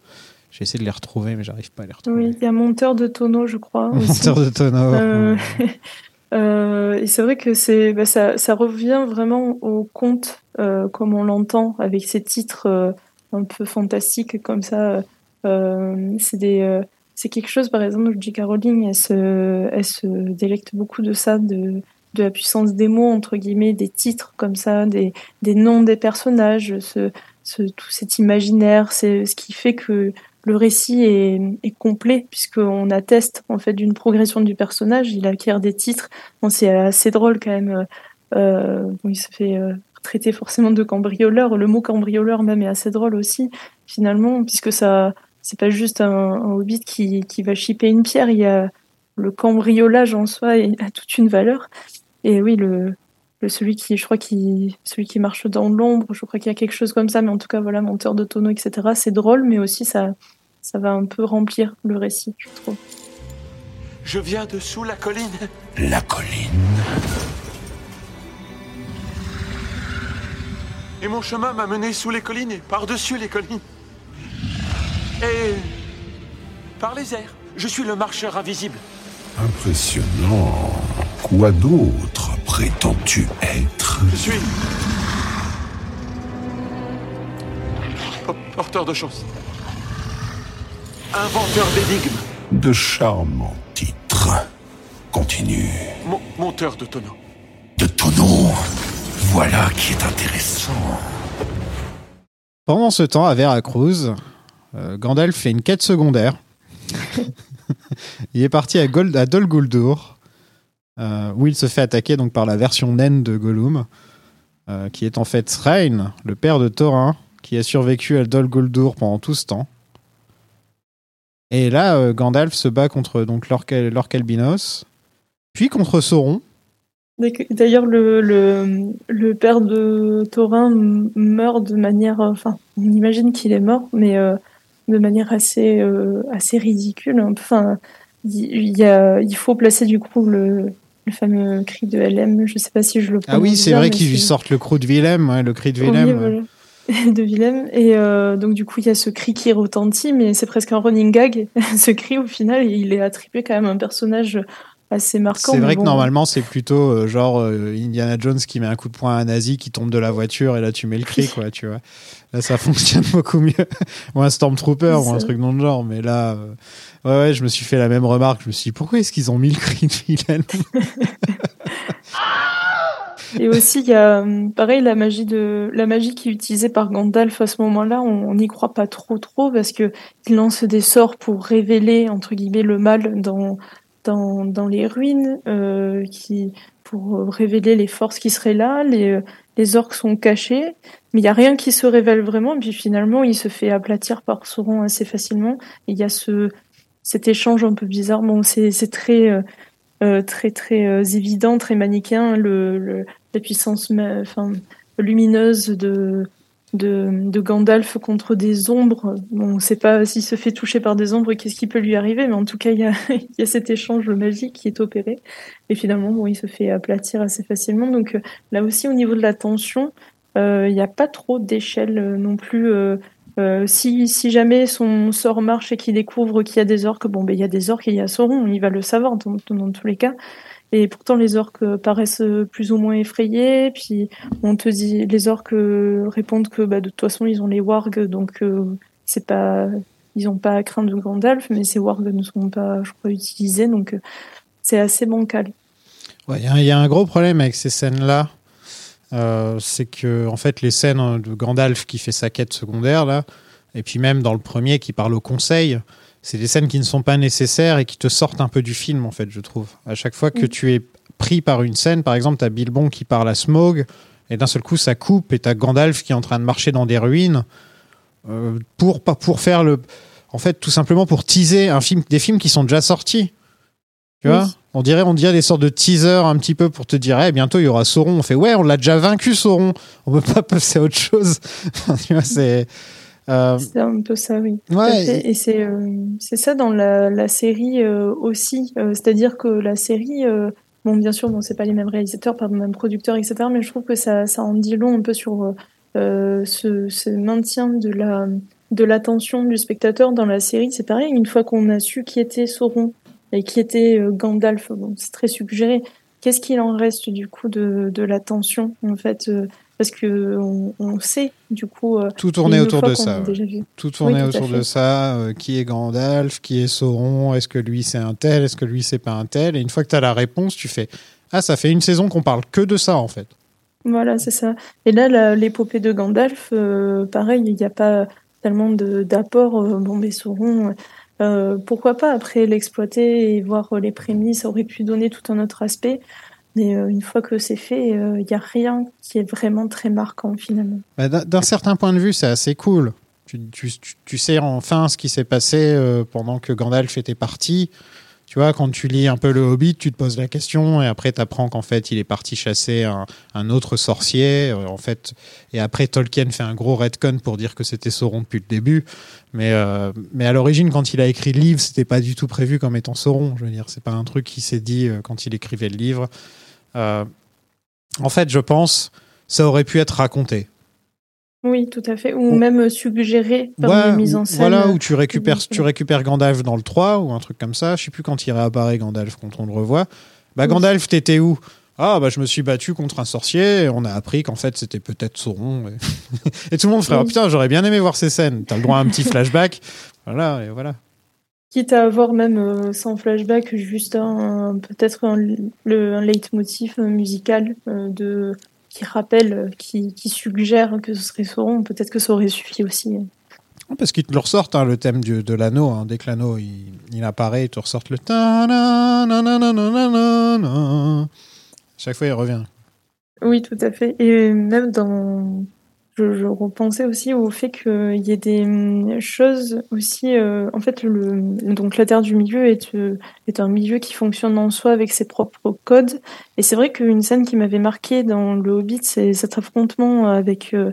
J'ai essayé de les retrouver, mais j'arrive pas à les retrouver. Oui, il y a monteur de tonneau, je crois. (laughs) aussi. Monteur de tonneau. Euh, (laughs) euh, et c'est vrai que c'est, bah, ça, ça revient vraiment au conte euh, comme on l'entend, avec ces titres euh, un peu fantastiques comme ça. Euh, c'est euh, c'est quelque chose, par exemple, J.K. Rowling, elle se, elle se délecte beaucoup de ça, de, de la puissance des mots entre guillemets, des titres comme ça, des, des noms des personnages, ce, ce, tout cet imaginaire, c'est ce qui fait que le récit est, est complet puisqu'on atteste en fait d'une progression du personnage. Il acquiert des titres. C'est assez drôle quand même. Euh, bon, il se fait euh, traiter forcément de cambrioleur. Le mot cambrioleur même est assez drôle aussi finalement puisque ça c'est pas juste un, un hobbit qui, qui va chipper une pierre. Il y a le cambriolage en soi et a toute une valeur. Et oui, le, le celui qui, je crois qui, celui qui marche dans l'ombre, je crois qu'il y a quelque chose comme ça. Mais en tout cas, voilà, monteur de tonneau, etc. C'est drôle, mais aussi ça, ça va un peu remplir le récit, je trouve. Je viens de sous la colline. La colline. Et mon chemin m'a mené sous les collines et par-dessus les collines. Et par les airs. Je suis le marcheur invisible. Impressionnant. Quoi d'autre prétends-tu être? Je suis. po- Porteur de chance. Inventeur d'énigmes. De charmants titres. Continue. Mon- monteur de tonneau. De tonneau. Voilà qui est intéressant. Pendant ce temps, à Veracruz, euh, Gandalf fait une quête secondaire. (laughs) il est parti à, Gold, Dol Guldur, euh, où il se fait attaquer donc par la version naine de Gollum, euh, qui est en fait Thrain, le père de Thorin, qui a survécu à Dol Guldur pendant tout ce temps. Et là, euh, Gandalf se bat contre donc albinos, puis contre Sauron. D'ailleurs, le, le, père de Thorin meurt de manière. Enfin, on imagine qu'il est mort, mais euh, de manière assez, euh, assez ridicule. Enfin, il, y a, il faut placer du coup le, le fameux cri de LM. Je sais pas si je le Ah oui, c'est vrai qu'ils lui sortent le cri de Willem, ouais, le cri de Willem. voilà. (laughs) de Willem. Et euh, donc, du coup, il y a ce cri qui retentit, mais c'est presque un running gag. (laughs) ce cri, au final, il est attribué quand même à un personnage assez marquant. C'est vrai bon. que normalement, c'est plutôt euh, genre euh, Indiana Jones qui met un coup de poing à un nazi qui tombe de la voiture et là tu mets le cri, (laughs) quoi, tu vois. Là, ça fonctionne (laughs) beaucoup mieux. ou un Stormtrooper ou un truc dans le genre, mais là, euh, ouais, ouais, je me suis fait la même remarque. Je me suis dit, pourquoi est-ce qu'ils ont mis le cri de (laughs) Et aussi, il y a pareil la magie de la magie qui est utilisée par Gandalf à ce moment-là. On on n'y croit pas trop trop parce que il lance des sorts pour révéler entre guillemets le mal dans dans, les ruines, euh, pour révéler les forces qui seraient là. Les les orques sont cachés, mais il y a rien qui se révèle vraiment. Puis finalement, il se fait aplatir par Sauron assez facilement. Il y a ce cet échange un peu bizarre. Bon, c'est très euh, euh, très très euh, évident, très manichéen, la puissance lumineuse de, de, Gandalf contre des ombres. On ne sait pas s'il se fait toucher par des ombres, qu'est-ce qui peut lui arriver, mais en tout cas, (laughs) il y a, cet échange magique qui est opéré. Et finalement, bon, il se fait aplatir assez facilement. Donc euh, là aussi, au niveau de la tension, euh, il n'y a pas trop d'échelle euh, non plus. si, jamais son sort marche et qu'il découvre qu'il y a des orques, bon, ben, il y a des orques et il y a Sauron, il va le savoir dans tous les cas. Et pourtant, les orques paraissent plus ou moins effrayés. Puis, on te dit, les orques répondent que, bah, de toute façon, ils ont les wargs, donc euh, c'est pas, ils ont pas à craindre de Gandalf, mais ces wargs ne sont pas, je crois, utilisés, donc c'est assez bancal. Il y, a- un gros problème avec ces scènes-là. Euh, c'est que, en fait, les scènes de Gandalf qui fait sa quête secondaire, là, et puis même dans le premier qui parle au conseil, c'est des scènes qui ne sont pas nécessaires et qui te sortent un peu du film, en fait, je trouve. À chaque fois que Mm. tu es pris par une scène, par exemple, tu as Bilbon qui parle à Smaug, Et d'un seul coup, ça coupe et t'as Gandalf qui est en train de marcher dans des ruines euh, pour pour faire le, en fait, tout simplement pour teaser un film, des films qui sont déjà sortis. Tu Oui. vois? On dirait, on dirait des sortes de teasers un petit peu pour te dire, eh, bientôt il y aura Sauron. On fait, ouais, on l'a déjà vaincu Sauron. On peut pas (laughs) passer à autre chose. (laughs) tu vois, c'est. Euh, C'est un peu ça, oui. Ouais. Et c'est euh, c'est ça dans la, la série euh, aussi. C'est-à-dire que la série, bon, bien sûr, bon, c'est pas les mêmes réalisateurs, pas les mêmes producteurs, etc. Mais je trouve que ça, ça en dit long un peu sur ce, ce maintien de la de l'attention du spectateur dans la série. C'est pareil, une fois qu'on a su qui était Sauron et qui était Gandalf, bon, c'est très suggéré. Qu'est-ce qu'il en reste du coup de, de l'attention en fait Parce que on, on sait du coup. euh, Tout tournait une autour de ça, ouais. Tout tournait Oui, tout à autour de ça. euh, qui est Gandalf Qui est Sauron Est-ce que lui c'est un tel Est-ce que lui c'est pas un tel Et une fois que tu as la réponse, tu fais Ah, ça fait une saison qu'on parle que de ça en fait. Voilà, c'est ça. Et là, l'épopée de Gandalf, euh, pareil, il n'y a pas tellement de- d'apport. euh, bon, mais Sauron, pourquoi pas après l'exploiter et voir les prémices, ça aurait pu donner tout un autre aspect. Mais euh, une fois que c'est fait, euh, il n'y a rien qui est vraiment très marquant finalement. Bah, D'un certain point de vue, c'est assez cool. Tu- tu sais enfin ce qui s'est passé euh, pendant que Gandalf était parti. Tu vois, quand tu lis un peu le Hobbit, tu te poses la question et après tu apprends qu'en fait il est parti chasser un, autre sorcier. euh, en fait, et après Tolkien fait un gros retcon pour dire que c'était Sauron depuis le début. Mais, euh, mais à l'origine, quand il a écrit le livre, c'était pas du tout prévu comme étant Sauron. Je veux dire, c'est pas un truc qui s'est dit euh, quand il écrivait le livre. En fait, je pense, ça aurait pu être raconté. Oui, tout à fait. Ou même suggéré par Ouais, une mise ou- en scène. Voilà, où tu récupères, tu récupères Gandalf dans le 3 ou un truc comme ça. Je sais plus quand il réapparaît Gandalf quand on le revoit. Bah. Gandalf, t'étais où? Ah, bah, je me suis battu contre un sorcier et on a appris qu'en fait, c'était peut-être Sauron. Et... (laughs) et tout le monde ferait oh, putain, j'aurais bien aimé voir ces scènes. T'as le droit à un petit flashback. Voilà, et voilà. Quitte à avoir même euh, sans flashback, juste un, peut-être un, le, un leitmotiv euh, musical euh, de, qui rappelle, euh, qui, suggère que ce serait Sauron. Peut-être que ça aurait suffi aussi. Ah, parce qu'ils te le ressortent, hein, le thème du, de l'anneau. Hein, dès que l'anneau il, apparaît, ils te ressortent le. Chaque fois, il revient. Oui, tout à fait. Et même dans je, repensais aussi au fait qu'il y ait des hum, choses aussi. euh, en fait, donc la Terre du Milieu est, euh, est un milieu qui fonctionne en soi avec ses propres codes. Et c'est vrai qu'une scène qui m'avait marqué dans Le Hobbit, c'est cet affrontement avec. euh,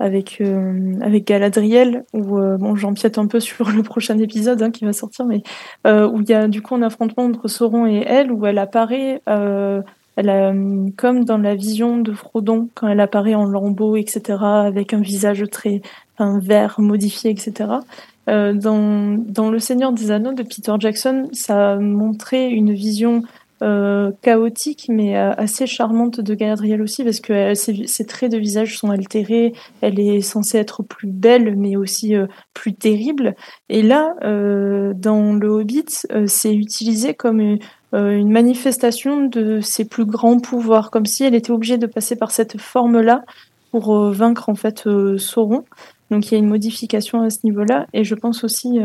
avec euh, Galadriel où euh, bon j'empiète un peu (laughs) sur le prochain épisode hein, qui va sortir mais euh, où il y a du coup un affrontement entre Sauron et elle où elle apparaît euh, a, hum, comme dans la vision de Frodon, quand elle apparaît en lambeau, etc., avec un visage très vert modifié, etc. Euh, dans, Le Seigneur des Anneaux de Peter Jackson, ça montrait une vision euh, chaotique, mais euh, assez charmante de Galadriel aussi, parce que ses, traits de visage sont altérés, elle est censée être plus belle, mais aussi plus terrible. Et là, dans Le Hobbit, c'est utilisé comme une, euh, une manifestation de ses plus grands pouvoirs, comme si elle était obligée de passer par cette forme-là pour euh, vaincre en fait euh, Sauron. Donc il y a une modification à ce niveau-là, et je pense aussi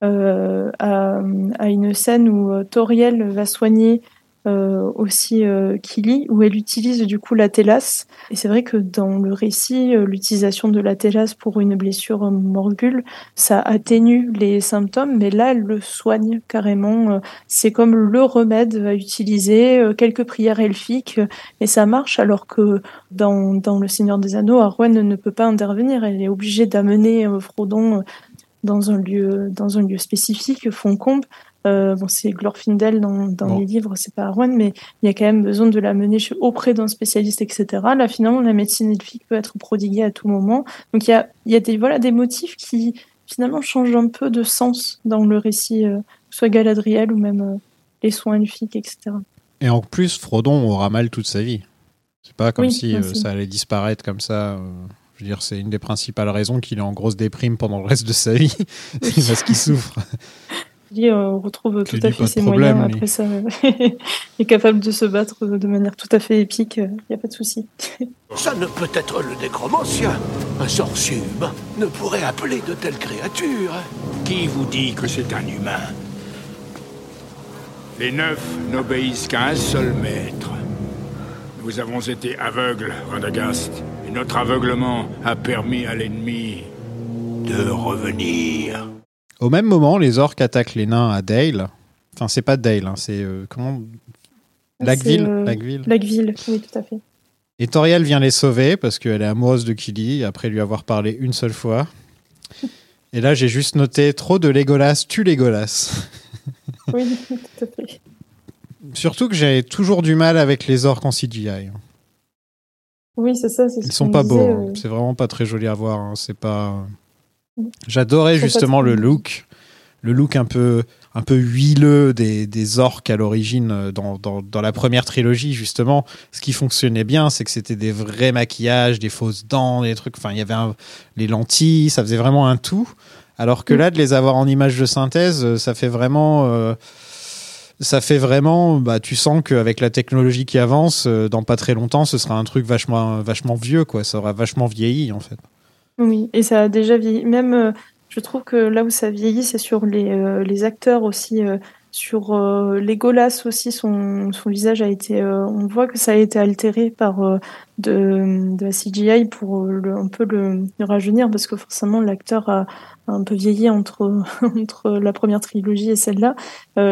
à, à une scène où Toriel va soigner euh, aussi euh, où elle utilise du coup la télasse. Et c'est vrai que dans le récit, euh, l'utilisation de la télasse pour une blessure morbule, ça atténue les symptômes, mais là, elle le soigne carrément. Euh, C'est comme le remède à utiliser, euh, quelques prières elfiques, et ça marche, alors que dans, dans Le Seigneur des Anneaux, Arwen ne peut pas intervenir. Elle est obligée d'amener Frodon dans un lieu, dans un lieu spécifique, Foncombe. Euh, bon, c'est Glorfindel dans, dans Bon. les livres, c'est pas Arwen, mais il y a quand même besoin de la mener auprès d'un spécialiste, etc. Là, finalement, la médecine elfique peut être prodiguée à tout moment. Donc, il y a, il y a des, voilà, des motifs qui, finalement, changent un peu de sens dans le récit, euh, soit Galadriel ou même euh, les soins elfiques, etc. Et en plus, Frodon aura mal toute sa vie. C'est pas comme Oui, si euh, aussi. ça allait disparaître comme ça. euh, je veux dire, c'est une des principales raisons qu'il est en grosse déprime pendant le reste de sa vie. C'est (laughs) parce qu'il souffre. (laughs) Euh, retrouve Qui tout à fait ses problème, moyens lui. après ça. euh, il (laughs) est capable de se battre de manière tout à fait épique, il n'y a pas de souci. (laughs) Ça ne peut être le nécromancien. Un sorcier humain ne pourrait appeler de telles créatures. Qui vous dit que c'est un humain? Les neufs n'obéissent qu'à un seul maître. Nous avons été aveugles, Radagast, et notre aveuglement a permis à l'ennemi de revenir. Au même moment, les orques attaquent les nains à Dale. Enfin, c'est pas Dale, hein, c'est euh, comment? Blackville, C'est, euh, oui, tout à fait. Et Toriel vient les sauver parce qu'elle est amoureuse de Killy après lui avoir parlé une seule fois. (laughs) Et là, j'ai juste noté trop de Legolas, tue Legolas. (laughs) Oui, tout à fait. Surtout que j'ai toujours du mal avec les orques en CGI. Oui, c'est ça. c'est ce Ils sont pas beaux. euh, hein. C'est vraiment pas très joli à voir. hein. C'est pas. J'adorais justement le look, le look un peu, un peu huileux des, des orques à l'origine euh, dans, dans, dans la première trilogie justement. Ce qui fonctionnait bien, c'est que c'était des vrais maquillages, des fausses dents, des trucs. Enfin, il y avait un- les lentilles, ça faisait vraiment un tout. Alors que Mm. là, de les avoir en image de synthèse, euh, ça fait vraiment. euh, ça fait vraiment, bah, tu sens qu'avec la technologie qui avance, dans pas très longtemps, ce sera un truc vachement, vachement vieux, quoi. Ça aura vachement vieilli, en fait. Oui, et ça a déjà vieilli. Même, euh, je trouve que là où ça vieillit, c'est sur les, euh, les acteurs aussi. euh, sur euh, Legolas aussi, son, son visage a été. on voit que ça a été altéré par de, de la CGI pour le- un peu le, rajeunir, parce que forcément l'acteur a, un peu vieilli entre, (laughs) entre la première trilogie et celle-là.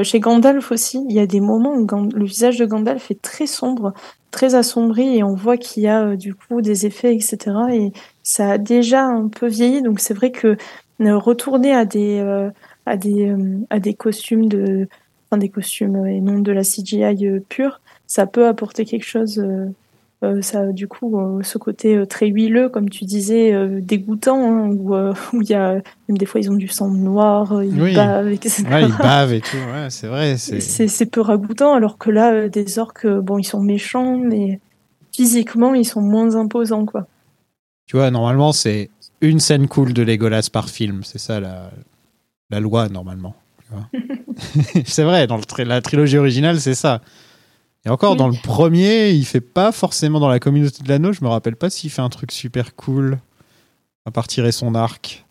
Chez Gandalf aussi, il y a des moments où le visage de Gandalf est très sombre, très assombri, et on voit qu'il y a du coup des effets, etc. Et ça a déjà un peu vieilli, donc c'est vrai que euh, retourner à des euh, à des euh, à des costumes de enfin des costumes et non de la CGI pure, ça peut apporter quelque chose. euh, ça du coup ce côté très huileux, comme tu disais, dégoûtant, hein, où (laughs) où il y a même des fois ils ont du sang noir, ils Oui. bavent, etc. Ouais, ils bavent et tout. Ouais, c'est vrai. C'est... Peu ragoûtant, alors que là, des orques, bon, ils sont méchants, mais physiquement, ils sont moins imposants, quoi. Tu vois, normalement, c'est une scène cool de Legolas par film. C'est ça la, la loi, normalement. (laughs) c'est vrai, dans le tri- la trilogie originale, c'est ça. Et encore, Oui. dans le premier, il fait pas forcément dans la communauté de l'anneau. Je me rappelle pas s'il fait un truc super cool. À part tirer son arc.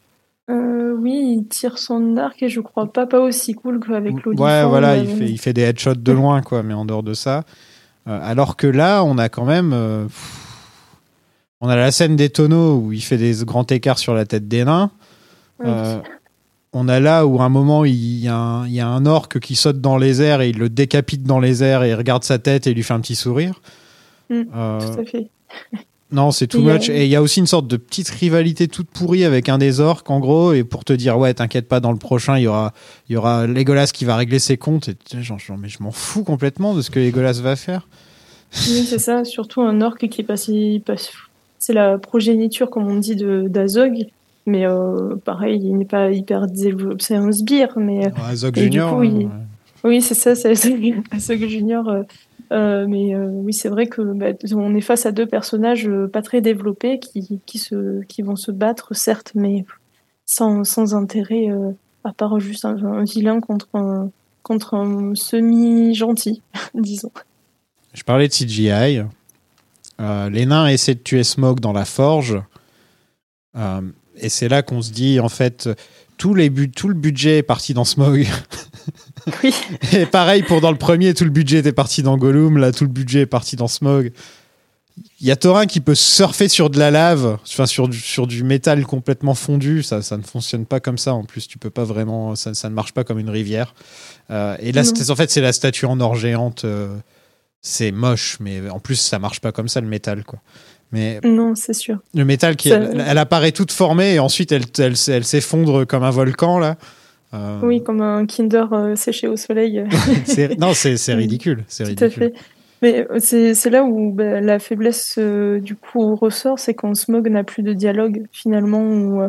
Euh, oui, il tire son arc et je crois pas pas aussi cool qu'avec l'olifant. Ouais, voilà, il fait, il fait des headshots de loin, quoi, mais en dehors de ça. Euh, alors que là, on a quand même. euh, pff, on a la scène des tonneaux où il fait des grands écarts sur la tête des nains. oui. Euh, on a là où à un moment il y, a un, il y a un orque qui saute dans les airs et il le décapite dans les airs et il regarde sa tête et il lui fait un petit sourire. Mm, Euh, Tout à fait. non, c'est too much. Et il y a aussi une sorte de petite rivalité toute pourrie avec un des orques en gros et pour te dire ouais t'inquiète pas dans le prochain il y aura il y aura Legolas qui va régler ses comptes et tu sais, genre, genre, mais je m'en fous complètement de ce que Legolas va faire. Oui, c'est ça. Surtout un orque qui est passé. passe- C'est la progéniture, comme on dit, de d'Azog. Mais euh, pareil, il n'est pas hyper développé. C'est un sbire, mais. Ouais, Zog Et du Junior. coup, hein, il- ouais. Oui, c'est ça, c'est Azog Junior. euh, euh, mais euh, oui, c'est vrai que bah, on est face à deux personnages pas très développés qui, qui, se, qui vont se battre, certes, mais sans, sans intérêt, à part juste un, un vilain contre un, contre un semi-gentil, (laughs) disons. Je parlais de CGI. Euh, les nains essaient de tuer Smog dans la forge. Euh, et c'est là qu'on se dit, en fait, tout, les bu- tout le budget est parti dans Smog. (laughs) Oui. et pareil pour dans le premier, tout le budget était parti dans Gollum. Là, tout le budget est parti dans Smog. Il y a Thorin qui peut surfer sur de la lave, enfin sur du, sur du métal complètement fondu. Ça, ça ne fonctionne pas comme ça. En plus, tu peux pas vraiment. Ça, ça ne marche pas comme une rivière. Euh, et là, en fait, c'est la statue en or géante. C'est moche, mais en plus, ça marche pas comme ça le métal, quoi. Mais Non, c'est sûr. le métal, qui, Ça- elle, elle apparaît toute formée et ensuite elle, elle, elle s'effondre comme un volcan là. Euh, Oui, comme un Kinder euh, séché au soleil. (laughs) non, c'est c'est (laughs) ridicule. C'est Tout à ridicule. fait. Mais euh, c'est c'est là où bah, la faiblesse euh, du coup ressort, c'est quand Smog n'a plus de dialogue finalement, où,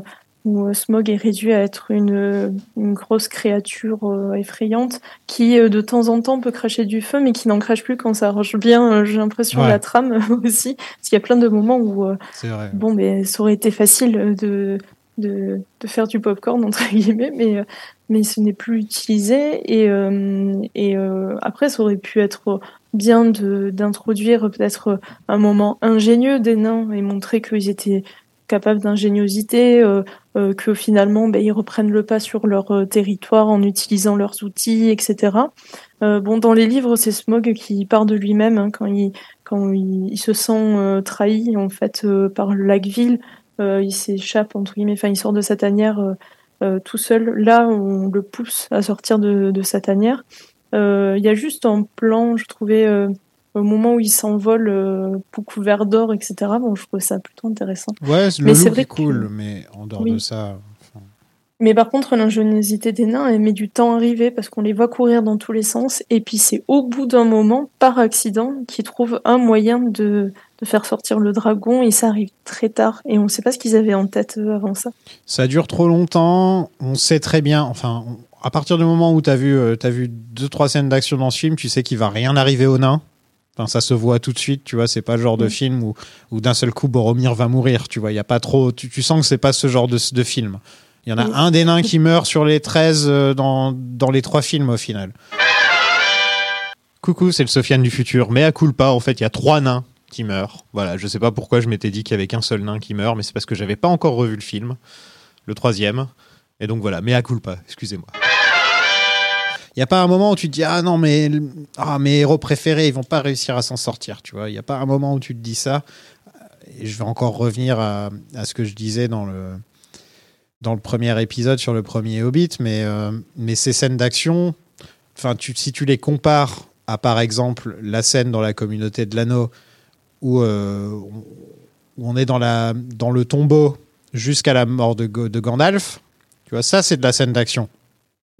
où euh, Smog est réduit à être une, euh, une grosse créature euh, effrayante qui euh, de temps en temps peut cracher du feu, mais qui n'en crache plus quand ça arrange bien, j'ai l'impression, Ouais. la trame (laughs) aussi. Parce qu'il y a plein de moments où vrai. Bon, mais ça aurait été facile de, de, de faire du popcorn, entre guillemets, mais, mais ce n'est plus utilisé. Et, et après, ça aurait pu être bien d'introduire peut-être un moment ingénieux des nains et montrer qu'ils étaient capables d'ingéniosité, euh, euh, que finalement ben, ils reprennent le pas sur leur euh, territoire en utilisant leurs outils, etc. Bon, dans les livres, c'est Smog qui part de lui-même hein, quand il quand il, se sent trahi en fait par le lac Ville, euh, il s'échappe entre guillemets, enfin il sort de sa tanière tout seul. Là, on le pousse à sortir de, sa tanière. Il y a juste un plan, je trouvais, au moment où il s'envole, euh, couvert d'or, etc. Bon, je trouvais ça plutôt intéressant. Ouais, le Mais c'est look vrai est que- cool, mais en dehors Oui. de ça. Mais par contre, l'ingéniosité des nains, elle met du temps à arriver parce qu'on les voit courir dans tous les sens. Et puis c'est au bout d'un moment, par accident, qu'ils trouvent un moyen de, de faire sortir le dragon. Et ça arrive très tard. Et on ne sait pas ce qu'ils avaient en tête eux, avant ça. Ça dure trop longtemps. On sait très bien. Enfin, on- à partir du moment où tu as vu, euh, t'as vu deux, trois scènes d'action dans ce film, tu sais qu'il va rien arriver aux nains. Enfin, ça se voit tout de suite, tu vois. C'est pas le genre de Mm. film où, où d'un seul coup Boromir va mourir, tu vois. Il y a pas trop. Tu, tu sens que c'est pas ce genre de, de film. Il y en a Mm. un des nains qui meurt sur les 13 euh, dans, dans les trois films au final. Coucou, c'est le Sofiane du futur. Mais à culpa, en fait, il y a trois nains qui meurent. Voilà, je sais pas pourquoi je m'étais dit qu'il y avait qu'un seul nain qui meurt, mais c'est parce que j'avais pas encore revu le film, le troisième. Et donc voilà, mais à culpa, excusez-moi. N'y a pas un moment où tu te dis ah non mais ah, mes héros préférés ils vont pas réussir à s'en sortir tu vois. Il n'y a pas un moment où tu te dis ça. Et je vais encore revenir à, ce que je disais dans le dans le premier épisode sur le premier Hobbit mais euh, mais ces scènes d'action enfin tu, si tu les compares à par exemple la scène dans la communauté de l'anneau où, euh, où on est dans la dans le tombeau jusqu'à la mort de, de Gandalf tu vois ça c'est de la scène d'action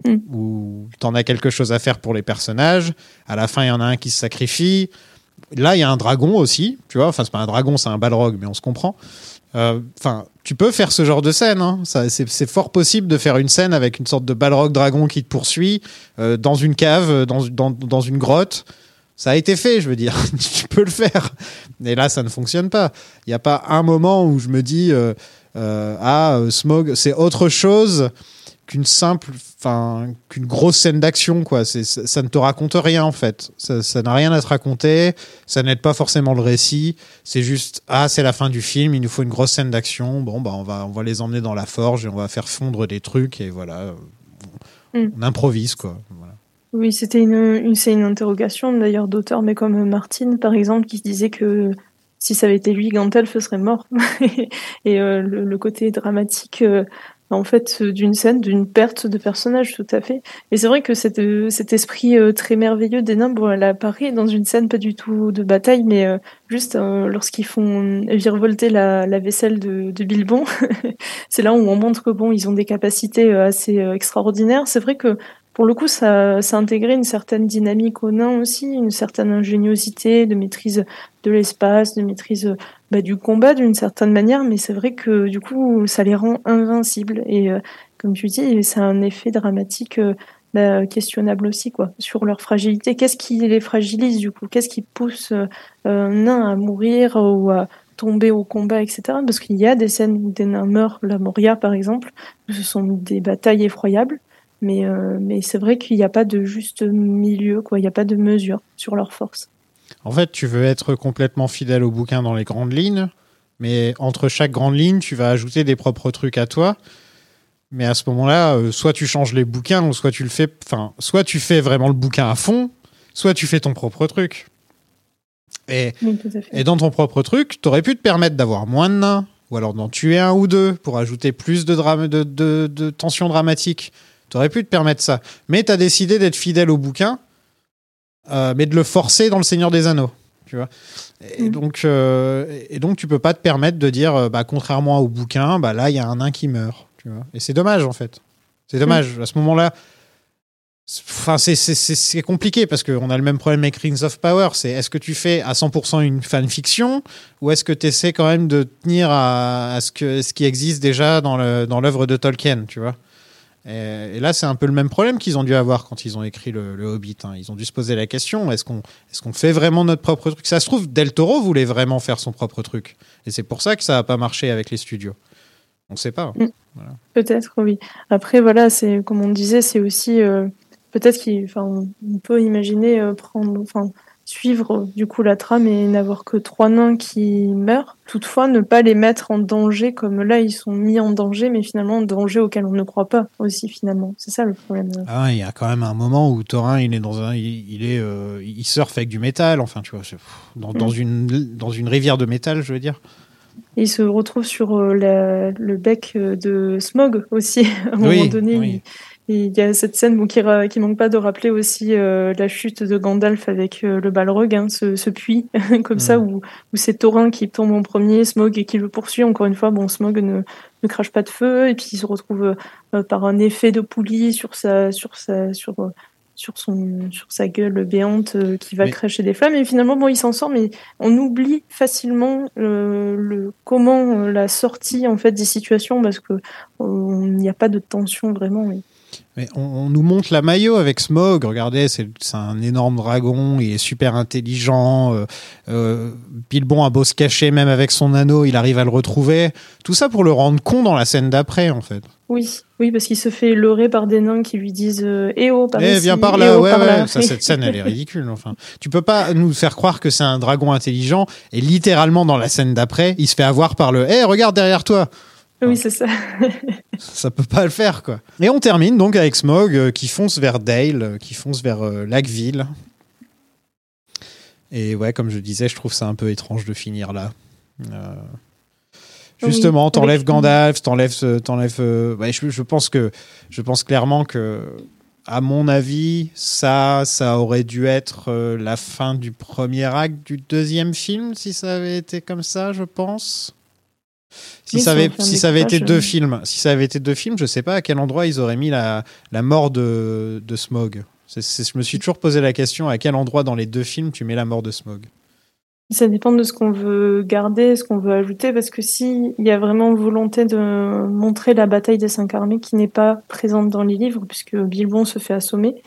Mm. où t'en as quelque chose à faire pour les personnages. À la fin, il y en a un qui se sacrifie. Là, il y a un dragon aussi, tu vois. Enfin, c'est pas un dragon, c'est un balrog, mais on se comprend. Euh, Enfin, tu peux faire ce genre de scène. hein. C'est, fort possible de faire une scène avec une sorte de balrog dragon qui te poursuit euh, dans une cave, euh, dans, une grotte. Ça a été fait, je veux dire. (laughs) tu peux le faire. Mais là, ça ne fonctionne pas. Il n'y a pas un moment où je me dis ah, Smog, c'est autre chose qu'une simple, enfin, qu'une grosse scène d'action, quoi. C'est, ça, ça ne te raconte rien, en fait. Ça, ça n'a rien à te raconter. Ça n'aide pas forcément le récit. C'est juste, ah, c'est la fin du film. Il nous faut une grosse scène d'action. Bon, bah, on va, on va les emmener dans la forge et on va faire fondre des trucs et voilà. On, Mm. on improvise, quoi. Voilà. Oui, c'était une, une, c'est une interrogation d'ailleurs d'auteurs, mais comme Martine, par exemple, qui disait que si ça avait été lui, Gandalf serait mort. (laughs) et euh, le, le côté dramatique, euh, en fait, d'une scène, d'une perte de personnage, tout à fait. Et c'est vrai que cet, euh, cet esprit euh, très merveilleux des nains, bon, elle apparaît dans une scène pas du tout de bataille, mais euh, juste euh, lorsqu'ils font virevolter la, la vaisselle de, de Bilbon. (laughs) c'est là où on montre que bon, ils ont des capacités euh, assez euh, extraordinaires. C'est vrai que pour le coup, ça, intégrait une certaine dynamique aux nains aussi, une certaine ingéniosité, de maîtrise de l'espace, de maîtrise bah, du combat d'une certaine manière, mais c'est vrai que du coup, ça les rend invincibles. Et euh, comme tu dis, ça a un effet dramatique euh, bah, questionnable aussi, quoi, sur leur fragilité. Qu'est-ce qui les fragilise du coup? Qu'est-ce qui pousse euh, un nain à mourir ou à tomber au combat, etc. Parce qu'il y a des scènes où des nains meurent, la Moria par exemple, où ce sont des batailles effroyables. Mais, euh, mais c'est vrai qu'il n'y a pas de juste milieu, quoi. Il n'y a pas de mesure sur leur force. En fait, tu veux être complètement fidèle au bouquin dans les grandes lignes, mais entre chaque grande ligne, tu vas ajouter des propres trucs à toi. Mais à ce moment-là, euh, soit tu changes les bouquins, ou soit tu le fais. Enfin, soit tu fais vraiment le bouquin à fond, soit tu fais ton propre truc. Et, Oui, dans ton propre truc, tu aurais pu te permettre d'avoir moins de nains, ou alors d'en tuer un ou deux pour ajouter plus de, drame, de, de, de tension dramatique. Tu aurais pu te permettre ça. Mais tu as décidé d'être fidèle au bouquin, euh, mais de le forcer dans Le Seigneur des Anneaux. Tu vois et, Mm. donc, euh, et donc, tu peux pas te permettre de dire, euh, bah, contrairement au bouquin, bah, là, il y a un nain qui meurt. Tu vois et c'est dommage, en fait. C'est dommage. À ce moment-là, c'est- enfin, compliqué parce qu'on a le même problème avec Rings of Power. C'est est-ce que tu fais à 100% une fanfiction ou est-ce que tu essaies quand même de tenir à, à ce, que, ce qui existe déjà dans le- dans l'œuvre de Tolkien, tu vois et, et là, c'est un peu le même problème qu'ils ont dû avoir quand ils ont écrit le, le Hobbit. hein. Ils ont dû se poser la question est-ce qu'on est qu'on fait vraiment notre propre truc? Ça se trouve, Del Toro voulait vraiment faire son propre truc. Et c'est pour ça que ça n'a pas marché avec les studios. On ne sait pas. Mm. Peut-être, oui. Après, voilà, c'est comme on disait, c'est aussi euh, peut-être qu'il, enfin, on, on peut imaginer euh, prendre, enfin, suivre du coup la trame et n'avoir que trois nains qui meurent. Toutefois, ne pas les mettre en danger comme là ils sont mis en danger, mais finalement en danger auquel on ne croit pas aussi finalement. C'est ça le problème. Ah, il y a quand même un moment où Thorin il est dans un, il, est, euh, il surfe avec du métal. Enfin, tu vois, dans, dans, une dans une rivière de métal, je veux dire. Et il se retrouve sur euh, la- le bec euh, de Smog aussi. (laughs) à un Oui, moment donné, oui. Il, y a cette scène bon, qui, qui manque pas de rappeler aussi euh, la chute de Gandalf avec euh, le Balrog, hein, ce, ce puits (laughs) comme ça, Mm. où, où c'est Thorin qui tombe en premier, Smog et qui le poursuit. Encore une fois, bon, Smog ne, ne crache pas de feu et puis il se retrouve euh, par un effet de poulie sur sa, sur sa, sur, sur son, sur sa gueule béante qui va Mais- cracher des flammes. Et finalement, bon, il s'en sort, mais on oublie facilement le comment la sortie en fait des situations parce que il n'y a pas de tension vraiment. Mais on, on nous montre la maillot avec Smog. Regardez, c'est un énorme dragon. Il est super intelligent. Euh, euh, Bilbon a beau se cacher, même avec son anneau, il arrive à le retrouver. Tout ça pour le rendre con dans la scène d'après, en fait. Oui, oui, parce qu'il se fait leurrer par des nains qui lui disent euh, Eh oh, par Eh, ici, viens par eh là, oh, ouais, par ouais. là. Ça, cette scène, elle est ridicule. Enfin, tu peux pas nous faire croire que c'est un dragon intelligent et littéralement dans la scène d'après, il se fait avoir par le Eh, regarde derrière toi. Oui, c'est ça. Ça peut pas le faire, quoi. Et on termine donc avec Smog euh, qui fonce vers Dale, euh, qui fonce vers euh, Lacville. Et ouais, comme je disais, je trouve ça un peu étrange de finir là. Euh, Justement, Oui, t'enlèves Gandalf, t'enlèves, t'enlèves. ouais, je, je pense que, je pense clairement que, à mon avis, ça, ça aurait dû être la fin du premier acte du deuxième film, si ça avait été comme ça, je pense. Si Oui, ça avait, si ça été deux films, si ça avait été deux films, je sais pas à quel endroit ils auraient mis la, la mort de, de Smog. Je me suis toujours posé la question à quel endroit dans les deux films tu mets la mort de Smog? Ça dépend de ce qu'on veut garder, ce qu'on veut ajouter, parce que si il y a vraiment volonté de montrer la bataille des cinq armées qui n'est pas présente dans les livres, puisque Bilbon se fait assommer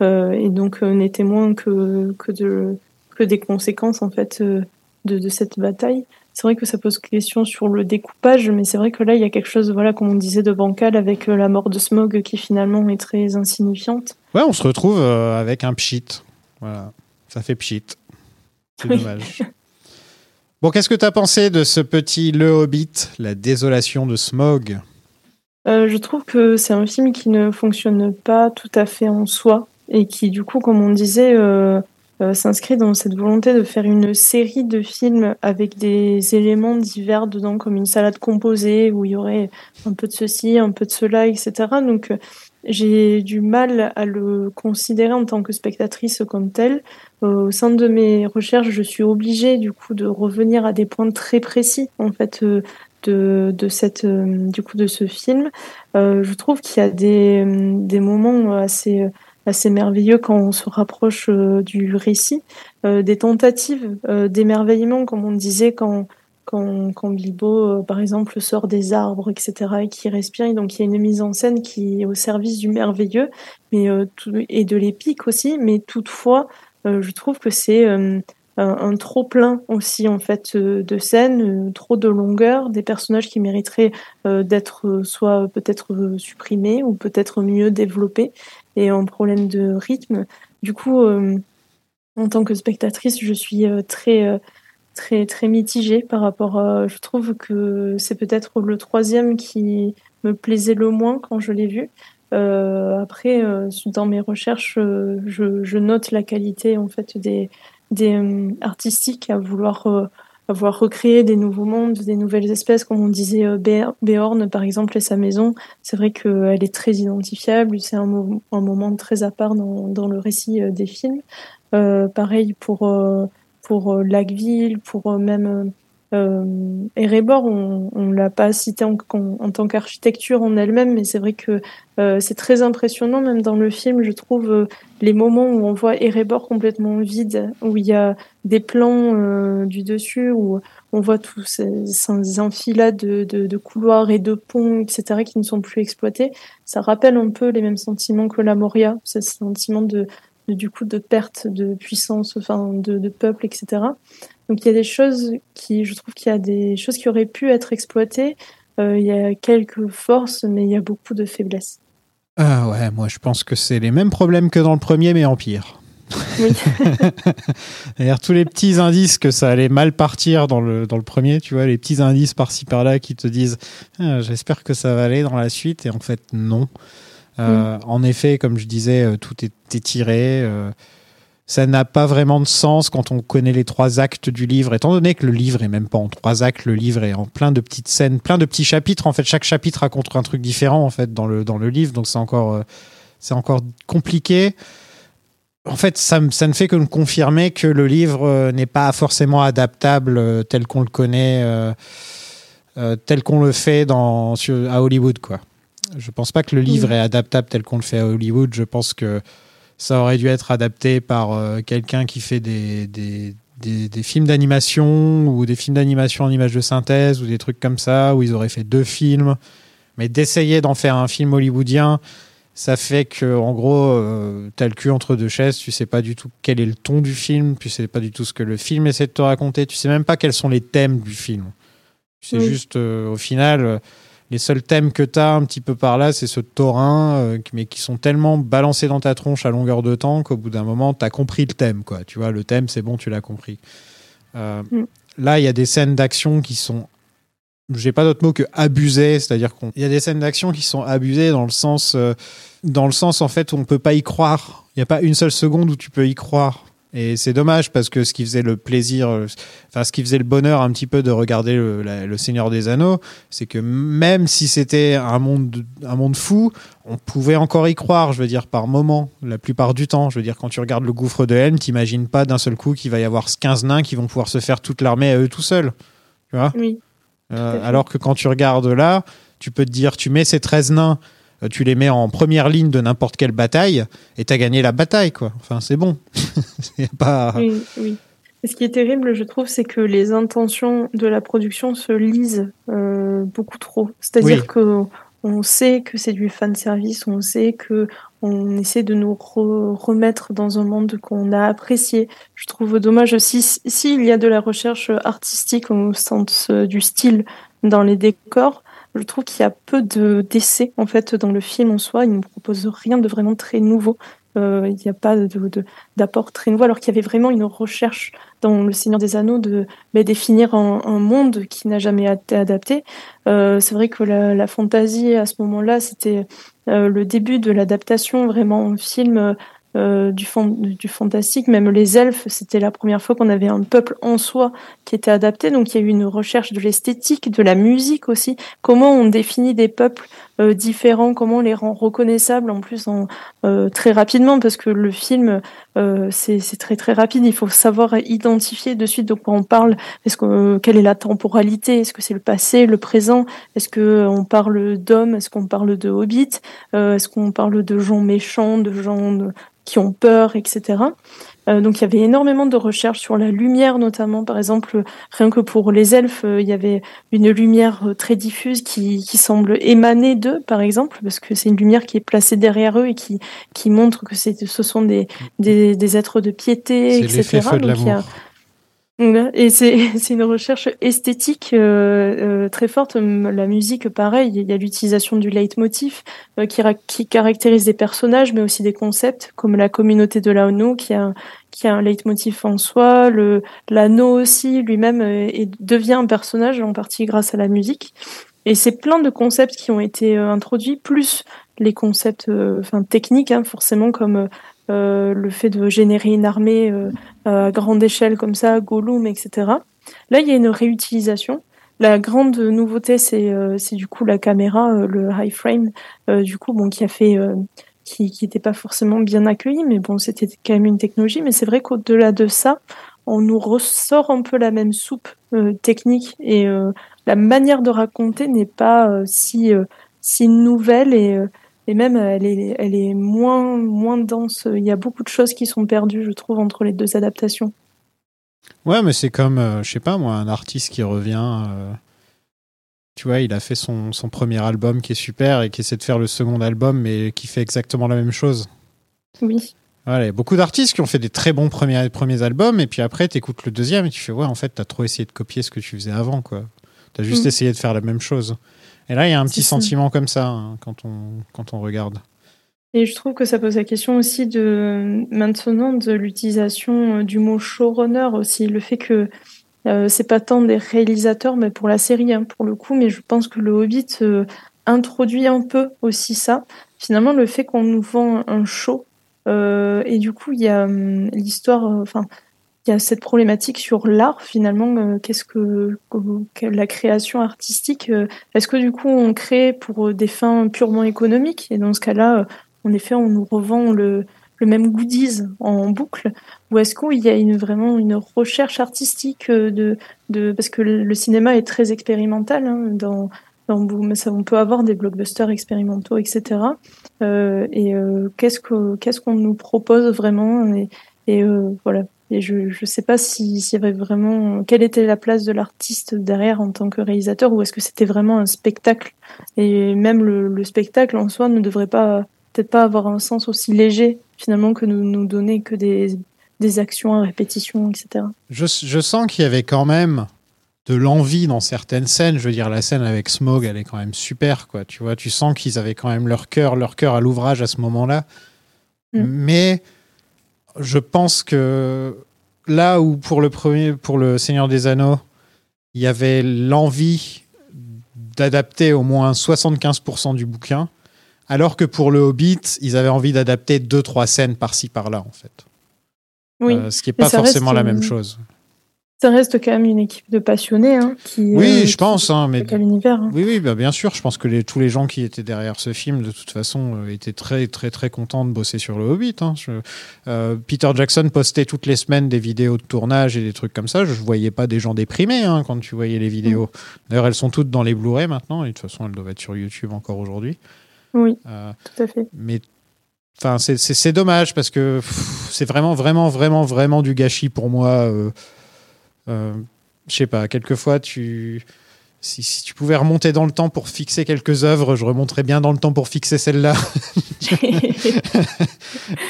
euh, et donc euh, n'est témoin que que de que des conséquences en fait euh, de, de cette bataille. C'est vrai que ça pose question sur le découpage, mais c'est vrai que là il y a quelque chose, voilà, comme on disait, de bancal avec euh, la mort de Smog qui finalement est très insignifiante. Ouais, on se retrouve euh, avec un pchit. Voilà, ça fait pchit. C'est dommage. Bon, qu'est-ce que t'as pensé de ce petit Le Hobbit, la désolation de Smog? Euh, je trouve que c'est un film qui ne fonctionne pas tout à fait en soi et qui, du coup, comme on disait, euh, euh, s'inscrit dans cette volonté de faire une série de films avec des éléments divers dedans, comme une salade composée où il y aurait un peu de ceci, un peu de cela, etc. Donc, euh, j'ai du mal à le considérer en tant que spectatrice comme tel. Euh, au sein de mes recherches, je suis obligée, du coup, de revenir à des points très précis, en fait. de, de cette du coup de ce film je trouve qu'il y a des, des moments assez assez merveilleux quand on se rapproche euh, du récit euh, des tentatives euh, d'émerveillement comme on disait quand quand, Bilbo, par exemple, sort des arbres, etc., et qui respire, donc il y a une mise en scène qui est au service du merveilleux, mais et de l'épique aussi, mais toutefois, je trouve que c'est un, trop plein aussi en fait de scènes, trop de longueur, des personnages qui mériteraient d'être soit peut-être supprimés ou peut-être mieux développés, et un problème de rythme. Du coup, euh, en tant que spectatrice, je suis euh, très euh, très très mitigée par rapport à. Je trouve que c'est peut-être le troisième qui me plaisait le moins quand je l'ai vu. Après, dans mes recherches, je, note la qualité en fait des artistiques à vouloir à vouloir recréer des nouveaux mondes, des nouvelles espèces, comme on disait euh, Bé- Béorn par exemple et sa maison. C'est vrai qu'elle est très identifiable, c'est un, mo- un moment très à part dans, le récit euh, des films. Euh, pareil pour euh, pour Lacville, pour même euh, Erebor, on, on l'a pas cité en, en, en tant qu'architecture en elle-même, mais c'est vrai que euh, c'est très impressionnant, même dans le film, je trouve euh, les moments où on voit Erebor complètement vide, où il y a des plans euh, du dessus, où on voit tous ces, ces enfilades de, de, de couloirs et de ponts, etc., qui ne sont plus exploités. Ça rappelle un peu les mêmes sentiments que la Moria, ce sentiment de, de, du coup de perte de puissance, enfin de, de peuple, etc. Donc il y a des choses qui, je trouve qu'il y a des choses qui auraient pu être exploitées. Euh, il y a quelques forces, mais il y a beaucoup de faiblesses. Ah ouais, moi je pense que c'est les mêmes problèmes que dans le premier, mais en pire. Oui. (laughs) D'ailleurs, tous les petits indices que ça allait mal partir dans le, dans le premier, tu vois, les petits indices par-ci par-là qui te disent Ah, J'espère que ça va aller dans la suite, et en fait, non. Euh, En effet, comme je disais, euh, tout est étiré. euh, ça n'a pas vraiment de sens quand on connaît les trois actes du livre, étant donné que le livre est même pas en trois actes, le livre est en plein de petites scènes, plein de petits chapitres. En fait, chaque chapitre raconte un truc différent en fait dans le dans le livre, donc c'est encore euh, c'est encore compliqué. En fait, ça, ça ne fait que me confirmer que le livre euh, n'est pas forcément adaptable euh, tel qu'on le connaît, euh, tel qu'on le fait dans, à Hollywood. Quoi. Je pense pas que le livre Oui. est adaptable tel qu'on le fait à Hollywood. Je pense que ça aurait dû être adapté par euh, quelqu'un qui fait des, des, des, des films d'animation ou des films d'animation en images de synthèse ou des trucs comme ça, où ils auraient fait deux films. Mais d'essayer d'en faire un film hollywoodien, ça fait que, en gros, euh, t'as le cul entre deux chaises, tu sais pas du tout quel est le ton du film, tu sais pas du tout ce que le film essaie de te raconter, tu sais même pas quels sont les thèmes du film. Sais Oui. juste, euh, au final, les seuls thèmes que t'as un petit peu par là, c'est de Taurin, euh, mais qui sont tellement balancés dans ta tronche à longueur de temps qu'au bout d'un moment, t'as compris le thème, quoi. Tu vois, le thème, c'est bon, tu l'as compris. Euh, Mm. Là, il y a des scènes d'action qui sont j'ai pas d'autre mot que abusé, c'est-à-dire qu'il y a des scènes d'action qui sont abusées dans le sens, euh, dans le sens en fait où on peut pas y croire. Il n'y a pas une seule seconde où tu peux y croire. Et c'est dommage parce que ce qui faisait le plaisir, euh, enfin ce qui faisait le bonheur un petit peu de regarder le, la- le Seigneur des Anneaux, c'est que même si c'était un monde, de- un monde fou, on pouvait encore y croire. Je veux dire par moment, la plupart du temps. Je veux dire quand tu regardes le gouffre de Helm, t'imagines pas d'un seul coup qu'il va y avoir 15 nains qui vont pouvoir se faire toute l'armée à eux tout seuls. Tu vois? Oui. euh, alors que quand tu regardes là, tu peux te dire, tu mets ces 13 nains, tu les mets en première ligne de n'importe quelle bataille, et t'as gagné la bataille, quoi. Enfin, c'est bon. (laughs) C'est pas... Oui, ce qui est terrible, je trouve, c'est que les intentions de la production se lisent euh, beaucoup trop. C'est-à-dire Oui. que on sait que c'est du fan service, on sait que on essaie de nous re- remettre dans un monde qu'on a apprécié. Je trouve dommage aussi s'il y a de la recherche artistique au sens euh, du style dans les décors. Je trouve qu'il y a peu de d'essais en fait dans le film en soi. Il ne propose rien de vraiment très nouveau. Euh, il n'y a pas d'apport très nouveau, alors qu'il y avait vraiment une recherche dans Le Seigneur des Anneaux de définir un, monde qui n'a jamais été adapté. Euh, c'est vrai que la, la fantasy à ce moment-là, c'était euh, le début de l'adaptation vraiment en film euh, du, du fantastique. Même les elfes, c'était la première fois qu'on avait un peuple en soi qui était adapté. Donc il y a eu une recherche de l'esthétique, de la musique aussi. Comment on définit des peuples euh, différents, comment on les rend reconnaissables en plus en, euh, très rapidement parce que le film euh, c'est très très rapide. Il faut savoir identifier de suite de quoi on parle. Est-ce que euh, quelle est la temporalité? Est-ce que c'est le passé, le présent? Est-ce que euh, parle d'hommes? Est-ce qu'on parle de hobbits? Est-ce qu'on parle de gens méchants, de gens qui ont peur, etc. Euh, donc il y avait énormément de recherches sur la lumière notamment. Par exemple, rien que pour les elfes, euh, il y avait une lumière euh, très diffuse qui, qui semble émaner d'eux, par exemple, parce que c'est une lumière qui est placée derrière eux et qui, qui montre que c'est, ce sont des, des, des êtres de piété, etc. de Donc, il y a- l'amour. Voilà. Et c'est (laughs) c'est une recherche esthétique euh, euh, très forte. Hum, La musique, pareil, il y a l'utilisation du leitmotiv euh, qui, qui caractérise des personnages, mais aussi des concepts, comme la communauté de l'anneau qui a, qui a un leitmotiv en soi. Le L'anneau aussi, lui-même, euh, est- devient un personnage en partie grâce à la musique. Et c'est plein de concepts qui ont été euh, introduits, plus les concepts euh, enfin, techniques, hein, forcément, comme euh, euh, le fait de générer une armée euh, à grande échelle comme ça, Gollum, etc. Là, il y a une réutilisation. La grande nouveauté, c'est euh, du coup la caméra, euh, le high frame, euh, du coup, bon, qui a fait, euh, qui n'était pas forcément bien accueilli, mais bon, c'était quand même une technologie. Mais c'est vrai qu'au-delà de ça, on nous ressort un peu la même soupe euh, technique et euh, la manière de raconter n'est pas euh, si euh, si nouvelle et euh, et même elle est elle est moins moins dense. Il y a beaucoup de choses qui sont perdues, je trouve, entre les deux adaptations. Ouais, mais c'est comme, euh, je sais pas moi, un artiste qui revient. euh, tu vois, il a fait son, son premier album qui est super et qui essaie de faire le second album, mais qui fait exactement la même chose. Oui. Voilà, il y a beaucoup d'artistes qui ont fait des très bons premiers, premiers albums, et puis après, tu écoutes le deuxième et tu fais, ouais, en fait, t'as trop essayé de copier ce que tu faisais avant, quoi. T'as juste Mm. essayé de faire la même chose. Et là, il y a un petit ça. sentiment comme ça hein, quand, on, quand on regarde. Et je trouve que ça pose la question aussi de maintenant de l'utilisation euh, du mot showrunner aussi, le fait que euh, c'est pas tant des réalisateurs, mais pour la série hein, pour le coup, mais je pense que le Hobbit euh, introduit un peu aussi ça. Finalement, le fait qu'on nous vend un show euh, et du coup il y a hum, l'histoire, enfin y a cette problématique sur l'art finalement. euh, Qu'est-ce que, la création artistique euh, Est-ce que du coup on crée pour des fins purement économiques? Et dans ce cas-là, euh, en effet, on nous revend le, même goodies en boucle Ou est-ce qu'il y a une, vraiment une recherche artistique euh, de, parce que le cinéma est très expérimental hein, dans dans, mais on peut avoir des blockbusters expérimentaux, etc. Euh, et euh, qu'est-ce que qu'est-ce qu'on nous propose vraiment? Et, euh, voilà. Et je je sais pas si s'il y avait vraiment quelle était la place de l'artiste derrière en tant que réalisateur ou est-ce que c'était vraiment un spectacle? Et même le, le spectacle en soi ne devrait pas peut-être pas avoir un sens aussi léger finalement que nous nous donner que des des actions à répétition, etc. Je, je sens qu'il y avait quand même de l'envie dans certaines scènes. Je veux dire, la scène avec Smog, elle est quand même super, quoi. Tu vois, tu sens qu'ils avaient quand même leur cœur, leur cœur à l'ouvrage à ce moment-là. Mm. Mais je pense que là où pour le premier, pour le Seigneur des Anneaux, il y avait l'envie d'adapter au moins 75% du bouquin, alors que pour le Hobbit, ils avaient envie d'adapter deux trois scènes par-ci par-là, en fait. Oui, Euh, ce qui n'est pas forcément la euh, même chose. Ça reste quand même une équipe de passionnés hein, qui. Oui, euh, je pense, hein, mais qui a l'univers. hein. oui, oui, bah, bien sûr. Je pense que les, tous les gens qui étaient derrière ce film, de toute façon, euh, étaient très, très, très contents de bosser sur le Hobbit. hein. Je- euh, Peter Jackson postait toutes les semaines des vidéos de tournage et des trucs comme ça. Je voyais pas des gens déprimés hein, quand tu voyais les vidéos. D'ailleurs, elles sont toutes dans les Blu-ray maintenant. Et de toute façon, elles doivent être sur YouTube encore aujourd'hui. Oui, Euh, tout à fait. mais enfin, c'est- dommage parce que c'est vraiment, vraiment, vraiment, vraiment du gâchis pour moi. Euh, je sais pas, quelquefois, tu. Si, si tu pouvais remonter dans le temps pour fixer quelques œuvres, je remonterais bien dans le temps pour fixer celle-là. (laughs)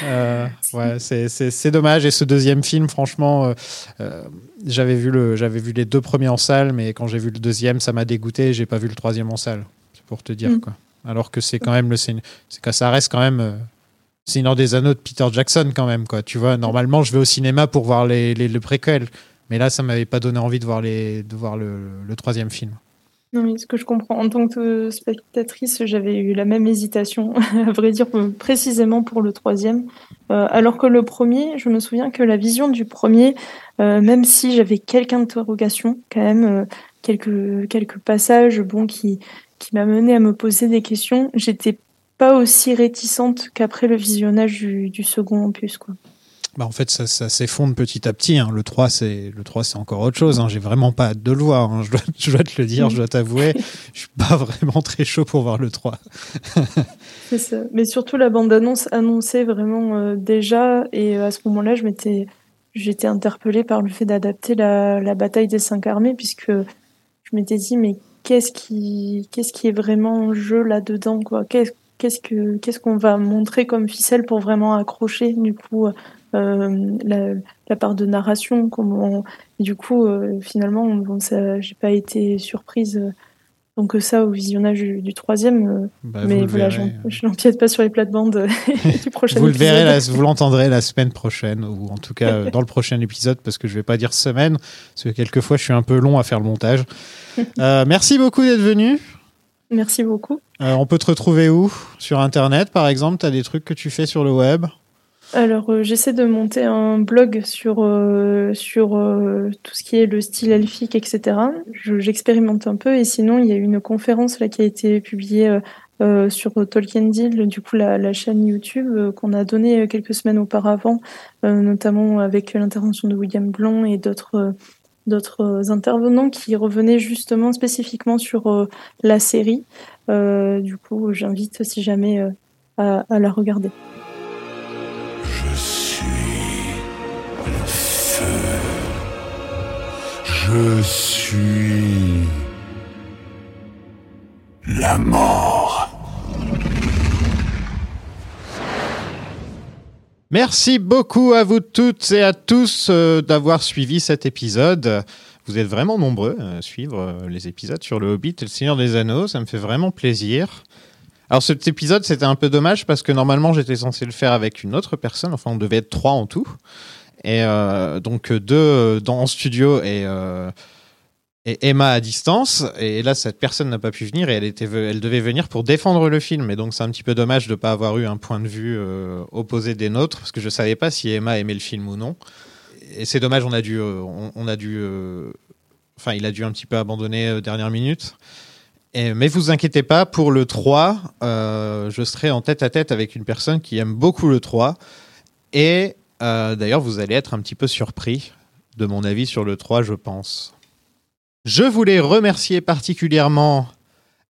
Euh, ouais, c'est- dommage. Et ce deuxième film, franchement, euh, j'avais vu, le- vu les deux premiers en salle, mais quand j'ai vu le deuxième, ça m'a dégoûté. J'ai pas vu le troisième en salle. C'est pour te dire, Mm. quoi. Alors que c'est quand même le c'est ça reste quand même euh, Seigneur des Anneaux de Peter Jackson quand même quoi. Tu vois, normalement je vais au cinéma pour voir les, les, le préquel, mais là ça m'avait pas donné envie de voir les de voir le, troisième film. Non, ce que je comprends, en tant que spectatrice, j'avais eu la même hésitation, (laughs) à vrai dire, précisément pour le troisième. Euh, alors que le premier, je me souviens que la vision du premier, euh, même si j'avais quelques interrogations, quand même, euh, quelques, quelques passages bon, qui, qui m'amenaient à me poser des questions, j'étais pas aussi réticente qu'après le visionnage du, du second opus. Quoi. Bah en fait ça, ça s'effondre petit à petit. hein. Le 3 c'est le 3 c'est encore autre chose. hein. J'ai vraiment pas hâte de le voir. hein. Je, dois, je dois te le dire, je dois t'avouer, (laughs) je suis pas vraiment très chaud pour voir le 3. (laughs) C'est ça. Mais surtout la bande-annonce annonçait vraiment euh, déjà, et euh, à ce moment-là, je m'étais, j'étais interpellée par le fait d'adapter la, la bataille des cinq armées, puisque je m'étais dit, mais qu'est-ce qui, qu'est-ce qui est vraiment en jeu là-dedans, quoi? Qu'est-ce qu'est-ce que, qu'est-ce qu'on va montrer comme ficelle pour vraiment accrocher, du coup, euh, la, la part de narration, comment, du coup, euh, finalement, bon, ça, j'ai pas été surprise. euh, donc que ça au visionnage du, du troisième, euh, Bah, mais voilà, je n'empiète pas sur les plates-bandes euh, (laughs) du prochain Vous le verrez, épisode. la- vous l'entendrez la semaine prochaine, ou en tout cas euh, (laughs) dans le prochain épisode, parce que je vais pas dire semaine, parce que quelquefois je suis un peu long à faire le montage. (laughs) Euh, merci beaucoup d'être venu. Merci beaucoup. Euh, on peut te retrouver où? Sur Internet, par exemple? Tu as des trucs que tu fais sur le web? Alors, euh, j'essaie de monter un blog sur, euh, sur euh, tout ce qui est le style elfique, etc. Je- J'expérimente un peu et sinon, il y a une conférence là qui a été publiée sur Tolkien Deal, du coup, la, chaîne YouTube qu'on a donnée quelques semaines auparavant, notamment avec l'intervention de William Blanc et d'autres d'autres intervenants qui revenaient justement spécifiquement sur la série. Du coup, j'invite si jamais à la regarder. Je suis la mort. Merci beaucoup à vous toutes et à tous euh, d'avoir suivi cet épisode. Vous êtes vraiment nombreux à suivre euh, les épisodes sur le Hobbit et le Seigneur des Anneaux. Ça me fait vraiment plaisir. Alors cet épisode, c'était un peu dommage parce que normalement j'étais censé le faire avec une autre personne. Enfin, on devait être trois en tout. Et euh, donc deux euh, dans en studio et, euh, Emma à distance. Et là, cette personne n'a pas pu venir et elle, était, elle devait venir pour défendre le film. Et donc c'est un petit peu dommage de ne pas avoir eu un point de vue opposé des nôtres parce que je savais pas si Emma aimait le film ou non. Et c'est dommage, on a dû, on, a dû, enfin il a dû un petit peu abandonner dernière minute. Et, mais vous inquiétez pas, pour le 3, euh, je serai en tête à tête avec une personne qui aime beaucoup le 3. Et euh, d'ailleurs, vous allez être un petit peu surpris de mon avis sur le 3, je pense. Je voulais remercier particulièrement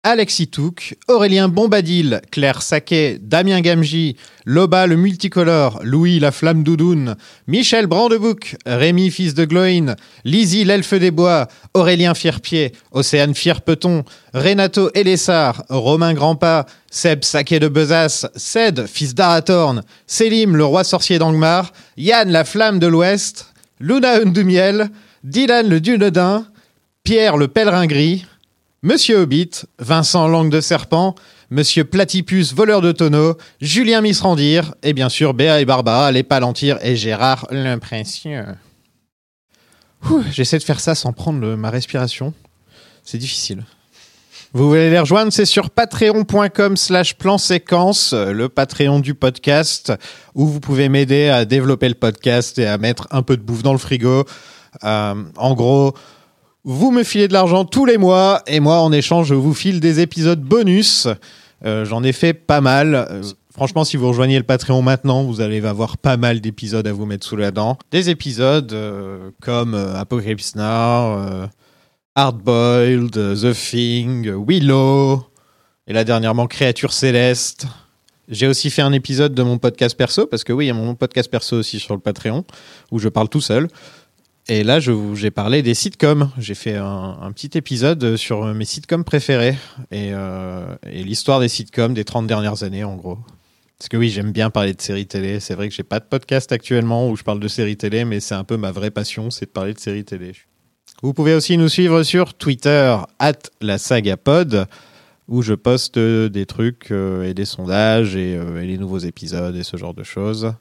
Alexis Touk, Aurélien Bombadil, Claire Saquet, Damien Gamji, Loba le multicolore, Louis la flamme doudoune, Michel Brandebouc, Rémi fils de Gloin, Lizzie l'elfe des bois, Aurélien Fierpied, Océane Fierpeton, Renato Elessar, Romain Grandpas, Seb Saquet de Besace, Ced fils d'Arathorn, Selim le roi sorcier d'Angmar, Yann la flamme de l'Ouest, Luna Undumiel, Dylan le Dunedin, Pierre le pèlerin gris, Monsieur Hobbit, Vincent Langue de Serpent, Monsieur Platypus, voleur de tonneaux, Julien Misrandir, et bien sûr Béa et Barbara, les Palantir et Gérard l'Imprécieux. J'essaie de faire ça sans prendre ma respiration. C'est difficile. Vous voulez les rejoindre, c'est sur patreon.com slash plan séquence, euh, le Patreon du podcast, où vous pouvez m'aider à développer le podcast et à mettre un peu de bouffe dans le frigo. Euh, en gros, vous me filez de l'argent tous les mois et moi, en échange, je vous file des épisodes bonus. Euh, J'en ai fait pas mal. Franchement, si vous rejoignez le Patreon maintenant, vous allez avoir pas mal d'épisodes à vous mettre sous la dent. Des épisodes comme Apocalypse Now, Hardboiled, The Thing, Willow, et là dernièrement Créature Céleste. J'ai aussi fait un épisode de mon podcast perso, parce que oui, il y a mon podcast perso aussi sur le Patreon, où je parle tout seul. Et là, j'ai parlé des sitcoms. J'ai fait un, un petit épisode sur mes sitcoms préférés et, euh, et l'histoire des sitcoms des 30 dernières années, en gros. Parce que oui, j'aime bien parler de séries télé. C'est vrai que j'ai pas de podcast actuellement où je parle de séries télé, mais c'est un peu ma vraie passion, c'est de parler de séries télé. Vous pouvez aussi nous suivre sur Twitter, at la saga pod, où je poste des trucs euh, et des sondages euh, et les nouveaux épisodes et ce genre de choses.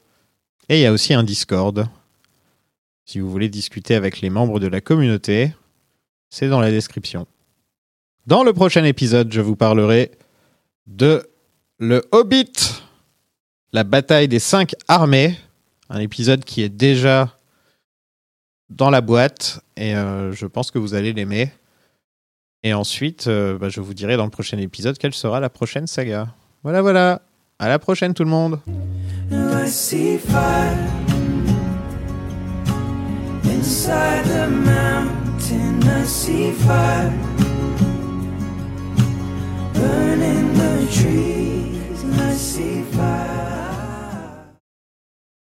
Et il y a aussi un Discord. Si vous voulez discuter avec les membres de la communauté, c'est dans la description. Dans le prochain épisode, je vous parlerai de Le Hobbit, la bataille des cinq armées, un épisode qui est déjà dans la boîte et euh, je pense que vous allez l'aimer. Et ensuite, euh, bah, je vous dirai dans le prochain épisode quelle sera la prochaine saga. Voilà, voilà. À la prochaine tout le monde.